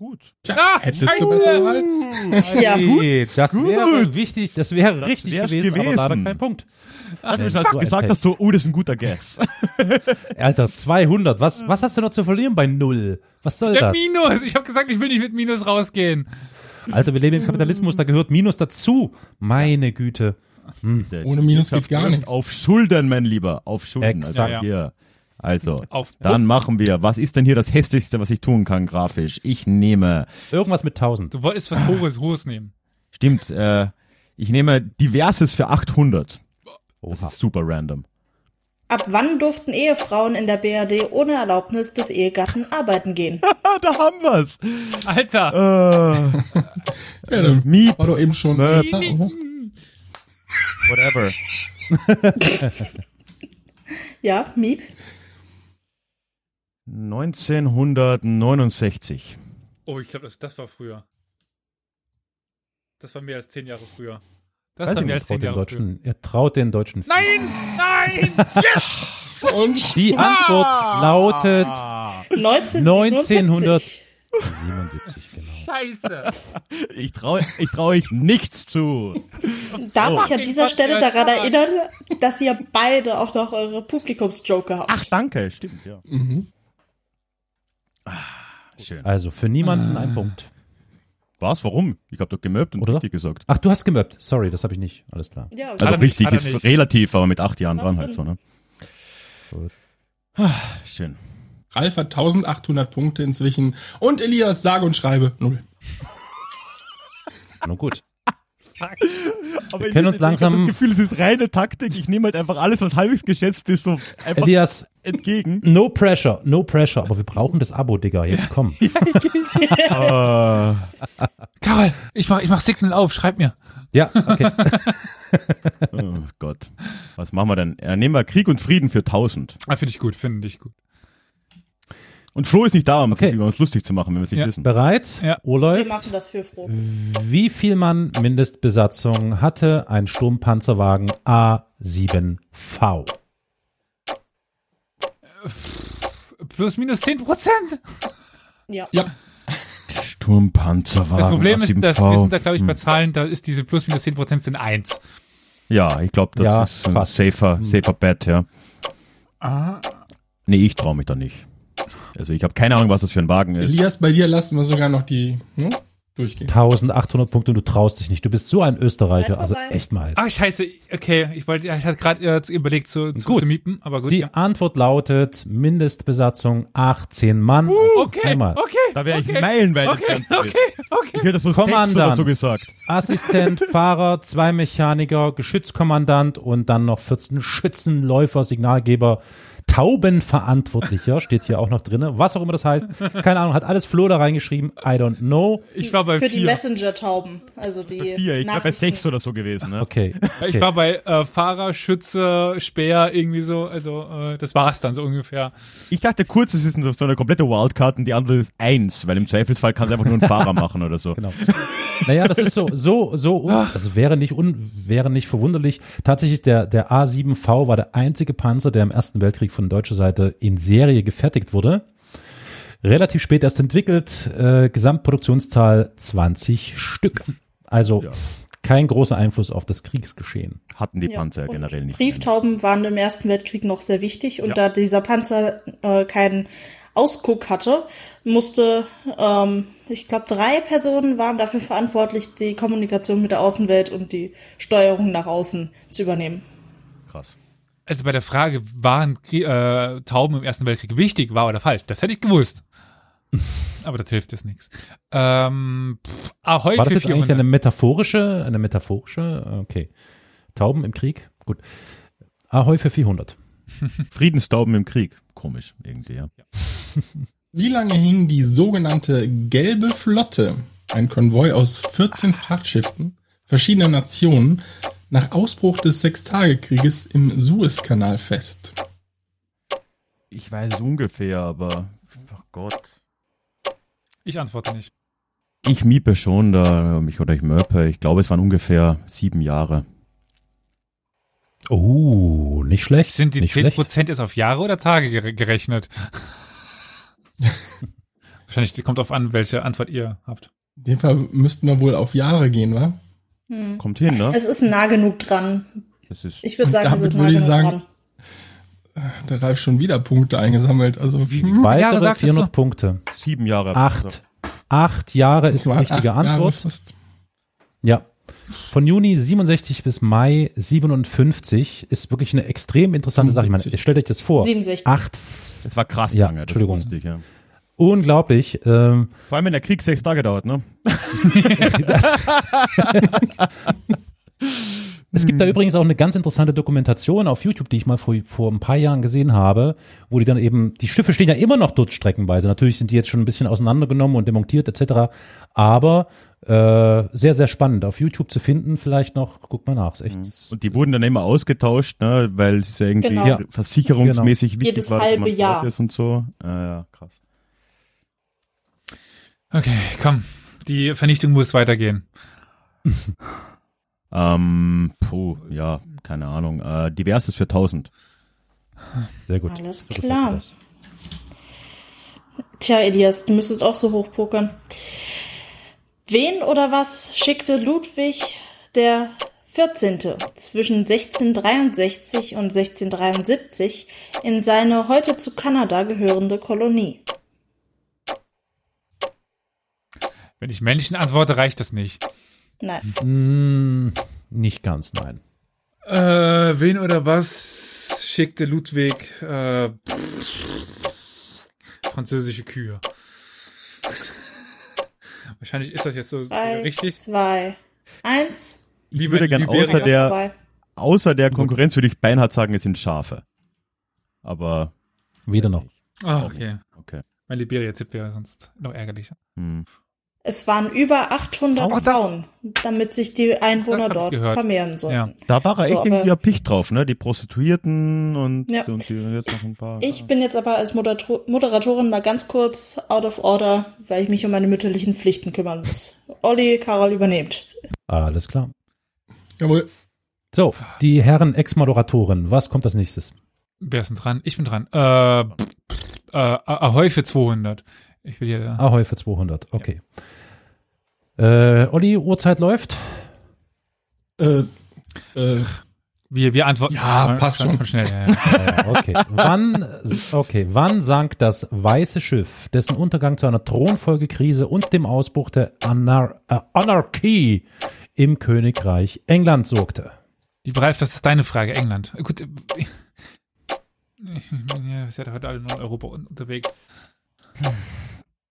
[SPEAKER 3] Gut.
[SPEAKER 5] Tja,
[SPEAKER 2] Ah,
[SPEAKER 5] hättest du besser gewählt?
[SPEAKER 1] Ja,
[SPEAKER 4] Hey, das wäre
[SPEAKER 3] Gut.
[SPEAKER 4] wichtig, das wäre
[SPEAKER 3] Das
[SPEAKER 4] richtig
[SPEAKER 3] wär's
[SPEAKER 4] gewesen, aber
[SPEAKER 3] gewesen.
[SPEAKER 4] leider kein Punkt.
[SPEAKER 3] Als du
[SPEAKER 4] so
[SPEAKER 3] das
[SPEAKER 4] ein
[SPEAKER 3] gesagt hast, so, oh, das ist ein guter Guess.
[SPEAKER 4] Alter, 200, was, was hast du noch zu verlieren bei Null? Was soll
[SPEAKER 2] Der
[SPEAKER 4] das?
[SPEAKER 2] Minus! Ich habe gesagt, ich will nicht mit Minus rausgehen.
[SPEAKER 4] Alter, wir leben im Kapitalismus, da gehört Minus dazu. Meine Güte.
[SPEAKER 5] Ohne Minus geht gar nichts.
[SPEAKER 3] Auf Schulden, mein Lieber. Auf Schulden.
[SPEAKER 4] Exakt.
[SPEAKER 3] Also
[SPEAKER 2] Ja, ja.
[SPEAKER 3] Also,
[SPEAKER 2] Auf
[SPEAKER 3] dann machen wir. Was ist denn hier das Hässlichste, was ich tun kann, grafisch? Ich nehme,
[SPEAKER 4] Irgendwas mit 1000.
[SPEAKER 2] Du wolltest was Hohes, Hohes nehmen.
[SPEAKER 3] stimmt, äh, ich nehme Diverses für 800. Das
[SPEAKER 4] Oha.
[SPEAKER 3] ist super random.
[SPEAKER 1] Ab wann durften Ehefrauen in der BRD ohne Erlaubnis des Ehegatten arbeiten gehen?
[SPEAKER 3] Da haben wir's.
[SPEAKER 2] Alter!
[SPEAKER 3] Äh,
[SPEAKER 5] Ja, dann
[SPEAKER 3] Miep,
[SPEAKER 5] war doch eben schon.
[SPEAKER 3] Möp.
[SPEAKER 5] Oh,
[SPEAKER 3] whatever.
[SPEAKER 1] Ja, Miep.
[SPEAKER 3] 1969.
[SPEAKER 2] Oh, ich glaube, das, das war früher. Das war mehr als zehn Jahre früher. Das
[SPEAKER 3] Weiß
[SPEAKER 2] war mehr als zehn
[SPEAKER 4] Traut den
[SPEAKER 2] Jahre früher.
[SPEAKER 4] Deutschen, er traut den Deutschen.
[SPEAKER 2] Nein! Nein! Yes!
[SPEAKER 5] Und
[SPEAKER 4] Die Antwort lautet
[SPEAKER 1] 1977.
[SPEAKER 4] 77, genau.
[SPEAKER 2] Scheiße!
[SPEAKER 3] Ich traue ich trau euch nichts zu.
[SPEAKER 1] Darf ich an dieser Stelle daran erinnern, dass ihr beide auch noch eure Publikumsjoker habt?
[SPEAKER 3] Ach, danke, stimmt, ja.
[SPEAKER 5] Mhm.
[SPEAKER 3] Ah, Schön.
[SPEAKER 4] Also für niemanden ein Punkt.
[SPEAKER 3] Was? Warum? Ich habe doch gemöbt und
[SPEAKER 4] Oder?
[SPEAKER 3] richtig gesagt.
[SPEAKER 4] Ach, du hast gemöppt. Sorry, das habe ich nicht. Alles klar.
[SPEAKER 1] Ja,
[SPEAKER 3] Also richtig ist
[SPEAKER 2] nicht.
[SPEAKER 3] relativ, aber mit acht Jahren dran halt so, ne?
[SPEAKER 4] Gut.
[SPEAKER 3] Ah, Schön.
[SPEAKER 5] Ralf hat 1800 Punkte inzwischen. Und Elias, sage und schreibe, null.
[SPEAKER 4] Nun gut.
[SPEAKER 3] Aber
[SPEAKER 4] können uns
[SPEAKER 3] ich
[SPEAKER 4] langsam-
[SPEAKER 3] hab das Gefühl, es ist reine Taktik. Ich nehme halt einfach alles, was halbwegs geschätzt ist, so einfach
[SPEAKER 4] Elias,
[SPEAKER 3] entgegen.
[SPEAKER 4] no pressure, no pressure. Aber wir brauchen das Abo, Digga. Jetzt komm.
[SPEAKER 3] Ah,
[SPEAKER 2] Karol, ich mach, ich mach Signal auf, schreib mir.
[SPEAKER 4] Ja, okay.
[SPEAKER 3] oh Gott. Was machen wir denn? Ja, nehmen wir Krieg und Frieden für 1000.
[SPEAKER 2] Ah, finde ich gut, finde ich gut.
[SPEAKER 3] Und Flo ist nicht da, um
[SPEAKER 4] Okay.
[SPEAKER 3] es uns lustig zu machen, wenn wir es nicht
[SPEAKER 2] Ja.
[SPEAKER 3] wissen.
[SPEAKER 4] Bereit?
[SPEAKER 2] Ja.
[SPEAKER 4] Uhr
[SPEAKER 1] wir machen das für froh.
[SPEAKER 4] Wie viel Mann Mindestbesatzung hatte ein Sturmpanzerwagen A7V?
[SPEAKER 2] Plus minus 10 Prozent.
[SPEAKER 1] Ja.
[SPEAKER 5] Ja,
[SPEAKER 3] Sturmpanzerwagen.
[SPEAKER 2] Das Problem ist, dass
[SPEAKER 3] A7V.
[SPEAKER 2] wir sind da, glaube ich, bei
[SPEAKER 3] Hm.
[SPEAKER 2] Zahlen, da ist diese plus minus 10 Prozent sind 1.
[SPEAKER 3] Ja, ich glaube, das
[SPEAKER 4] Ja,
[SPEAKER 3] ist ein
[SPEAKER 4] fast.
[SPEAKER 3] safer, safer Bet, ja.
[SPEAKER 2] Ah.
[SPEAKER 3] Nee, ich traue mich da nicht. Also ich habe keine Ahnung, was das für ein Wagen ist.
[SPEAKER 5] Elias, bei dir lassen wir sogar noch die ne, durchgehen.
[SPEAKER 4] 1800 Punkte und du traust dich nicht. Du bist so ein Österreicher. Also echt mal.
[SPEAKER 2] Ah, scheiße. Okay, ich wollte, ich hatte gerade äh, überlegt zu, zu,
[SPEAKER 4] Gut.
[SPEAKER 2] zu mieten, aber gut.
[SPEAKER 4] Die
[SPEAKER 2] ja.
[SPEAKER 4] Antwort lautet Mindestbesatzung 18 Mann.
[SPEAKER 2] Okay,
[SPEAKER 4] Einmal.
[SPEAKER 2] okay.
[SPEAKER 3] Da wäre ich
[SPEAKER 2] okay,
[SPEAKER 3] meilenweit
[SPEAKER 2] Okay, okay, okay.
[SPEAKER 3] Ich hätte so
[SPEAKER 4] Kommandant.
[SPEAKER 3] So gesagt.
[SPEAKER 4] Assistent, Fahrer, zwei Mechaniker, Geschützkommandant und dann noch 14 Schützenläufer, Signalgeber, Taubenverantwortlicher, steht hier auch noch drinne. Was auch immer das heißt. Keine Ahnung, hat alles Flo da reingeschrieben. I don't know.
[SPEAKER 2] Ich war bei
[SPEAKER 1] Für die
[SPEAKER 2] vier.
[SPEAKER 1] Messenger-Tauben. Also die
[SPEAKER 3] Vier, ich glaube bei sechs oder so gewesen. Ne?
[SPEAKER 4] Okay.
[SPEAKER 2] Ich
[SPEAKER 4] okay.
[SPEAKER 2] war bei äh, Fahrer, Schütze, Speer, irgendwie so. Also äh, das war's dann so ungefähr.
[SPEAKER 3] Ich dachte kurz, es ist so eine komplette Wildcard und die andere ist eins, weil im Zweifelsfall kann es einfach nur ein Fahrer machen oder so.
[SPEAKER 4] Genau. Naja, das ist so, so, so, das wäre nicht un, wäre nicht verwunderlich. Tatsächlich, der, der A7V war der einzige Panzer, der im Ersten Weltkrieg von deutscher Seite in Serie gefertigt wurde. Relativ spät erst entwickelt, äh, Gesamtproduktionszahl 20 Stück. Also
[SPEAKER 3] Ja.
[SPEAKER 4] kein großer Einfluss auf das Kriegsgeschehen.
[SPEAKER 3] Hatten die
[SPEAKER 1] Ja,
[SPEAKER 3] Panzer generell nicht.
[SPEAKER 1] Brieftauben waren im Ersten Weltkrieg noch sehr wichtig und
[SPEAKER 2] Ja.
[SPEAKER 1] da dieser Panzer äh, keinen Ausguck hatte, musste, ähm, ich glaube, drei Personen waren dafür verantwortlich, die Kommunikation mit der Außenwelt und die Steuerung nach außen zu übernehmen.
[SPEAKER 3] Krass.
[SPEAKER 2] Also bei der Frage, waren äh, Tauben im Ersten Weltkrieg wichtig, wahr oder falsch? Das hätte ich gewusst. Aber das hilft jetzt nichts. Ähm, pff, Ahoi
[SPEAKER 4] War das jetzt eigentlich
[SPEAKER 2] 400.
[SPEAKER 4] eine metaphorische, eine metaphorische, okay. Tauben im Krieg? Gut. Ahoi für 400.
[SPEAKER 3] Friedenstauben im Krieg. Komisch, irgendwie, ja.
[SPEAKER 5] Wie lange hing die sogenannte Gelbe Flotte, ein Konvoi aus 14 Frachtschiffen verschiedener Nationen, nach Ausbruch des Sechstagekrieges im Suezkanal fest?
[SPEAKER 3] Ich weiß es ungefähr, aber ach Gott.
[SPEAKER 2] Ich antworte nicht.
[SPEAKER 3] Ich miepe schon da, mich oder ich mörpe. Ich glaube, es waren ungefähr sieben Jahre.
[SPEAKER 4] Oh, nicht schlecht.
[SPEAKER 2] Sind die
[SPEAKER 4] nicht
[SPEAKER 2] 10% jetzt auf Jahre oder Tage gere- gerechnet? Wahrscheinlich kommt auf an, welche Antwort ihr habt.
[SPEAKER 5] In dem Fall müssten wir wohl auf Jahre gehen, wa?
[SPEAKER 3] Kommt hin, ne?
[SPEAKER 1] Es ist nah genug dran. Ich würde sagen, es ist nah genug
[SPEAKER 5] sagen-
[SPEAKER 1] dran.
[SPEAKER 5] Der Ralf schon wieder Punkte eingesammelt. Also
[SPEAKER 2] Wie-
[SPEAKER 5] hm,
[SPEAKER 4] Weitere
[SPEAKER 2] sagtest
[SPEAKER 4] 400
[SPEAKER 2] du?
[SPEAKER 4] Punkte.
[SPEAKER 3] sieben Jahre.
[SPEAKER 4] Acht. Acht Jahre ist die richtige Antwort.
[SPEAKER 5] fast.
[SPEAKER 4] Ja. Von Juni 67 bis Mai 57 ist wirklich eine extrem interessante Sache. Ich meine,
[SPEAKER 5] 75.
[SPEAKER 4] stellt euch das vor.
[SPEAKER 1] 67.
[SPEAKER 4] Acht,
[SPEAKER 3] Das war krass
[SPEAKER 4] Ja,
[SPEAKER 3] lange.
[SPEAKER 4] Entschuldigung.
[SPEAKER 3] ich, ja.
[SPEAKER 4] Unglaublich. Ähm,
[SPEAKER 3] Vor allem, wenn der Krieg sechs Tage dauert, ne?
[SPEAKER 4] Es gibt da übrigens auch eine ganz interessante Dokumentation auf YouTube, die ich mal vor, vor ein paar Jahren gesehen habe, wo die dann eben, die Schiffe stehen ja immer noch dort streckenweise. Natürlich sind die jetzt schon ein bisschen auseinandergenommen und demontiert etc. Aber äh, sehr, sehr spannend. Auf YouTube zu finden, vielleicht noch, guck mal nach. Ist echt,
[SPEAKER 3] Und die wurden dann immer ausgetauscht, ne? Weil es ja irgendwie
[SPEAKER 1] Genau.
[SPEAKER 3] Versicherungsmäßig wichtig
[SPEAKER 1] Jedes
[SPEAKER 3] war, dass
[SPEAKER 1] halbe Jahr.
[SPEAKER 3] Und so. Ja, ja, krass.
[SPEAKER 2] Okay, komm. Die Vernichtung muss weitergehen.
[SPEAKER 3] Ähm, puh, ja, keine Ahnung. Äh, diverses für 1000.
[SPEAKER 4] sehr gut.
[SPEAKER 1] Alles klar. Tja, Elias, du müsstest auch so hochpokern. Wen oder was schickte Ludwig der 14. zwischen 1663 und 1673 in seine heute zu Kanada gehörende Kolonie?
[SPEAKER 2] Wenn ich Menschen antworte, reicht das nicht.
[SPEAKER 1] Nein.
[SPEAKER 4] Mm, nicht ganz, nein.
[SPEAKER 2] Äh, wen oder was schickte Ludwig äh, französische Kühe? Wahrscheinlich ist das jetzt so
[SPEAKER 1] Drei,
[SPEAKER 2] richtig.
[SPEAKER 1] zwei, eins.
[SPEAKER 3] Ich würde gern
[SPEAKER 2] Liberia.
[SPEAKER 3] außer der, außer der Konkurrenz würde ich beinhart sagen, es sind Schafe. Aber,
[SPEAKER 4] Weder noch.
[SPEAKER 2] Ah, okay.
[SPEAKER 3] okay.
[SPEAKER 2] Mein Liberia-Tipp wäre sonst noch ärgerlicher.
[SPEAKER 3] Hm.
[SPEAKER 1] Es waren über 800
[SPEAKER 2] Auch das-
[SPEAKER 1] Frauen, damit sich die Einwohner dort
[SPEAKER 2] gehört.
[SPEAKER 1] vermehren sollten.
[SPEAKER 2] Ja.
[SPEAKER 3] Da war er
[SPEAKER 1] So,
[SPEAKER 3] echt irgendwie erpicht drauf, ne? Die Prostituierten und,
[SPEAKER 1] Ja.
[SPEAKER 3] und die, jetzt noch ein paar.
[SPEAKER 1] Ich bin jetzt aber als Moderator Moderatorin mal ganz kurz out of order, weil ich mich um meine mütterlichen Pflichten kümmern muss. Olli, Carol übernehmt.
[SPEAKER 4] Alles klar.
[SPEAKER 5] Jawohl.
[SPEAKER 4] So, die Herren Ex-Moderatoren, was kommt als nächstes?
[SPEAKER 2] Wer ist denn dran? Ich bin dran. Äh, äh, Ahoi für 200. Ich will hier.
[SPEAKER 4] Ahoi für 200, okay. Äh, Olli, Uhrzeit läuft.
[SPEAKER 5] Äh, äh,
[SPEAKER 2] Wir, wir antworten.
[SPEAKER 5] Ja, passt schon.
[SPEAKER 2] schnell. Ja, ja.
[SPEAKER 4] Äh, okay. wann, okay, wann sank das Weiße Schiff, dessen Untergang zu einer Thronfolgekrise und dem Ausbruch der Anar äh, Anarchie im Königreich England sorgte?
[SPEAKER 2] Lieber Ralf, das ist deine Frage. England. Gut. äh, Ich bin ja, ist ja heute alle nur in Europa un- unterwegs.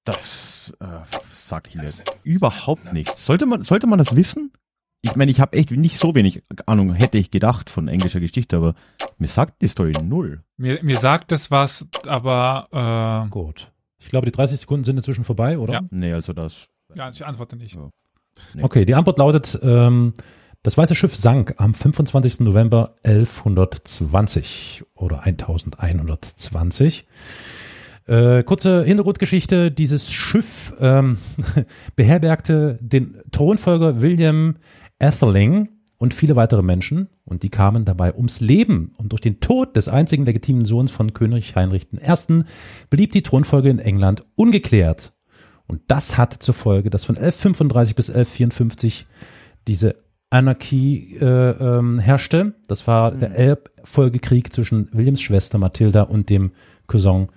[SPEAKER 3] Das äh, sagt mir überhaupt nichts. Sollte man, sollte man das wissen? Ich meine, ich habe echt nicht so wenig Ahnung, hätte ich gedacht von englischer Geschichte, aber mir sagt die Story null.
[SPEAKER 2] Mir, mir sagt das was, aber
[SPEAKER 4] Gut. Ich glaube, die 30 Sekunden sind inzwischen vorbei, oder?
[SPEAKER 2] Ja.
[SPEAKER 3] Nee, also das.
[SPEAKER 2] äh, ja, ich antworte nicht.
[SPEAKER 3] Ja.
[SPEAKER 4] Okay, die Antwort lautet, ähm, das Weiße Schiff sank am 25. November 1120 oder 1120. Äh, kurze Hintergrundgeschichte, dieses Schiff ähm, beherbergte den Thronfolger William Atheling und viele weitere Menschen und die kamen dabei ums Leben und durch den Tod des einzigen legitimen Sohns von König Heinrich I. blieb die Thronfolge in England ungeklärt. Und das hatte zur Folge, dass von 1135 bis 1154 diese Anarchie äh, ähm, herrschte. Das war der Erbfolgekrieg zwischen Williams Schwester Mathilda und dem Cousin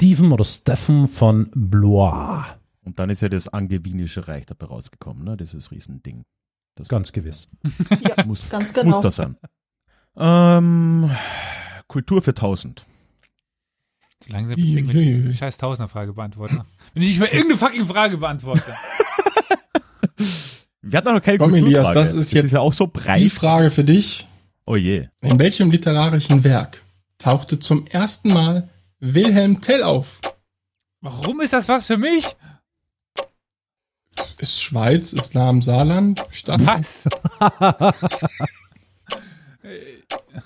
[SPEAKER 4] Stephen oder Stephen von Blois.
[SPEAKER 3] Und dann ist ja das Angevinische Reich dabei rausgekommen, ne? Dieses Riesending. Das
[SPEAKER 4] Ganz gewiss.
[SPEAKER 1] Ja,
[SPEAKER 3] muss,
[SPEAKER 1] ganz genau.
[SPEAKER 3] muss das sein. Ähm, Kultur für 1000.
[SPEAKER 2] Langsam mit
[SPEAKER 5] ui.
[SPEAKER 2] scheiß Tausender-Frage beantworten. Wenn ich nicht mehr irgendeine fucking Frage beantworte.
[SPEAKER 3] Wir hatten noch keine
[SPEAKER 5] Komm. Elias, das ist jetzt
[SPEAKER 3] ist ja auch so
[SPEAKER 5] Die
[SPEAKER 3] breit.
[SPEAKER 5] Frage für dich.
[SPEAKER 3] Oh je.
[SPEAKER 5] In welchem literarischen Werk tauchte zum ersten Mal Wilhelm Tell auf?
[SPEAKER 2] Warum ist das was für mich?
[SPEAKER 5] Ist Schweiz, ist nah am Saarland, Stadt.
[SPEAKER 2] Was?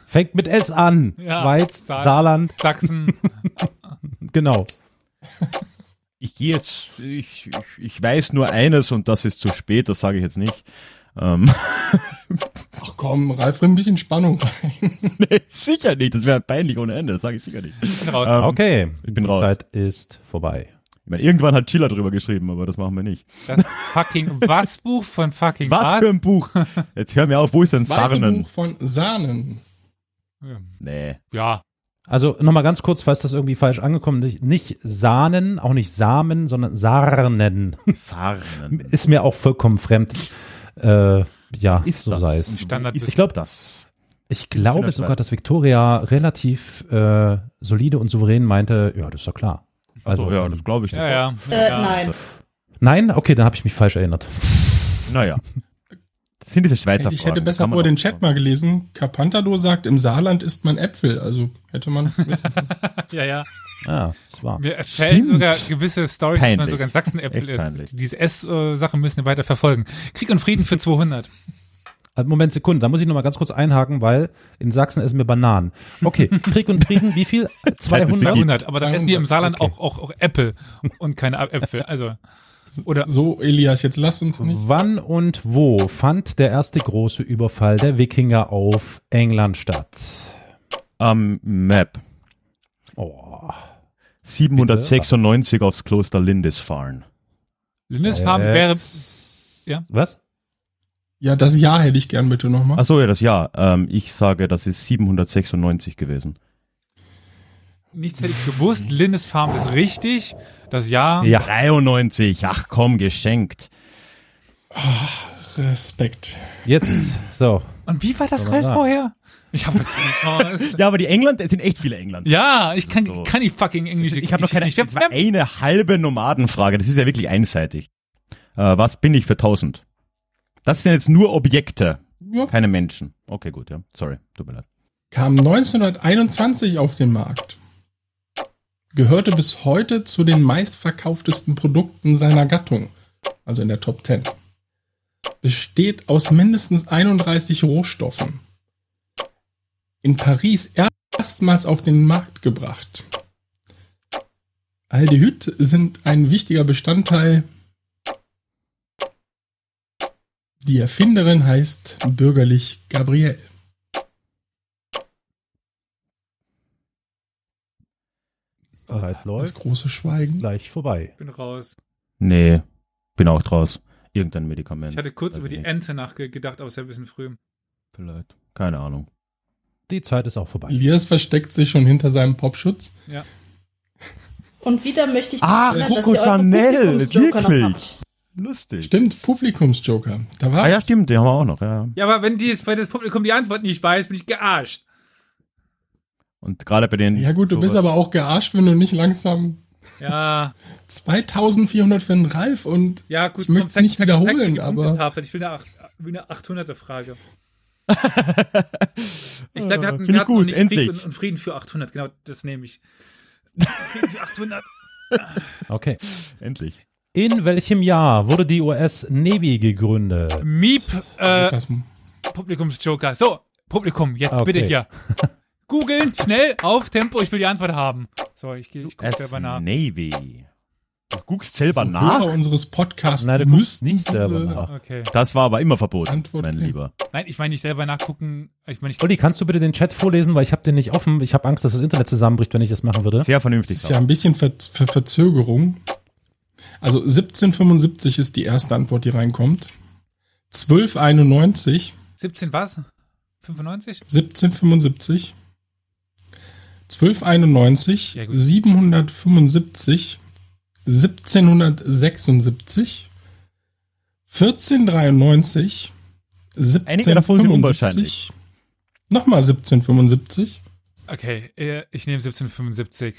[SPEAKER 4] Fängt mit S an.
[SPEAKER 2] Ja,
[SPEAKER 4] Schweiz,
[SPEAKER 2] Saar-
[SPEAKER 4] Saarland,
[SPEAKER 2] Sachsen.
[SPEAKER 4] genau.
[SPEAKER 3] Ich gehe jetzt, ich, ich, ich weiß nur eines und das ist zu spät, das sage ich jetzt nicht. Ähm,
[SPEAKER 5] Ach komm, Ralf, bring ein bisschen Spannung rein.
[SPEAKER 3] nee, sicher nicht, das wäre peinlich ohne Ende, das sage ich sicher nicht.
[SPEAKER 2] raus.
[SPEAKER 3] Ähm,
[SPEAKER 4] Okay,
[SPEAKER 3] ich bin
[SPEAKER 4] die
[SPEAKER 3] raus.
[SPEAKER 4] Zeit ist vorbei.
[SPEAKER 3] Ich meine, irgendwann hat Chilla drüber geschrieben, aber das machen wir nicht.
[SPEAKER 2] Das fucking was Buch von fucking
[SPEAKER 3] Was für ein Buch? Jetzt hör mir auf, wo ist denn Sarnen?
[SPEAKER 5] Buch von Sahnen.
[SPEAKER 3] Nee.
[SPEAKER 2] Ja,
[SPEAKER 4] Also nochmal ganz kurz, falls das irgendwie falsch angekommen ist. Nicht Sahnen, auch nicht Samen, sondern Sarnen.
[SPEAKER 3] Sarnen.
[SPEAKER 4] Ist mir auch vollkommen fremd. Äh, ja,
[SPEAKER 3] Ist
[SPEAKER 4] so
[SPEAKER 3] das?
[SPEAKER 4] sei es.
[SPEAKER 2] Standard-
[SPEAKER 3] Ist
[SPEAKER 4] Ich glaub-
[SPEAKER 3] das.
[SPEAKER 4] Ich glaube
[SPEAKER 3] das
[SPEAKER 4] sogar, dass Victoria relativ äh, solide und souverän meinte, ja, das ist doch klar. Also,
[SPEAKER 3] Also, ja, das glaube ich nicht.
[SPEAKER 2] ja, ja.
[SPEAKER 1] Äh,
[SPEAKER 2] ja.
[SPEAKER 1] Nein.
[SPEAKER 4] Nein, okay, dann habe ich mich falsch erinnert.
[SPEAKER 3] Naja. Das sind diese Schweizer
[SPEAKER 5] Ich hätte
[SPEAKER 3] Fragen,
[SPEAKER 5] besser vor den Chat mal gelesen. Carpantado sagt, im Saarland isst man Äpfel. Also hätte man wissen können.
[SPEAKER 2] Ja, ja.
[SPEAKER 4] Ah, das war.
[SPEAKER 2] Mir erzählen
[SPEAKER 3] Stimmt.
[SPEAKER 2] sogar gewisse Storys, dass man sogar in ist. Diese S-Sachen müssen wir weiter verfolgen. Krieg und Frieden für 200.
[SPEAKER 4] Äh, Moment, Sekunde, da muss ich noch mal ganz kurz einhaken, weil in Sachsen essen wir Bananen. Okay, Krieg und Frieden, wie viel? 200?
[SPEAKER 2] 200, aber dann essen wir im
[SPEAKER 5] 200,
[SPEAKER 2] Saarland
[SPEAKER 5] okay.
[SPEAKER 2] auch, auch, auch Äpfel und keine Äpfel. Also, oder
[SPEAKER 5] So, Elias, jetzt lass uns nicht.
[SPEAKER 4] Wann und wo fand der erste große Überfall der Wikinger auf England statt?
[SPEAKER 3] Am Map.
[SPEAKER 4] Oh.
[SPEAKER 3] 796 aufs Kloster Lindisfarne.
[SPEAKER 2] Lindisfarne
[SPEAKER 4] Äh,
[SPEAKER 2] wäre,
[SPEAKER 4] ja. Was?
[SPEAKER 5] Ja, das Jahr hätte ich gern bitte nochmal.
[SPEAKER 3] Ach so, ja, das Jahr. Ähm, ich sage, das ist 796 gewesen.
[SPEAKER 2] nichts hätte ich gewusst. Lindisfarne ist richtig. Das Jahr.
[SPEAKER 4] Ja.
[SPEAKER 3] 93. Ach komm, geschenkt.
[SPEAKER 5] Respekt.
[SPEAKER 4] Jetzt, so.
[SPEAKER 2] Und wie war das halt vorher? Ich habe keine Chance.
[SPEAKER 3] Ja, aber die England, es sind echt viele England.
[SPEAKER 2] Ja, ich kann,
[SPEAKER 3] So.
[SPEAKER 2] kann die fucking Englisch.
[SPEAKER 3] Ich habe noch keine,
[SPEAKER 2] Ich,
[SPEAKER 3] das war eine halbe Nomadenfrage. Das ist ja wirklich einseitig. Äh, was bin ich für 1000? Das sind jetzt nur Objekte,
[SPEAKER 5] Ja.
[SPEAKER 3] keine Menschen. Okay, gut, ja. Sorry, tut mir leid.
[SPEAKER 5] Kam 1921 auf den Markt. Gehörte bis heute zu den meistverkauftesten Produkten seiner Gattung. Also in der Top 10. Besteht aus mindestens 31 Rohstoffen. In Paris erstmals auf den Markt gebracht. Aldehyd sind ein wichtiger Bestandteil. Die Erfinderin heißt bürgerlich Gabrielle.
[SPEAKER 4] Zeit
[SPEAKER 5] Das
[SPEAKER 4] läuft
[SPEAKER 5] große Schweigen.
[SPEAKER 4] gleich vorbei.
[SPEAKER 2] bin raus.
[SPEAKER 3] Nee, bin auch draus. Irgendein Medikament.
[SPEAKER 2] Ich hatte kurz
[SPEAKER 3] Weiß
[SPEAKER 2] über die
[SPEAKER 3] nicht.
[SPEAKER 2] Ente nachgedacht, aber es ist ja ein bisschen früh.
[SPEAKER 3] Vielleicht. Keine Ahnung
[SPEAKER 4] die Zeit ist auch vorbei.
[SPEAKER 5] Elias versteckt sich schon hinter seinem Popschutz.
[SPEAKER 2] Ja.
[SPEAKER 1] Und wieder möchte ich
[SPEAKER 3] Ach,
[SPEAKER 1] erinnern,
[SPEAKER 3] Coco
[SPEAKER 1] dass
[SPEAKER 3] Chanel, wirklich. Lustig.
[SPEAKER 5] Stimmt, Publikumsjoker. Da war
[SPEAKER 3] ah ja, stimmt, den haben wir auch noch. Ja,
[SPEAKER 2] ja aber wenn, die, wenn das Publikum die Antwort nicht weiß, bin ich gearscht.
[SPEAKER 3] Und gerade bei den.
[SPEAKER 5] Ja, gut, du so bist aber auch gearscht, wenn du nicht langsam.
[SPEAKER 2] Ja.
[SPEAKER 5] 2400 für den Ralf und
[SPEAKER 2] ja, gut,
[SPEAKER 5] ich möchte es nicht wiederholen, aber.
[SPEAKER 2] Ich will eine, 800er-Frage. Ich glaube, wir hatten,
[SPEAKER 3] Finde
[SPEAKER 2] wir hatten
[SPEAKER 3] gut,
[SPEAKER 2] nicht
[SPEAKER 3] endlich.
[SPEAKER 2] Krieg und, und Frieden für 800. Genau, das nehme ich. Frieden für 800.
[SPEAKER 4] Okay.
[SPEAKER 3] Endlich.
[SPEAKER 4] In welchem Jahr wurde die US Navy gegründet?
[SPEAKER 2] Miep, äh, Publikumsjoker. So, Publikum, jetzt
[SPEAKER 4] Okay.
[SPEAKER 2] bitte hier. Googeln, schnell, auf Tempo, ich will die Antwort haben. So, ich, ich gucke selber nach.
[SPEAKER 3] Navy. Du guckst selber
[SPEAKER 5] Hörer
[SPEAKER 3] nach?
[SPEAKER 5] unseres Podcasts
[SPEAKER 4] Nein, du guckst
[SPEAKER 5] müssten
[SPEAKER 4] nicht selber nach.
[SPEAKER 2] Okay.
[SPEAKER 3] Das war aber immer verboten,
[SPEAKER 5] Antwort
[SPEAKER 3] mein. Lieber.
[SPEAKER 2] Nein, ich meine nicht selber nachgucken. Ich meine, ich
[SPEAKER 4] Olli, kannst du bitte den Chat vorlesen, weil ich habe den nicht offen. Ich habe Angst, dass das Internet zusammenbricht, wenn ich das machen würde.
[SPEAKER 3] Sehr vernünftig.
[SPEAKER 5] Das ist ja ein bisschen Ver Ver Verzögerung. Also 1775 ist die erste Antwort, die reinkommt. 1291,
[SPEAKER 2] 17 was? 95?
[SPEAKER 5] 1775, 1291,
[SPEAKER 2] Ja, gut.
[SPEAKER 5] 775, 1776, 1493,
[SPEAKER 3] Einige davon sind
[SPEAKER 5] 1775, nochmal 1775,
[SPEAKER 2] Okay, äh, ich nehme 1775.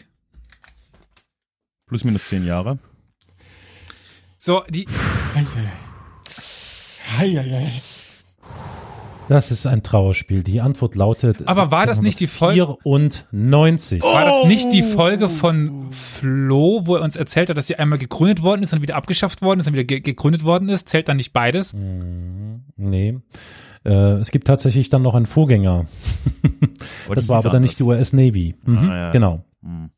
[SPEAKER 3] Plus minus zehn Jahre.
[SPEAKER 2] So, die,
[SPEAKER 5] Eieiei.
[SPEAKER 4] Das ist ein Trauerspiel. Die Antwort lautet.
[SPEAKER 2] Aber war das nicht die Folge-
[SPEAKER 4] 94.
[SPEAKER 2] war das nicht die Folge von Flo, wo er uns erzählt hat, dass sie einmal gegründet worden ist, dann wieder abgeschafft worden ist, dann wieder ge gegründet worden ist? Zählt dann nicht beides?
[SPEAKER 4] Nee. Äh, es gibt tatsächlich dann noch einen Vorgänger. das war aber dann nicht die. US Navy. Mhm,
[SPEAKER 3] Ah, ja.
[SPEAKER 4] Genau.
[SPEAKER 3] Hm.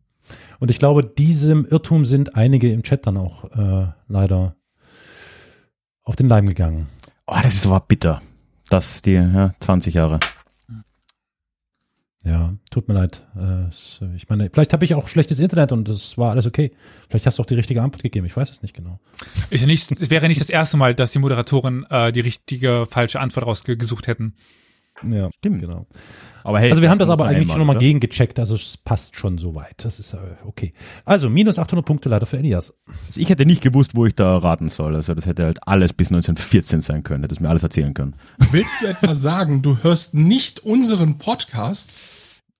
[SPEAKER 4] Und ich glaube, diesem Irrtum sind einige im Chat dann auch äh, leider auf den Leim gegangen.
[SPEAKER 3] Oh, das ist aber bitter. Das, die, ja, 20 Jahre.
[SPEAKER 4] Ja, tut mir leid. Äh, es- ich meine, vielleicht habe ich auch schlechtes Internet und das war alles okay. Vielleicht hast du auch die richtige Antwort gegeben. Ich weiß es nicht genau.
[SPEAKER 2] Ist ja nicht, es wäre nicht das erste Mal, dass die Moderatoren äh, die richtige falsche Antwort rausgesucht hätten.
[SPEAKER 4] Ja,
[SPEAKER 3] Stimmt.
[SPEAKER 4] genau.
[SPEAKER 3] Aber hey,
[SPEAKER 4] Also wir haben das aber
[SPEAKER 3] einmal,
[SPEAKER 4] eigentlich schon nochmal gegengecheckt, also es passt schon soweit. Das ist äh, okay. Also minus 800 Punkte leider für Elias.
[SPEAKER 3] Also ich hätte nicht gewusst, wo ich da raten soll. Also das hätte halt alles bis 1914 sein können. Hätte es mir alles erzählen können.
[SPEAKER 5] Willst du etwa sagen, du hörst nicht unseren Podcast?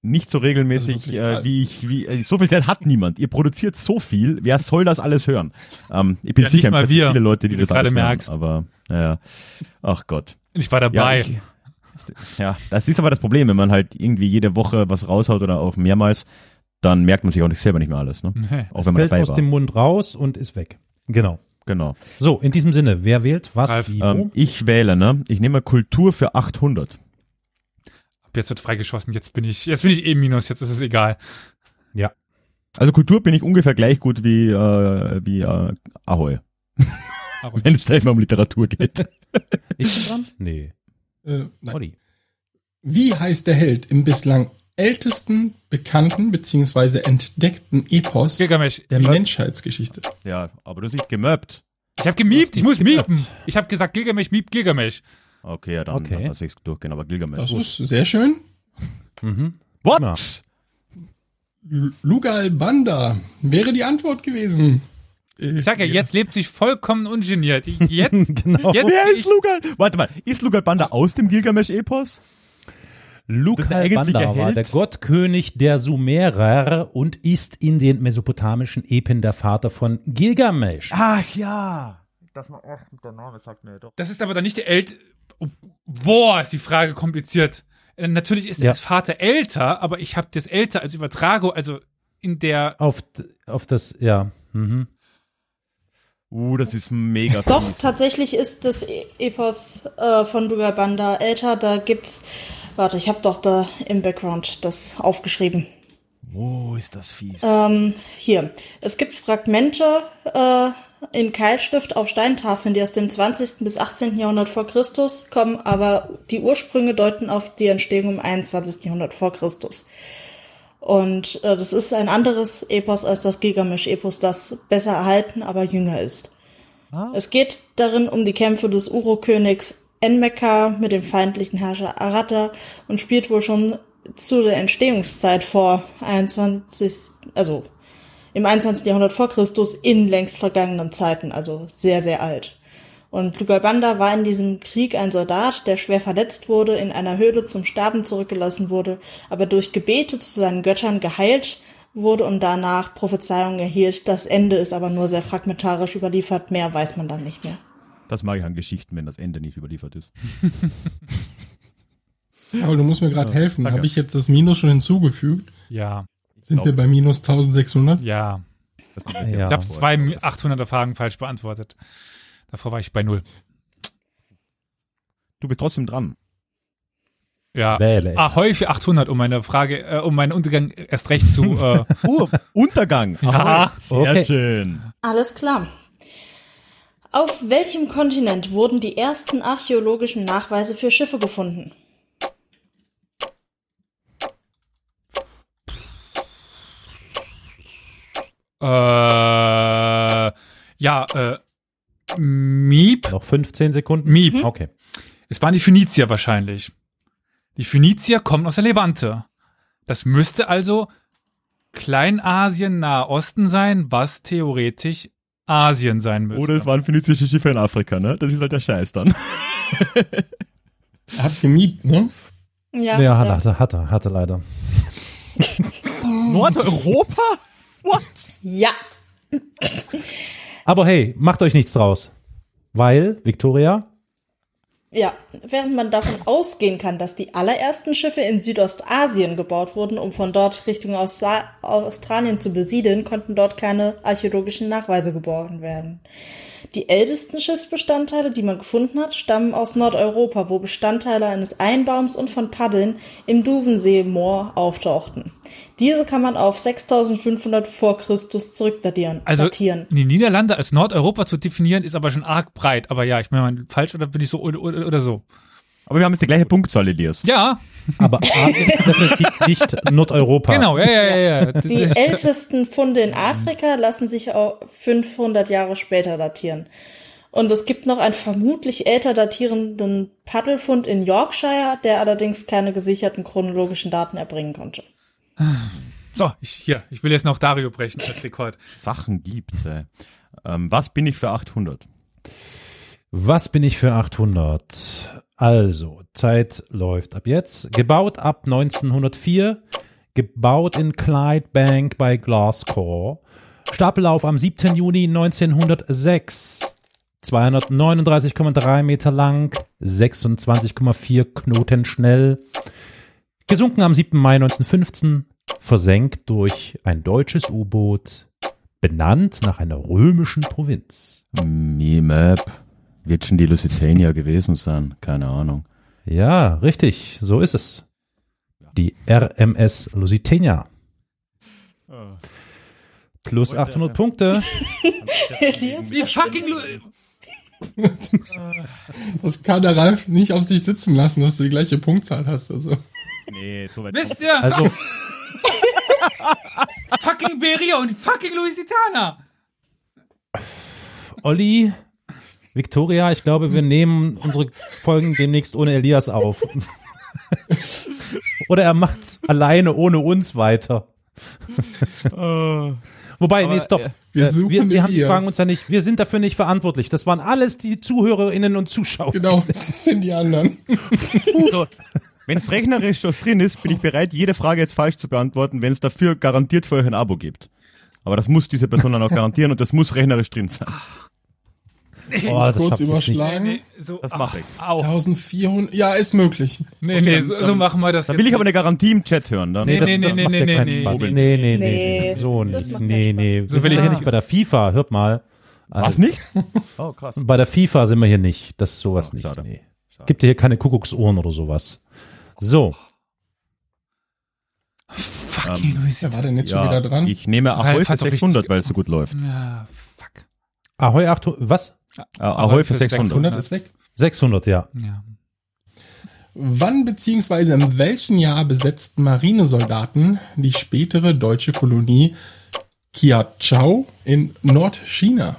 [SPEAKER 3] Nicht so regelmäßig,
[SPEAKER 5] Also
[SPEAKER 3] äh, wie ich, wie, äh, so viel Zeit hat niemand. Ihr produziert so viel. Wer soll das alles hören? Ähm, ich bin
[SPEAKER 2] Ja,
[SPEAKER 3] sicher,
[SPEAKER 2] mal
[SPEAKER 3] es gibt
[SPEAKER 2] wir,
[SPEAKER 3] viele Leute, die das alles
[SPEAKER 2] gerade
[SPEAKER 3] hören.
[SPEAKER 2] merkst.
[SPEAKER 3] Aber, naja. Ach Gott.
[SPEAKER 2] Ich war
[SPEAKER 3] Ja,
[SPEAKER 2] dabei.
[SPEAKER 3] ich, ja, das ist aber das Problem, wenn man halt irgendwie jede Woche was raushaut oder auch mehrmals, dann merkt man sich auch nicht selber nicht mehr alles. Ne?
[SPEAKER 2] Nee.
[SPEAKER 3] Auch
[SPEAKER 4] Es
[SPEAKER 3] wenn man
[SPEAKER 4] fällt
[SPEAKER 3] dabei
[SPEAKER 4] aus
[SPEAKER 3] war.
[SPEAKER 4] dem Mund raus und ist weg. Genau.
[SPEAKER 3] Genau.
[SPEAKER 4] So, in diesem Sinne, wer wählt was?
[SPEAKER 2] Ralf,
[SPEAKER 4] wie,
[SPEAKER 3] Ähm, ich wähle, ne? Ich nehme Kultur für 800.
[SPEAKER 2] Ab jetzt wird freigeschossen. Jetzt bin ich, jetzt bin ich eh minus. Jetzt ist es egal.
[SPEAKER 3] Also Kultur bin ich ungefähr gleich gut wie, äh, wie äh, Ahoi.
[SPEAKER 2] Aber
[SPEAKER 3] Wenn es da immer um Literatur geht.
[SPEAKER 4] Ich bin dran? Nee.
[SPEAKER 5] Äh, nein.
[SPEAKER 4] Olli.
[SPEAKER 5] Wie heißt der Held im bislang ältesten bekannten bzw. entdeckten Epos
[SPEAKER 2] Gilgamesh.
[SPEAKER 5] der Menschheitsgeschichte?
[SPEAKER 3] ja, aber du siehst gemöbt.
[SPEAKER 2] Ich habe gemiebt. Ich muss miepen. Ich habe gesagt Gilgamesh, miep Gilgamesh.
[SPEAKER 3] Okay, ja, dann
[SPEAKER 4] Okay.
[SPEAKER 3] lass ich's durchgehen, aber Gilgamesh.
[SPEAKER 5] Das ist sehr schön.
[SPEAKER 4] Mhm.
[SPEAKER 3] What?
[SPEAKER 5] Lugal Banda wäre die Antwort gewesen.
[SPEAKER 2] Ich sag ja, jetzt lebt sich vollkommen ungeniert. Jetzt,
[SPEAKER 4] Genau.
[SPEAKER 2] jetzt
[SPEAKER 3] Wer
[SPEAKER 2] ich,
[SPEAKER 3] ist Lugal? Warte mal, ist Lugal Banda aus dem Gilgamesch-Epos? eigentliche
[SPEAKER 4] Banda war der Gottkönig der Sumerer und ist in den mesopotamischen Epen der Vater von Gilgamesch.
[SPEAKER 3] Ach ja. Das mal, ach, der Name sagt mir doch.
[SPEAKER 2] das ist aber dann nicht der ält. Oh, Boah, ist die Frage kompliziert. Äh, Natürlich ist er
[SPEAKER 4] Ja.
[SPEAKER 2] als Vater älter, aber ich habe das älter als Übertragung, also in der
[SPEAKER 4] Auf, auf das, ja. Mhm.
[SPEAKER 3] Uh, das ist mega
[SPEAKER 1] Doch,
[SPEAKER 3] fies.
[SPEAKER 1] tatsächlich ist das E- Epos äh, von Banda älter. Da gibt's, warte, ich habe doch da im Background das aufgeschrieben.
[SPEAKER 3] Oh, ist das fies.
[SPEAKER 1] Ähm, hier, es gibt Fragmente äh, in Keilschrift auf Steintafeln, die aus dem 20. bis 18. Jahrhundert vor Christus kommen, aber die Ursprünge deuten auf die Entstehung im 21. Jahrhundert vor Christus. Und äh, das ist ein anderes Epos als das Gilgamesch-Epos, das besser erhalten, aber jünger ist. Es geht darin um die Kämpfe des Urokönigs Enmekar mit dem feindlichen Herrscher Aratta und spielt wohl schon zu der Entstehungszeit vor 21, also im 21. Jahrhundert vor Christus in längst vergangenen Zeiten, also sehr, sehr alt. Und Lugalbanda war in diesem Krieg ein Soldat, der schwer verletzt wurde, in einer Höhle zum Sterben zurückgelassen wurde, aber durch Gebete zu seinen Göttern geheilt wurde und danach Prophezeiungen erhielt. Das Ende ist aber nur sehr fragmentarisch überliefert, mehr weiß man dann nicht mehr.
[SPEAKER 3] Das mag ich an Geschichten, wenn das Ende nicht überliefert ist.
[SPEAKER 5] Aber du musst mir gerade helfen.
[SPEAKER 3] danke.
[SPEAKER 5] Habe ich jetzt das Minus schon hinzugefügt?
[SPEAKER 2] ja,
[SPEAKER 5] Sind wir bei minus 1600?
[SPEAKER 2] ja.
[SPEAKER 4] Ja.
[SPEAKER 2] Ich habe zwei 800er Fragen falsch beantwortet. Davor war ich bei null.
[SPEAKER 3] Du bist trotzdem dran.
[SPEAKER 2] Ja.
[SPEAKER 4] Wähle.
[SPEAKER 2] Ahoi für 800, um meine Frage, äh, um meinen Untergang erst recht zu, äh,
[SPEAKER 3] Uh, Untergang.
[SPEAKER 2] Ja.
[SPEAKER 3] Sehr
[SPEAKER 4] okay.
[SPEAKER 3] schön.
[SPEAKER 1] Alles klar. Auf welchem Kontinent wurden die ersten archäologischen Nachweise für Schiffe gefunden?
[SPEAKER 2] äh, ja, äh, Miep.
[SPEAKER 4] Noch 15 Sekunden.
[SPEAKER 2] Miep.
[SPEAKER 4] Okay.
[SPEAKER 2] Es waren die Phönizier wahrscheinlich. Die Phönizier kommen aus der Levante. Das müsste also Kleinasien, Nahe Osten sein, was theoretisch Asien sein müsste.
[SPEAKER 3] Oder es waren phönizische Schiffe in Afrika, ne? Das ist halt der Scheiß dann.
[SPEAKER 5] Er hat gemiebt, ne?
[SPEAKER 1] Ja,
[SPEAKER 4] Ja, hatte, hatte, hatte leider.
[SPEAKER 3] Nordeuropa? What?
[SPEAKER 1] ja.
[SPEAKER 4] Aber hey, macht euch nichts draus. Weil, Victoria,
[SPEAKER 1] Ja, während man davon ausgehen kann, dass die allerersten Schiffe in Südostasien gebaut wurden, um von dort Richtung Australien zu besiedeln, konnten dort keine archäologischen Nachweise geborgen werden. Die ältesten Schiffsbestandteile, die man gefunden hat, stammen aus Nordeuropa, wo Bestandteile eines Einbaums und von Paddeln im Duvensee-Moor auftauchten. Diese kann man auf 6500 vor Christus zurückdatieren.
[SPEAKER 2] Also
[SPEAKER 1] datieren.
[SPEAKER 2] die Niederlande als Nordeuropa zu definieren, ist aber schon arg breit. Aber ja, ich meine, falsch oder bin ich so oder, oder, oder so?
[SPEAKER 3] Aber wir haben jetzt die gleiche Punktzahl, Elias.
[SPEAKER 2] Ja,
[SPEAKER 4] aber definitiv nicht Nordeuropa.
[SPEAKER 2] genau, ja, ja, ja. ja.
[SPEAKER 1] Die ältesten Funde in Afrika lassen sich auch 500 Jahre später datieren. Und es gibt noch einen vermutlich älter datierenden Paddelfund in Yorkshire, der allerdings keine gesicherten chronologischen Daten erbringen konnte.
[SPEAKER 2] So, ich, hier, ich will jetzt noch Dario brechen als Rekord.
[SPEAKER 3] Sachen gibt's, ey. Ähm, was bin ich für 800?
[SPEAKER 4] Was bin ich für 800? Also, Zeit läuft ab jetzt. Gebaut ab 1904. Gebaut in Clydebank bei Glasgow. Stapellauf am 7. Juni 1906. 239,3 Meter lang, 26,4 Knoten schnell. Gesunken am 7. Mai 1915, versenkt durch ein deutsches U-Boot, benannt nach einer römischen Provinz.
[SPEAKER 3] Mimap. Wird schon die Lusitania gewesen sein? Keine Ahnung.
[SPEAKER 4] Ja, richtig, so ist es. Die RMS Lusitania. Plus 800 Punkte.
[SPEAKER 1] Elias
[SPEAKER 2] Wie fucking
[SPEAKER 5] Das kann der Ralf nicht auf sich sitzen lassen, dass du die gleiche Punktzahl hast. Also.
[SPEAKER 3] Nee, so weit.
[SPEAKER 2] Wisst ihr?
[SPEAKER 4] Also,
[SPEAKER 2] fucking Beria und fucking Lusitana.
[SPEAKER 4] Olli, Victoria, ich glaube, wir nehmen unsere Folgen demnächst ohne Elias auf. Oder er macht's alleine ohne uns weiter. Wobei, nee, stopp.
[SPEAKER 5] wir
[SPEAKER 4] Äh,
[SPEAKER 5] suchen
[SPEAKER 4] wir, wir haben,
[SPEAKER 5] Elias.
[SPEAKER 4] fragen uns ja nicht, wir sind dafür nicht verantwortlich. Das waren alles die Zuhörerinnen und Zuschauer.
[SPEAKER 5] Genau, das sind die anderen.
[SPEAKER 3] So, wenn es rechnerisch schon drin ist, bin ich bereit, jede Frage jetzt falsch zu beantworten, wenn es dafür garantiert für euch ein Abo gibt. Aber das muss diese Person dann auch garantieren und das muss rechnerisch drin sein.
[SPEAKER 4] Oh, das
[SPEAKER 5] Kurz überschlagen.
[SPEAKER 2] Nee, so,
[SPEAKER 3] Das mach ich.
[SPEAKER 2] Au.
[SPEAKER 5] 1400, ja, ist möglich.
[SPEAKER 2] Nee, nee, so, so machen wir das.
[SPEAKER 3] Da will ich aber eine Garantie im Chat hören. Dann.
[SPEAKER 2] Nee,
[SPEAKER 4] das,
[SPEAKER 2] nee,
[SPEAKER 4] das
[SPEAKER 2] nee,
[SPEAKER 4] macht
[SPEAKER 2] nee, nee, nee.
[SPEAKER 4] Spaß. Nee,
[SPEAKER 3] Nee.
[SPEAKER 4] nee, nee,
[SPEAKER 1] Nee,
[SPEAKER 4] so
[SPEAKER 1] das
[SPEAKER 4] nicht. Nee, nee.
[SPEAKER 2] So will ich-
[SPEAKER 4] hier nicht bei der FIFA, hört mal.
[SPEAKER 3] Was nicht? Oh, krass.
[SPEAKER 4] Bei der FIFA sind wir hier nicht. Das ist sowas
[SPEAKER 3] Oh,
[SPEAKER 4] nicht.
[SPEAKER 3] schade.
[SPEAKER 4] Nee. Gibt hier keine Kuckucksohren oder sowas. So,
[SPEAKER 2] Fucking
[SPEAKER 5] Wer
[SPEAKER 2] Lusitana.
[SPEAKER 5] war denn jetzt schon wieder dran?
[SPEAKER 3] ich nehme Ahoi
[SPEAKER 2] hat
[SPEAKER 3] für
[SPEAKER 2] doch richtig
[SPEAKER 3] 600,
[SPEAKER 2] ge-
[SPEAKER 3] weil es so gut läuft.
[SPEAKER 2] Ja, fuck.
[SPEAKER 4] Ahoi 800, was?
[SPEAKER 3] Ah, Ahoi für
[SPEAKER 2] für
[SPEAKER 3] 600.
[SPEAKER 5] 100 ist weg.
[SPEAKER 4] 600, ja.
[SPEAKER 2] Ja.
[SPEAKER 5] Wann beziehungsweise in welchem Jahr besetzten Marinesoldaten die spätere deutsche Kolonie Kiachau in Nordchina?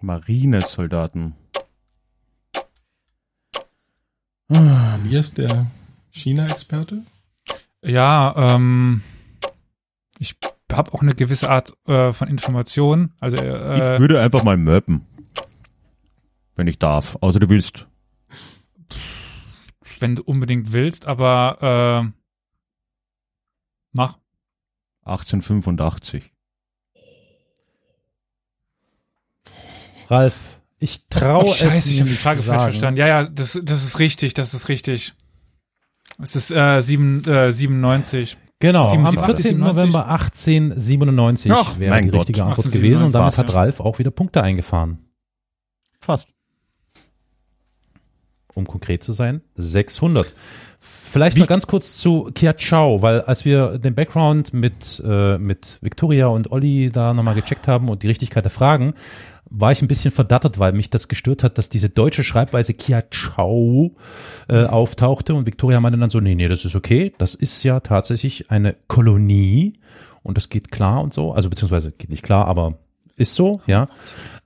[SPEAKER 3] Marinesoldaten.
[SPEAKER 5] Hier ist der China-Experte.
[SPEAKER 2] Ja, ähm, ich habe auch eine gewisse Art äh, von Information. Also,
[SPEAKER 3] Ich
[SPEAKER 2] äh,
[SPEAKER 3] würde einfach mal möpen. Wenn ich darf. Außer du willst.
[SPEAKER 2] wenn du unbedingt willst, aber äh, mach.
[SPEAKER 3] 1885.
[SPEAKER 4] Ralf, ich traue
[SPEAKER 2] Oh,
[SPEAKER 4] es
[SPEAKER 2] scheiße, ich habe die
[SPEAKER 4] nicht
[SPEAKER 2] Frage falsch verstanden. Ja, ja, das, das ist richtig, das ist richtig. Es ist äh, sieben, äh, 97.
[SPEAKER 4] Genau, am
[SPEAKER 2] 97,
[SPEAKER 4] 14. November 1897
[SPEAKER 3] Ach,
[SPEAKER 4] wäre die
[SPEAKER 3] Gott.
[SPEAKER 4] richtige Antwort
[SPEAKER 2] 1897
[SPEAKER 4] gewesen und damit hat. Ralf auch wieder Punkte eingefahren.
[SPEAKER 3] Fast.
[SPEAKER 4] um konkret zu sein, 600. Vielleicht mal ganz kurz zu Kia Chao, weil als wir den Background mit, äh, mit Victoria und Olli da nochmal gecheckt haben und die Richtigkeit der Fragen, war ich ein bisschen verdattert, weil mich das gestört hat, dass diese deutsche Schreibweise Kia Chao äh, auftauchte und Victoria meinte dann so, nee, nee, das ist okay, das ist ja tatsächlich eine Kolonie und das geht klar und so, also beziehungsweise geht nicht klar, aber ist so, ja.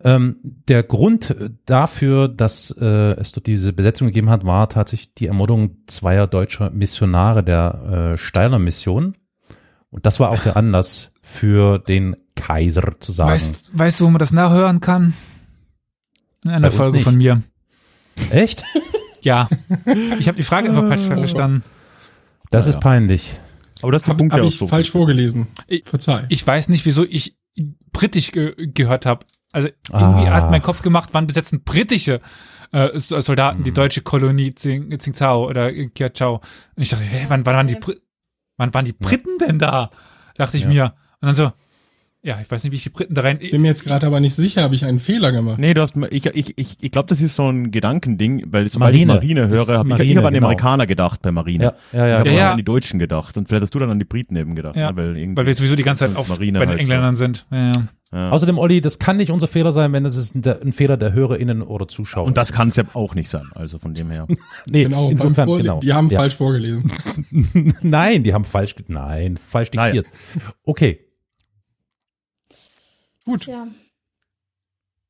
[SPEAKER 4] Ähm, der Grund dafür, dass äh, es dort diese Besetzung gegeben hat, war tatsächlich die Ermordung zweier deutscher Missionare der äh, Steiler Mission. Und das war auch der Anlass für den Kaiser zu sagen.
[SPEAKER 2] Weißt, weißt du, wo man das nachhören kann? In einer
[SPEAKER 4] Bei
[SPEAKER 2] Folge
[SPEAKER 4] nicht.
[SPEAKER 2] von mir.
[SPEAKER 4] Echt?
[SPEAKER 2] Ja. Ich habe die Frage einfach falsch verstanden.
[SPEAKER 4] Das
[SPEAKER 3] Ja,
[SPEAKER 4] ist peinlich.
[SPEAKER 3] Aber das
[SPEAKER 5] Habe hab ich
[SPEAKER 3] so.
[SPEAKER 5] falsch vorgelesen.
[SPEAKER 2] Ich-
[SPEAKER 5] Verzeih.
[SPEAKER 2] Ich weiß nicht, wieso ich britisch ge gehört habe. Also irgendwie
[SPEAKER 4] Ah.
[SPEAKER 2] hat mein Kopf gemacht, wann besetzen britische äh, Soldaten
[SPEAKER 3] Mhm.
[SPEAKER 2] die deutsche Kolonie Tsing, Tsingtao oder Kiachao. Und ich dachte, hä, wann, wann waren die wann waren die Briten denn da? Dachte ich
[SPEAKER 4] Ja.
[SPEAKER 2] mir. Und dann so, ja, ich weiß nicht, wie ich die Briten da rein.
[SPEAKER 5] Bin mir jetzt gerade aber nicht sicher, habe ich einen Fehler gemacht.
[SPEAKER 3] Nee, du hast, ich, ich, ich, ich glaube, das ist so ein Gedankending, weil sobald
[SPEAKER 4] Marine.
[SPEAKER 3] ich Marine höre, habe ich, ich
[SPEAKER 4] Marine,
[SPEAKER 3] hab an die
[SPEAKER 4] genau.
[SPEAKER 3] Amerikaner gedacht bei Marine.
[SPEAKER 4] Ja, ja, ja.
[SPEAKER 3] Ich habe
[SPEAKER 2] Ja, ja.
[SPEAKER 3] an die Deutschen gedacht und vielleicht hast du dann an die Briten eben gedacht,
[SPEAKER 2] Ja,
[SPEAKER 3] ne? weil, irgendwie,
[SPEAKER 2] Weil wir sowieso die ganze Zeit auf
[SPEAKER 3] Marine
[SPEAKER 2] bei den
[SPEAKER 3] halt so.
[SPEAKER 2] Engländern sind. Ja, ja.
[SPEAKER 3] ja.
[SPEAKER 4] Außerdem, Olli, das kann nicht unser Fehler sein, wenn es ist ein, ein Fehler der HörerInnen oder Zuschauer.
[SPEAKER 3] und das kann es ja auch nicht sein, also von dem her.
[SPEAKER 4] nee,
[SPEAKER 5] Genau,
[SPEAKER 4] insofern, genau.
[SPEAKER 5] die haben
[SPEAKER 4] ja.
[SPEAKER 5] falsch vorgelesen.
[SPEAKER 4] Nein, die haben falsch, nein, falsch diktiert. Okay,
[SPEAKER 2] Gut.
[SPEAKER 1] Ja.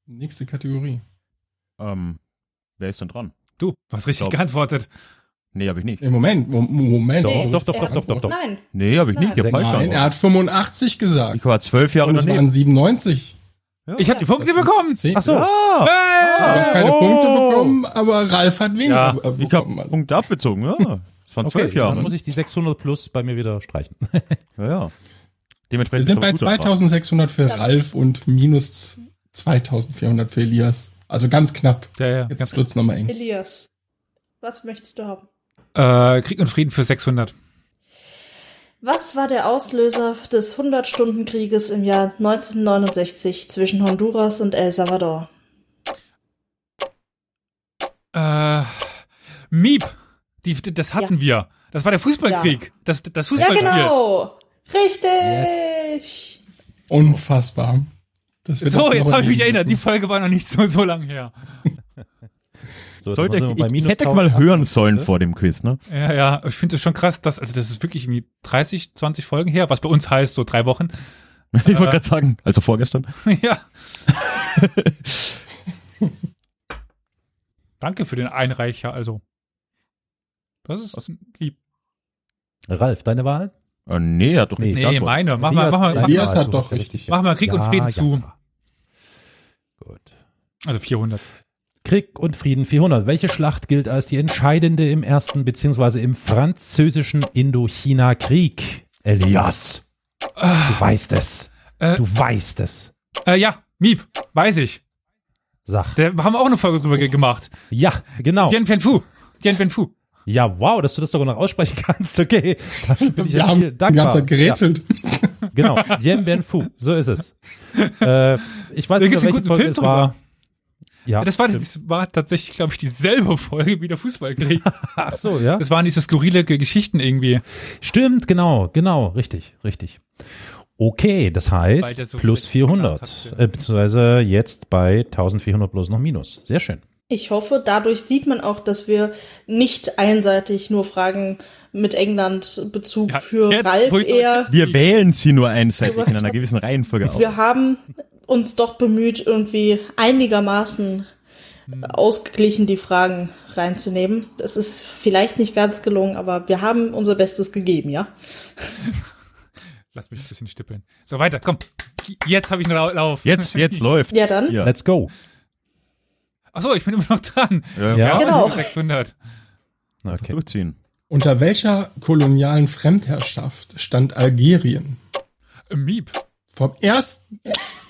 [SPEAKER 5] Nächste Kategorie.
[SPEAKER 3] ähm, wer ist denn dran?
[SPEAKER 2] Du, hast richtig
[SPEAKER 3] Glaub-
[SPEAKER 2] geantwortet.
[SPEAKER 3] Nee, habe ich nicht.
[SPEAKER 5] Im Moment, Mo- Moment.
[SPEAKER 4] Doch,
[SPEAKER 5] du
[SPEAKER 4] doch, doch, doch, doch, doch,
[SPEAKER 5] geantwortet.
[SPEAKER 4] doch.
[SPEAKER 1] Nein.
[SPEAKER 3] Nee, habe ich nicht. Ich
[SPEAKER 4] Nein,
[SPEAKER 5] Nein, er hat 85 gesagt.
[SPEAKER 3] Ich war zwölf Jahre
[SPEAKER 5] Und es
[SPEAKER 3] daneben.
[SPEAKER 5] waren 97.
[SPEAKER 2] Ich habe die Punkte bekommen.
[SPEAKER 4] Ach so.
[SPEAKER 3] Ah,
[SPEAKER 5] Du hast keine
[SPEAKER 4] Oh.
[SPEAKER 5] Punkte bekommen, aber Ralf hat weniger
[SPEAKER 2] Ja,
[SPEAKER 5] be-
[SPEAKER 3] ich habe
[SPEAKER 5] bekommen. Also.
[SPEAKER 3] Punkte abgezogen, ja. Es waren
[SPEAKER 4] Okay,
[SPEAKER 3] zwölf
[SPEAKER 4] dann
[SPEAKER 3] Jahre.
[SPEAKER 4] muss ich die 600 plus bei mir wieder streichen.
[SPEAKER 3] Ja, ja.
[SPEAKER 5] Wir
[SPEAKER 3] Dementsprechend
[SPEAKER 5] sind
[SPEAKER 3] ist
[SPEAKER 5] bei
[SPEAKER 3] aber gut erfahren.
[SPEAKER 5] 2600 für Ralf und minus 2400 für Elias. Also ganz knapp.
[SPEAKER 2] Ja, ja,
[SPEAKER 5] Jetzt wird's nochmal eng.
[SPEAKER 1] Elias, was möchtest du haben?
[SPEAKER 2] Äh, Krieg und Frieden für 600.
[SPEAKER 1] Was war der Auslöser des 100-Stunden-Krieges im Jahr 1969 zwischen Honduras und El Salvador?
[SPEAKER 2] Äh, Miep. Die, das hatten wir. Das war der Fußballkrieg. Das, das
[SPEAKER 1] Ja,
[SPEAKER 2] Fußballspiel.
[SPEAKER 1] genau. Richtig.
[SPEAKER 5] Unfassbar. Das wird
[SPEAKER 2] So, jetzt habe ich mich erinnert. Die Folge war noch nicht so, so lang her.
[SPEAKER 4] So,
[SPEAKER 3] Sollte ich, ich, hätte mal hören
[SPEAKER 4] 1000.
[SPEAKER 3] sollen vor dem Quiz, ne?
[SPEAKER 2] Ja, ja. Ich finde es schon krass, dass, also das ist wirklich irgendwie 30, 20 Folgen her, was bei uns heißt, so drei Wochen.
[SPEAKER 3] Ich wollte gerade sagen, also vorgestern.
[SPEAKER 2] ja. Danke für den Einreicher, also. Das ist lieb.
[SPEAKER 4] Ralf, deine Wahl?
[SPEAKER 3] Äh, nee, er hat doch
[SPEAKER 4] Nee.
[SPEAKER 3] nicht
[SPEAKER 2] Nee,
[SPEAKER 3] geantwortet.
[SPEAKER 2] meine. Mach mal, mach mal, mach
[SPEAKER 5] Elias
[SPEAKER 2] mal,
[SPEAKER 5] hat doch richtig.
[SPEAKER 2] mach mal Krieg und Frieden zu.
[SPEAKER 4] Gut.
[SPEAKER 2] Also 400.
[SPEAKER 4] Krieg und Frieden 400. Welche Schlacht gilt als die entscheidende im ersten beziehungsweise im französischen Indochina-Krieg? Elias, du weißt es.
[SPEAKER 2] Äh,
[SPEAKER 4] Du weißt es.
[SPEAKER 2] äh, ja, Miep, weiß ich.
[SPEAKER 4] Sag.
[SPEAKER 2] Da haben wir auch eine Folge drüber ge- gemacht.
[SPEAKER 4] Ja, genau.
[SPEAKER 2] Dien Phen Phu. Dien Phen Phu.
[SPEAKER 4] Ja, wow, dass du das sogar noch aussprechen kannst. Okay. Dafür bin ich
[SPEAKER 5] Wir
[SPEAKER 4] ja
[SPEAKER 5] haben
[SPEAKER 4] viel
[SPEAKER 5] die
[SPEAKER 4] dankbar.
[SPEAKER 5] ganze Zeit gerätselt.
[SPEAKER 4] Ja, genau. Yen Ben Fu. So ist es. Äh, ich weiß
[SPEAKER 2] Da
[SPEAKER 4] nicht, welche
[SPEAKER 2] guten
[SPEAKER 4] Folge
[SPEAKER 2] Film
[SPEAKER 4] es war. Ja.
[SPEAKER 2] Das war, das war tatsächlich, glaube ich, dieselbe Folge wie der Fußballkrieg.
[SPEAKER 4] Ach so, ja.
[SPEAKER 2] Das waren diese skurrile Ge- Geschichten irgendwie.
[SPEAKER 4] Stimmt, genau, genau, richtig, richtig. Okay, das heißt
[SPEAKER 2] so
[SPEAKER 4] plus
[SPEAKER 2] viel
[SPEAKER 4] 400,
[SPEAKER 2] hat,
[SPEAKER 4] äh, beziehungsweise jetzt bei 1400 plus noch minus. Sehr schön.
[SPEAKER 1] Ich hoffe, dadurch sieht man auch, dass wir nicht einseitig nur Fragen mit England Bezug
[SPEAKER 2] Ja,
[SPEAKER 1] für
[SPEAKER 2] jetzt,
[SPEAKER 1] Ralf eher.
[SPEAKER 3] Wir wählen sie nur einseitig in einer gewissen Reihenfolge aus.
[SPEAKER 1] Wir haben uns doch bemüht, irgendwie einigermaßen ausgeglichen die Fragen reinzunehmen. Das ist vielleicht nicht ganz gelungen, aber wir haben unser Bestes gegeben, ja?
[SPEAKER 2] Lass mich ein bisschen stippeln. So, weiter, komm. Jetzt habe ich einen Lau- Lauf.
[SPEAKER 3] Jetzt, jetzt läuft.
[SPEAKER 1] Ja, dann.
[SPEAKER 3] Ja.
[SPEAKER 4] Let's go.
[SPEAKER 2] Ach so, ich bin immer noch dran.
[SPEAKER 3] Ja,
[SPEAKER 4] Ja.
[SPEAKER 1] Genau.
[SPEAKER 2] 600.
[SPEAKER 4] Okay.
[SPEAKER 3] Durchziehen.
[SPEAKER 5] Unter welcher kolonialen Fremdherrschaft stand Algerien?
[SPEAKER 2] Äh, Miep.
[SPEAKER 5] Vom ersten.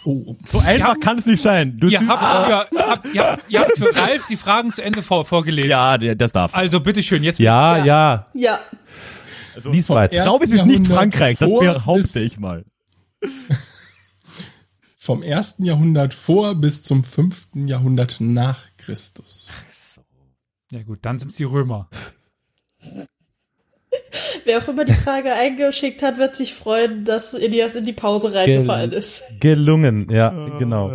[SPEAKER 5] Oh,
[SPEAKER 3] So einfach kann es nicht sein. Du
[SPEAKER 2] Ihr habt, ihr, habt, ihr, habt, ihr habt für Ralf die Fragen zu Ende vor, vorgelesen.
[SPEAKER 3] ja, das darf.
[SPEAKER 2] Also bitteschön, jetzt.
[SPEAKER 4] Ja, ja,
[SPEAKER 1] Ja. Ja.
[SPEAKER 4] weiter.
[SPEAKER 3] Ich glaube, es ist nicht Frankreich, das behaupte ich mal.
[SPEAKER 5] Vom ersten Jahrhundert vor bis zum fünften Jahrhundert nach Christus.
[SPEAKER 2] Ja gut, dann sind's die Römer.
[SPEAKER 1] Wer auch immer die Frage eingeschickt hat, wird sich freuen, dass Elias in die Pause reingefallen
[SPEAKER 4] Gel-
[SPEAKER 1] ist.
[SPEAKER 4] Gelungen, ja, genau.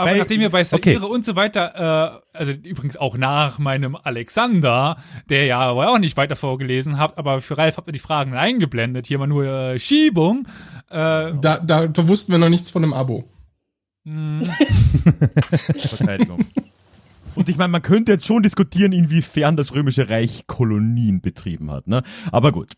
[SPEAKER 2] Aber nachdem ihr bei
[SPEAKER 4] okay.
[SPEAKER 2] Saire und so weiter, äh, also übrigens auch nach meinem Alexander, der ja aber auch nicht weiter vorgelesen habt, aber für Ralf habt ihr die Fragen eingeblendet, hier mal nur äh, Schiebung. Äh,
[SPEAKER 5] Da, da, da wussten wir noch nichts von einem Abo.
[SPEAKER 3] Verteidigung. Und ich meine, man könnte jetzt schon diskutieren, inwiefern das Römische Reich Kolonien betrieben hat, ne? Aber gut.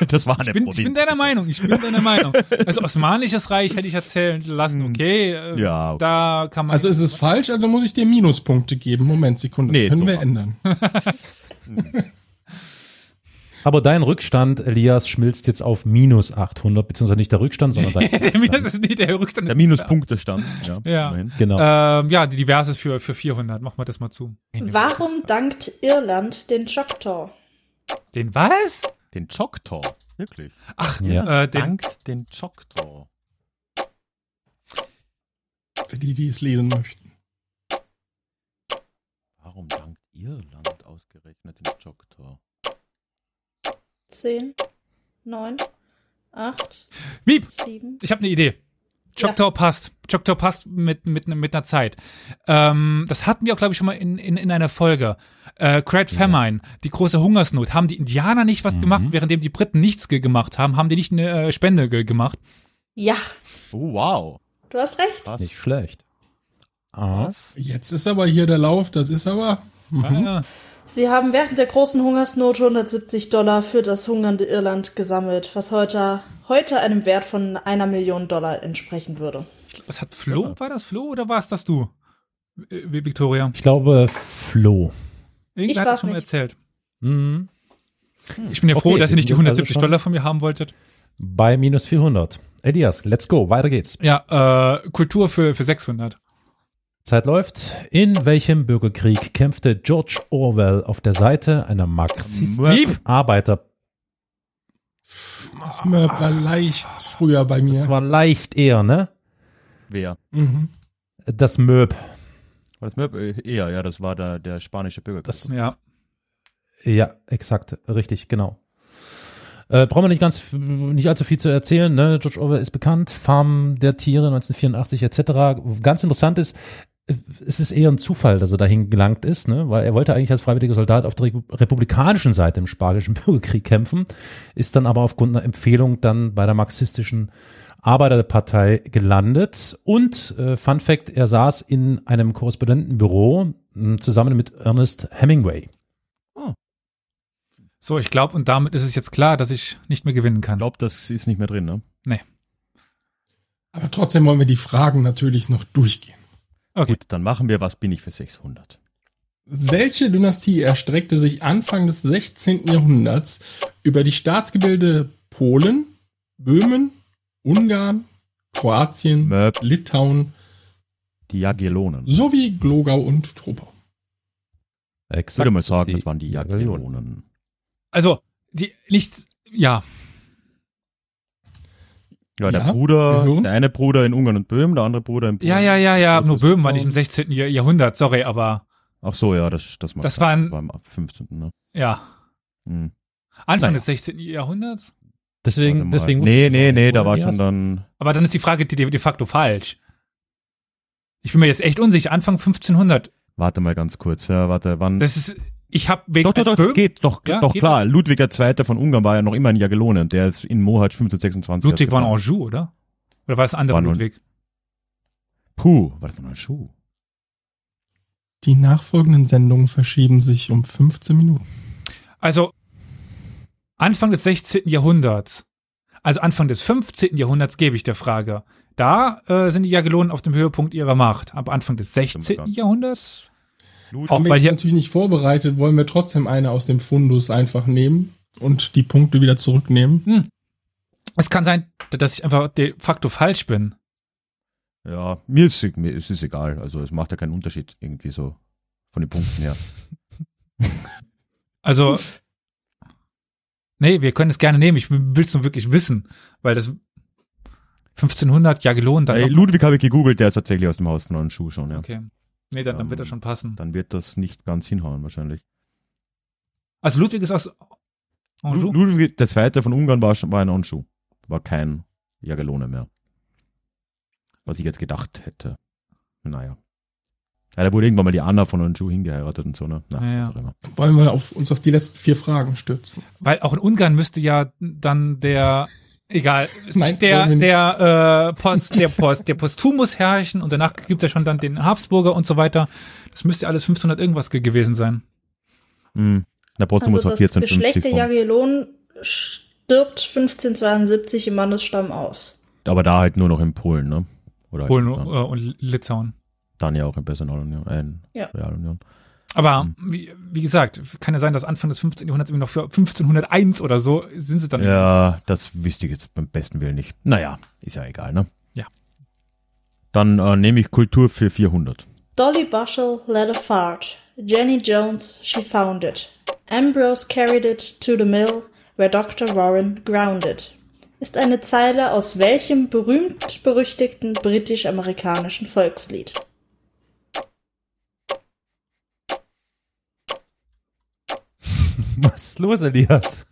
[SPEAKER 3] Das war eine
[SPEAKER 2] ich, bin, ich
[SPEAKER 3] Provinz.
[SPEAKER 2] bin deiner Meinung, ich bin deiner Meinung. Also Osmanisches Reich hätte ich erzählen lassen, okay. Äh,
[SPEAKER 3] Ja, okay.
[SPEAKER 2] Da kann man.
[SPEAKER 5] Also ist es falsch, also muss ich dir Minuspunkte geben. Moment, Sekunde, das
[SPEAKER 3] Nee,
[SPEAKER 5] können wir
[SPEAKER 3] super.
[SPEAKER 5] ändern.
[SPEAKER 4] Aber dein Rückstand, Elias, schmilzt jetzt auf minus 800, beziehungsweise nicht der Rückstand, sondern dein
[SPEAKER 2] das ist nicht der Rückstand.
[SPEAKER 3] Der Minuspunktestand. Ja.
[SPEAKER 2] Ja.
[SPEAKER 3] immerhin.
[SPEAKER 4] Genau.
[SPEAKER 2] Ähm, ja, die Diverses für, für 400. Machen wir das mal zu.
[SPEAKER 1] Warum dankt Irland den Choctaw?
[SPEAKER 2] Den was?
[SPEAKER 3] Den Choctaw. Wirklich.
[SPEAKER 2] Ach,
[SPEAKER 4] Ja.
[SPEAKER 2] äh, den,
[SPEAKER 3] Dankt den Choctaw.
[SPEAKER 5] Für die, die es lesen möchten.
[SPEAKER 3] Warum dankt Irland ausgerechnet den Choctaw?
[SPEAKER 1] Zehn, neun, acht,
[SPEAKER 2] Wieb,
[SPEAKER 1] sieben.
[SPEAKER 2] ich habe eine Idee. Choctaw passt. Choctaw passt mit, mit, mit einer Zeit. Ähm, das hatten wir auch, glaube ich, schon mal in, in, in einer Folge. Äh, Great Famine, die große Hungersnot. Haben die Indianer nicht was gemacht, währenddem die Briten nichts ge gemacht haben? Haben die nicht eine äh, Spende ge gemacht?
[SPEAKER 1] Ja,
[SPEAKER 3] Oh, wow.
[SPEAKER 1] du hast recht.
[SPEAKER 3] Was?
[SPEAKER 4] Nicht schlecht.
[SPEAKER 3] Was?
[SPEAKER 5] Jetzt ist aber hier der Lauf, das ist aber.
[SPEAKER 2] Ah,
[SPEAKER 1] Sie haben während der großen Hungersnot 170 Dollar für das hungernde Irland gesammelt, was heute, heute einem Wert von einer Million Dollar entsprechen würde.
[SPEAKER 2] was hat Flo? War das Flo oder war es das du? Äh, Wie Victoria?
[SPEAKER 4] ich glaube, Flo.
[SPEAKER 2] Irgendwer
[SPEAKER 1] Ich
[SPEAKER 2] hat das schon mal
[SPEAKER 1] nicht.
[SPEAKER 2] erzählt.
[SPEAKER 4] Mhm.
[SPEAKER 2] Ich bin ja froh,
[SPEAKER 4] Okay,
[SPEAKER 2] dass ihr nicht die
[SPEAKER 4] wir sind also
[SPEAKER 2] 170
[SPEAKER 4] schon-
[SPEAKER 2] Dollar von mir haben wolltet.
[SPEAKER 4] Bei minus 400. Elias, let's go, weiter geht's.
[SPEAKER 2] Ja, äh, Kultur für, für 600.
[SPEAKER 4] Zeit läuft. In welchem Bürgerkrieg kämpfte George Orwell auf der Seite einer marxistischen. Arbeiter?
[SPEAKER 5] Das war leicht früher bei mir.
[SPEAKER 4] Das war leicht eher, ne?
[SPEAKER 3] Wer?
[SPEAKER 5] mhm.
[SPEAKER 4] Das Möb.
[SPEAKER 3] War das Möb? Äh, Eher, ja, das war der, der spanische Bürgerkrieg.
[SPEAKER 4] Das,
[SPEAKER 2] Ja.
[SPEAKER 4] ja, exakt, richtig, genau. Äh, brauchen wir nicht ganz, nicht allzu viel zu erzählen. Ne? George Orwell ist bekannt, Farm der Tiere 1984 etc. Ganz interessant ist, es ist eher ein Zufall, dass er dahin gelangt ist, ne? weil er wollte eigentlich als freiwilliger Soldat auf der Repu- republikanischen Seite im Spanischen Bürgerkrieg kämpfen, ist dann aber aufgrund einer Empfehlung dann bei der marxistischen Arbeiterpartei gelandet und äh, Fun Fact, er saß in einem Korrespondentenbüro mh, zusammen mit Ernest Hemingway.
[SPEAKER 2] So, ich glaube, und damit ist es jetzt klar, dass ich nicht mehr gewinnen
[SPEAKER 3] Ich
[SPEAKER 2] kann.
[SPEAKER 3] glaube, das ist nicht mehr drin, ne?
[SPEAKER 5] Aber trotzdem wollen wir die Fragen natürlich noch durchgehen.
[SPEAKER 2] Okay.
[SPEAKER 3] Gut, dann machen wir, was bin ich für 600?
[SPEAKER 5] Welche Dynastie erstreckte sich Anfang des 16. Jahrhunderts über die Staatsgebilde Polen, Böhmen, Ungarn, Kroatien,
[SPEAKER 3] Möb.
[SPEAKER 5] Litauen
[SPEAKER 3] Die Jagiellonen.
[SPEAKER 5] sowie Glogau und Troppau?
[SPEAKER 3] Ich
[SPEAKER 4] Exakt.
[SPEAKER 3] würde mal sagen, das waren die
[SPEAKER 4] Jagiellonen.
[SPEAKER 3] Jagiellonen.
[SPEAKER 2] Also, die, nichts, ja.
[SPEAKER 3] Ja, der
[SPEAKER 5] Ja,
[SPEAKER 3] Bruder, der eine Bruder in Ungarn und Böhmen, der andere Bruder in Polen.
[SPEAKER 2] Ja, ja, ja, ja, nur Böhmen war nicht im 16. Jahr- Jahrhundert, sorry, aber
[SPEAKER 3] Ach so, ja, das, das,
[SPEAKER 2] Das waren-
[SPEAKER 3] war im 15. Ne?
[SPEAKER 2] ja.
[SPEAKER 3] Hm.
[SPEAKER 2] Anfang
[SPEAKER 3] Naja.
[SPEAKER 2] des 16. Jahrhunderts?
[SPEAKER 4] Deswegen, deswegen.
[SPEAKER 3] Nee, nee, nee, da war schon dann.
[SPEAKER 2] Aber dann ist die Frage de, de facto falsch. Ich bin mir jetzt echt unsicher, Anfang 1500.
[SPEAKER 3] Warte mal ganz kurz, ja, warte, wann.
[SPEAKER 2] Das ist, ich habe wegen
[SPEAKER 3] doch, doch, doch,
[SPEAKER 2] Böhmen-
[SPEAKER 3] geht, doch,
[SPEAKER 2] Ja,
[SPEAKER 3] doch
[SPEAKER 2] geht
[SPEAKER 3] klar. Ludwig II. von Ungarn war ja noch immer ein Jagellone und der ist in Mohat 1526.
[SPEAKER 2] Ludwig von
[SPEAKER 3] gekommen.
[SPEAKER 2] Anjou, oder? Oder war es andere
[SPEAKER 3] War nun-
[SPEAKER 2] Ludwig?
[SPEAKER 3] Puh, war das ein Schuh?
[SPEAKER 5] Die nachfolgenden Sendungen verschieben sich um 15 Minuten.
[SPEAKER 2] Also Anfang des 16. Jahrhunderts, also Anfang des 15. Jahrhunderts gebe ich der Frage. Da äh, sind die Jagellonen auf dem Höhepunkt ihrer Macht. Aber Anfang des 16.
[SPEAKER 3] ganz-
[SPEAKER 2] Jahrhunderts? Auch
[SPEAKER 5] Haben wir
[SPEAKER 2] weil hier,
[SPEAKER 5] natürlich nicht vorbereitet, wollen wir trotzdem eine aus dem Fundus einfach nehmen und die Punkte wieder zurücknehmen.
[SPEAKER 2] es kann sein, dass ich einfach de facto falsch bin.
[SPEAKER 3] ja, mir ist, mir ist es egal. Also es macht ja keinen Unterschied irgendwie so von den Punkten her.
[SPEAKER 2] Also, nee, wir können es gerne nehmen. Ich will es nur wirklich wissen, weil das 1500 Jagellonen dann
[SPEAKER 3] Ey,
[SPEAKER 2] noch-
[SPEAKER 3] Ludwig habe ich gegoogelt, der ist tatsächlich aus dem Haus von einem Schuh schon, ja.
[SPEAKER 2] Okay. Nee, dann, dann
[SPEAKER 3] Ähm,
[SPEAKER 2] wird das schon passen.
[SPEAKER 3] Dann wird das nicht ganz hinhauen wahrscheinlich.
[SPEAKER 2] Also Ludwig ist aus Anjou?
[SPEAKER 3] Ludwig der Zweite von Ungarn war, schon- war ein Anjou. War kein Jagelone mehr. Was ich jetzt gedacht hätte. Naja. Ja, da wurde irgendwann mal die Anna von Anjou hingeheiratet und so, ne? Na,
[SPEAKER 2] Ja, ja.
[SPEAKER 3] was auch immer.
[SPEAKER 5] Wollen wir auf, uns auf die letzten vier Fragen stürzen?
[SPEAKER 2] Weil auch in Ungarn müsste ja dann der, egal,
[SPEAKER 5] Nein,
[SPEAKER 2] der, der, äh, Post, der Post, der Postumus herrschen und danach gibt es ja schon dann den Habsburger und so weiter. Das müsste alles 1500 irgendwas ge- gewesen sein.
[SPEAKER 3] Hm. Der Postumus
[SPEAKER 1] Also
[SPEAKER 3] war
[SPEAKER 1] das Geschlecht
[SPEAKER 3] 1450
[SPEAKER 1] der
[SPEAKER 3] vom,
[SPEAKER 1] Jagiellonen stirbt 1572 im Mannesstamm aus.
[SPEAKER 3] Aber da halt nur noch in Polen, ne? Oder halt
[SPEAKER 2] Polen äh, und Litauen.
[SPEAKER 3] dann ja auch in Personalunion, äh, in
[SPEAKER 1] Ja.
[SPEAKER 3] Realunion.
[SPEAKER 2] Aber
[SPEAKER 3] Hm.
[SPEAKER 2] wie, wie gesagt, kann ja sein, dass Anfang des 15. Jahrhunderts irgendwie noch für 1501 oder so sind sie dann.
[SPEAKER 3] Ja, das wüsste ich jetzt beim besten Willen nicht. Naja, ist ja egal, ne?
[SPEAKER 2] Ja.
[SPEAKER 3] Dann äh, nehme ich Kultur für 400.
[SPEAKER 1] Dolly Bushell let a fart. Jenny Jones, she found it. Ambrose carried it to the mill, where Dr. Warren grounded. Ist eine Zeile aus welchem berühmt-berüchtigten britisch-amerikanischen Volkslied?
[SPEAKER 4] Was ist los, Elias?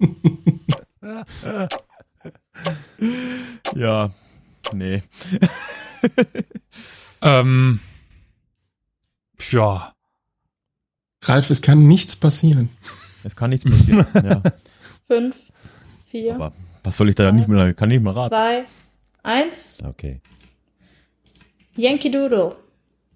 [SPEAKER 3] Ja, nee.
[SPEAKER 2] Ähm, ja.
[SPEAKER 5] Ralf, es kann nichts passieren.
[SPEAKER 3] Es kann nichts passieren. ja,
[SPEAKER 1] Fünf, vier,
[SPEAKER 3] aber was soll ich da nicht mehr, kann nicht mehr raten.
[SPEAKER 1] zwei, eins.
[SPEAKER 4] Okay.
[SPEAKER 1] Yankee Doodle.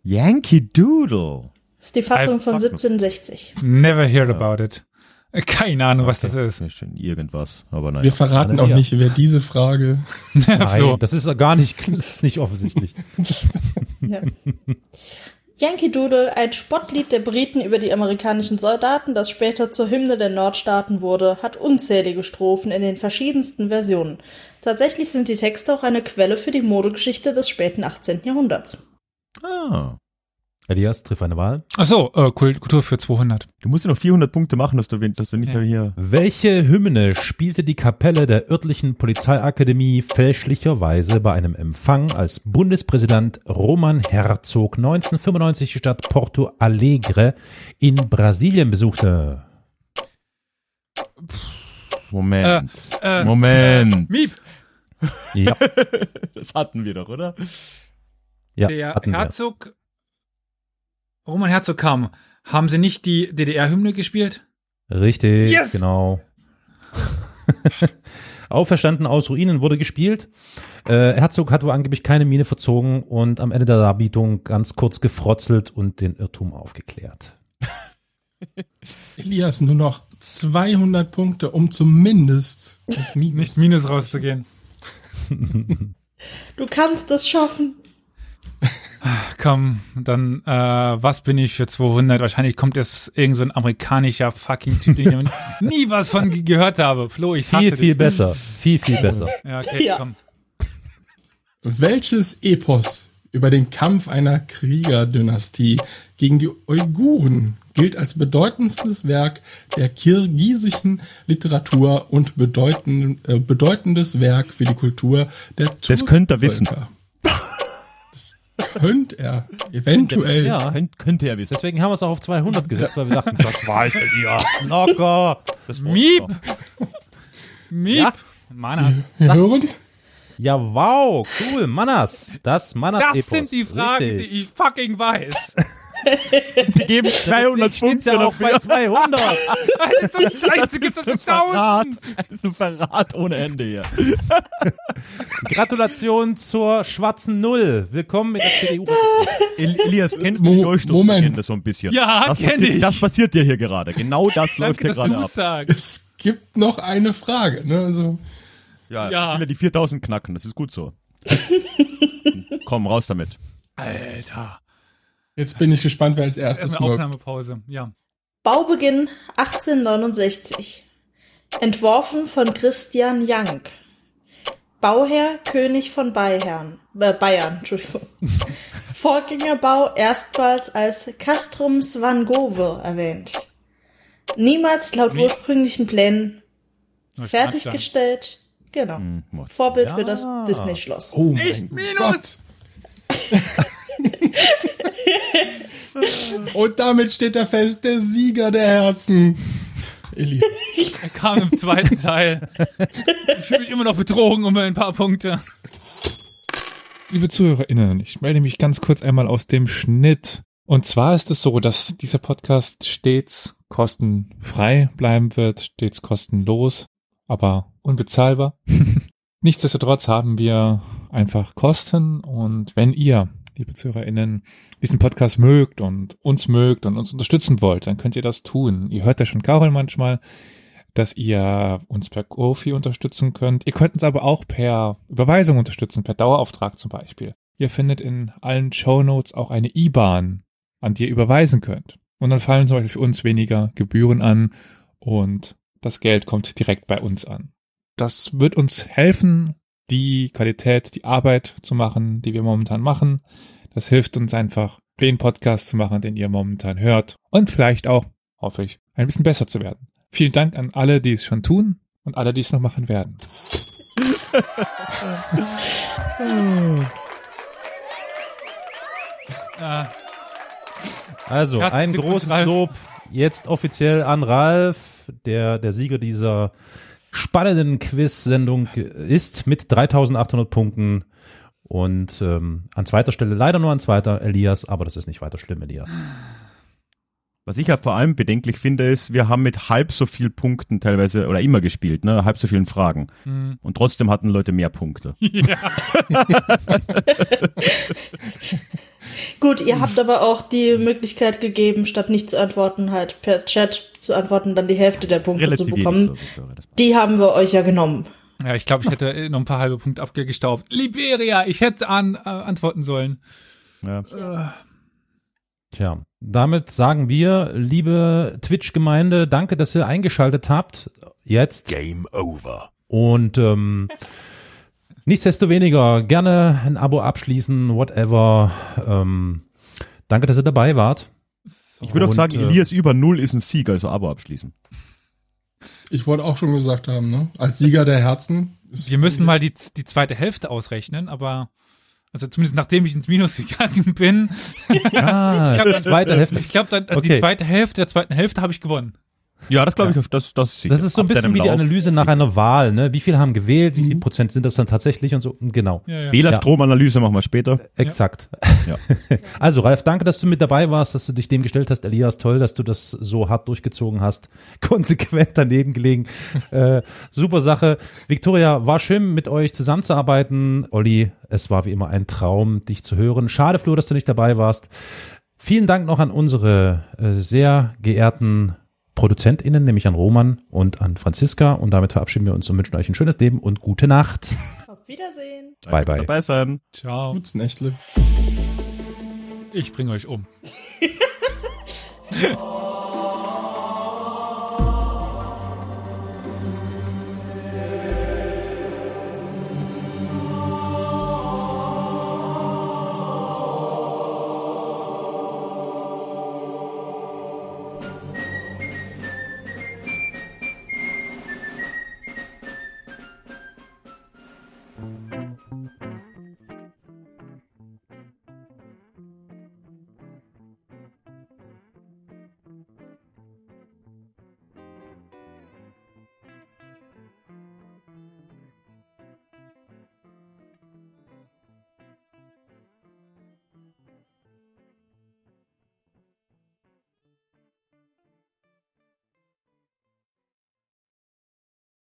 [SPEAKER 3] Yankee Doodle.
[SPEAKER 1] Ist die Fassung
[SPEAKER 2] I
[SPEAKER 1] von
[SPEAKER 3] fuck-
[SPEAKER 1] 1760.
[SPEAKER 2] Never heard about it. Äh, Keine Ahnung, was das ist.
[SPEAKER 3] Irgendwas, aber naja.
[SPEAKER 5] Wir verraten
[SPEAKER 4] Ja.
[SPEAKER 5] auch nicht, wer diese Frage.
[SPEAKER 4] Nein, das ist gar nicht, das ist nicht offensichtlich.
[SPEAKER 1] Ja. Yankee Doodle, ein Spottlied der Briten über die amerikanischen Soldaten, das später zur Hymne der Nordstaaten wurde, hat unzählige Strophen in den verschiedensten Versionen. Tatsächlich sind die Texte auch eine Quelle für die Modegeschichte des späten 18. Jahrhunderts.
[SPEAKER 3] Ah,
[SPEAKER 4] Elias, triff eine Wahl.
[SPEAKER 2] Ach so, äh, Kult- Kultur für 200.
[SPEAKER 3] du musst ja noch 400 Punkte machen, dass du, dass du nicht
[SPEAKER 2] Ja.
[SPEAKER 3] mehr hier...
[SPEAKER 4] Welche Hymne spielte die Kapelle der örtlichen Polizeiakademie fälschlicherweise bei einem Empfang, als Bundespräsident Roman Herzog 1995 die Stadt Porto Alegre in Brasilien besuchte?
[SPEAKER 3] Moment.
[SPEAKER 2] Äh,
[SPEAKER 3] Moment.
[SPEAKER 2] Miep,
[SPEAKER 4] Ja,
[SPEAKER 3] Das hatten wir doch, oder?
[SPEAKER 4] ja
[SPEAKER 2] der
[SPEAKER 4] hatten wir.
[SPEAKER 2] Herzog, Roman Herzog kam. Haben sie nicht die DDR-Hymne gespielt?
[SPEAKER 4] Richtig,
[SPEAKER 2] Yes!
[SPEAKER 4] genau. Auferstanden aus Ruinen wurde gespielt. Äh, Herzog hat wohl angeblich keine Miene verzogen und am Ende der Darbietung ganz kurz gefrotzelt und den Irrtum aufgeklärt.
[SPEAKER 5] Elias, nur noch 200 Punkte, um zumindest das Minus.
[SPEAKER 2] Nicht Minus rauszugehen.
[SPEAKER 1] Du kannst es schaffen.
[SPEAKER 2] Komm, dann, äh, was bin ich für 200? Wahrscheinlich kommt jetzt irgend so ein amerikanischer fucking Typ, den ich nie was von ge- gehört habe. Flo, ich hasse
[SPEAKER 4] Viel,
[SPEAKER 2] dich.
[SPEAKER 4] viel besser. Viel, viel besser.
[SPEAKER 2] Ja, okay,
[SPEAKER 1] Ja.
[SPEAKER 2] komm.
[SPEAKER 5] Welches Epos über den Kampf einer Kriegerdynastie gegen die Uiguren gilt als bedeutendstes Werk der kirgisischen Literatur und bedeutend, äh, bedeutendes Werk für die Kultur der
[SPEAKER 3] Das könnte er wissen.
[SPEAKER 5] Turkvölker? Könnte er eventuell.
[SPEAKER 4] Ja.
[SPEAKER 3] Könnt, könnte er wissen.
[SPEAKER 4] Deswegen haben wir es auch auf 200 gesetzt, weil wir dachten, das weiß Elias locker.
[SPEAKER 3] Das
[SPEAKER 2] Miep! Miep!
[SPEAKER 4] Ja.
[SPEAKER 2] Mann,
[SPEAKER 5] Wir hören.
[SPEAKER 4] Ja, wow, cool, Manas. Das manas
[SPEAKER 2] das sind die Fragen, die ich fucking weiß.
[SPEAKER 3] Sie geben 200
[SPEAKER 4] Steht's
[SPEAKER 3] Punkte
[SPEAKER 4] ja auch bei
[SPEAKER 3] dafür.
[SPEAKER 4] 200.
[SPEAKER 2] Das ist so ein Scheiße, gibt es mit
[SPEAKER 3] Verrat. Das ist ein Verrat ohne Ende hier.
[SPEAKER 4] Gratulation zur schwarzen Null. Willkommen mit der CDU.
[SPEAKER 3] El Elias, kennst du
[SPEAKER 5] Mo-
[SPEAKER 3] die
[SPEAKER 5] Moment.
[SPEAKER 3] so ein bisschen?
[SPEAKER 2] Ja,
[SPEAKER 3] das
[SPEAKER 2] kenn
[SPEAKER 3] passiert,
[SPEAKER 2] ich.
[SPEAKER 3] Das passiert dir hier gerade. Genau das läuft
[SPEAKER 2] Danke,
[SPEAKER 3] hier
[SPEAKER 2] dass
[SPEAKER 3] gerade ab.
[SPEAKER 2] es sagst.
[SPEAKER 5] Es gibt noch eine Frage. Ne? Also,
[SPEAKER 3] Ja,
[SPEAKER 2] Ja.
[SPEAKER 3] ich will ja die 4000 knacken, das ist gut so. Komm, raus damit.
[SPEAKER 2] Alter.
[SPEAKER 5] Jetzt bin ich gespannt, wer als erstes
[SPEAKER 2] Erstmal
[SPEAKER 5] wirkt.
[SPEAKER 2] Aufnahmepause. Ja.
[SPEAKER 1] Baubeginn 1869. Entworfen von Christian Jank. Bauherr König von Bayern. Äh, Bayern, Entschuldigung. Vorgängerbau erstmals als Castrum Svangove erwähnt. Niemals laut
[SPEAKER 2] Wie?
[SPEAKER 1] ursprünglichen Plänen fertiggestellt. Genau.
[SPEAKER 3] Hm?
[SPEAKER 1] Vorbild
[SPEAKER 4] Ja.
[SPEAKER 1] für das Disney-Schloss.
[SPEAKER 5] Oh
[SPEAKER 2] Ich
[SPEAKER 5] mein
[SPEAKER 2] minus!
[SPEAKER 5] Und damit steht er fest, der Sieger der Herzen. Elias.
[SPEAKER 2] Er kam im zweiten Teil. Ich fühle mich immer noch betrogen um ein paar Punkte. Liebe ZuhörerInnen, ich melde mich ganz kurz einmal aus dem Schnitt. Und zwar ist es so, dass dieser Podcast stets kostenfrei bleiben wird, stets kostenlos, aber unbezahlbar. Nichtsdestotrotz haben wir einfach Kosten und wenn ihr, liebe ZuhörerInnen, diesen Podcast mögt und uns mögt und uns unterstützen wollt, dann könnt ihr das tun. Ihr hört ja schon Carol manchmal, dass ihr uns per Kofi unterstützen könnt. Ihr könnt uns aber auch per Überweisung unterstützen, per Dauerauftrag zum Beispiel. Ihr findet in allen Show Notes auch eine IBAN, an die ihr überweisen könnt. Und dann fallen zum Beispiel für uns weniger Gebühren an und das Geld kommt direkt bei uns an. Das wird uns helfen, die Qualität, die Arbeit zu machen, die wir momentan machen. Das hilft uns einfach, den Podcast zu machen, den ihr momentan hört. Und vielleicht auch, hoffe ich, ein bisschen besser zu werden. Vielen Dank an alle, die es schon tun und alle, die es noch machen werden.
[SPEAKER 4] Also, ein großes. Lob jetzt offiziell an Ralf, der der Sieger dieser spannenden Quiz-Sendung ist mit 3800 Punkten. Und ähm, an zweiter Stelle leider nur an zweiter Elias, aber das ist nicht weiter schlimm, Elias.
[SPEAKER 3] Was ich ja vor allem bedenklich finde, ist, wir haben mit halb so viel Punkten teilweise oder immer gespielt, ne, halb so vielen Fragen.
[SPEAKER 2] hm.
[SPEAKER 3] Und trotzdem hatten Leute mehr Punkte.
[SPEAKER 1] Gut, ihr habt aber auch die Möglichkeit gegeben, statt nicht zu antworten, halt per Chat zu antworten, dann die Hälfte der Punkte zu bekommen. Die haben wir euch ja genommen.
[SPEAKER 2] Ja, ich glaube, ich hätte noch ein paar halbe Punkte abgestaubt. Liberia, ich hätte an, äh, antworten sollen.
[SPEAKER 3] Ja.
[SPEAKER 4] Tja, damit sagen wir, liebe Twitch-Gemeinde, danke, dass ihr eingeschaltet habt. Jetzt.
[SPEAKER 3] Game over.
[SPEAKER 4] Und ähm, nichtsdestoweniger gerne ein Abo abschließen, whatever. Ähm, danke, dass ihr dabei wart.
[SPEAKER 3] Ich würde auch sagen,
[SPEAKER 4] äh,
[SPEAKER 3] Elias über Null ist ein Sieg, also Abo abschließen.
[SPEAKER 5] Ich wollte auch schon gesagt haben, ne? Als Sieger der Herzen. ist-
[SPEAKER 2] Wir müssen mal die, die zweite Hälfte ausrechnen, aber also zumindest nachdem ich ins Minus gegangen bin,
[SPEAKER 4] Ah,
[SPEAKER 2] Ich glaub,
[SPEAKER 4] zweite Hälfte.
[SPEAKER 2] ich glaube dann also
[SPEAKER 4] Okay.
[SPEAKER 2] die zweite Hälfte der zweiten Hälfte habe ich gewonnen.
[SPEAKER 3] Ja, das glaube ich, das, das ist sicher.
[SPEAKER 4] Das ist so ein bisschen wie die. Analyse nach einer Wahl, ne? Wie viele haben gewählt, wie viel Prozent sind das dann tatsächlich und so? Genau.
[SPEAKER 2] Ja, ja.
[SPEAKER 3] Wählerstromanalyse machen wir später.
[SPEAKER 4] Exakt.
[SPEAKER 3] Ja.
[SPEAKER 4] Also Ralf, danke, dass du mit dabei warst, dass du dich dem gestellt hast. Elias, toll, dass du das so hart durchgezogen hast. Konsequent daneben gelegen. äh, super Sache. Victoria, war schön mit euch zusammenzuarbeiten. Olli, es war wie immer ein Traum, dich zu hören. Schade, Flo, dass du nicht dabei warst. Vielen Dank noch an unsere äh, sehr geehrten ProduzentInnen, nämlich an Roman und an Franziska. Und damit verabschieden wir uns und wünschen euch ein schönes Leben und gute Nacht.
[SPEAKER 1] Auf Wiedersehen.
[SPEAKER 4] Bye, bye.
[SPEAKER 3] Dabei sein.
[SPEAKER 2] Ciao.
[SPEAKER 5] Gut's Nächtle.
[SPEAKER 2] Ich bringe euch um.
[SPEAKER 1] Oh.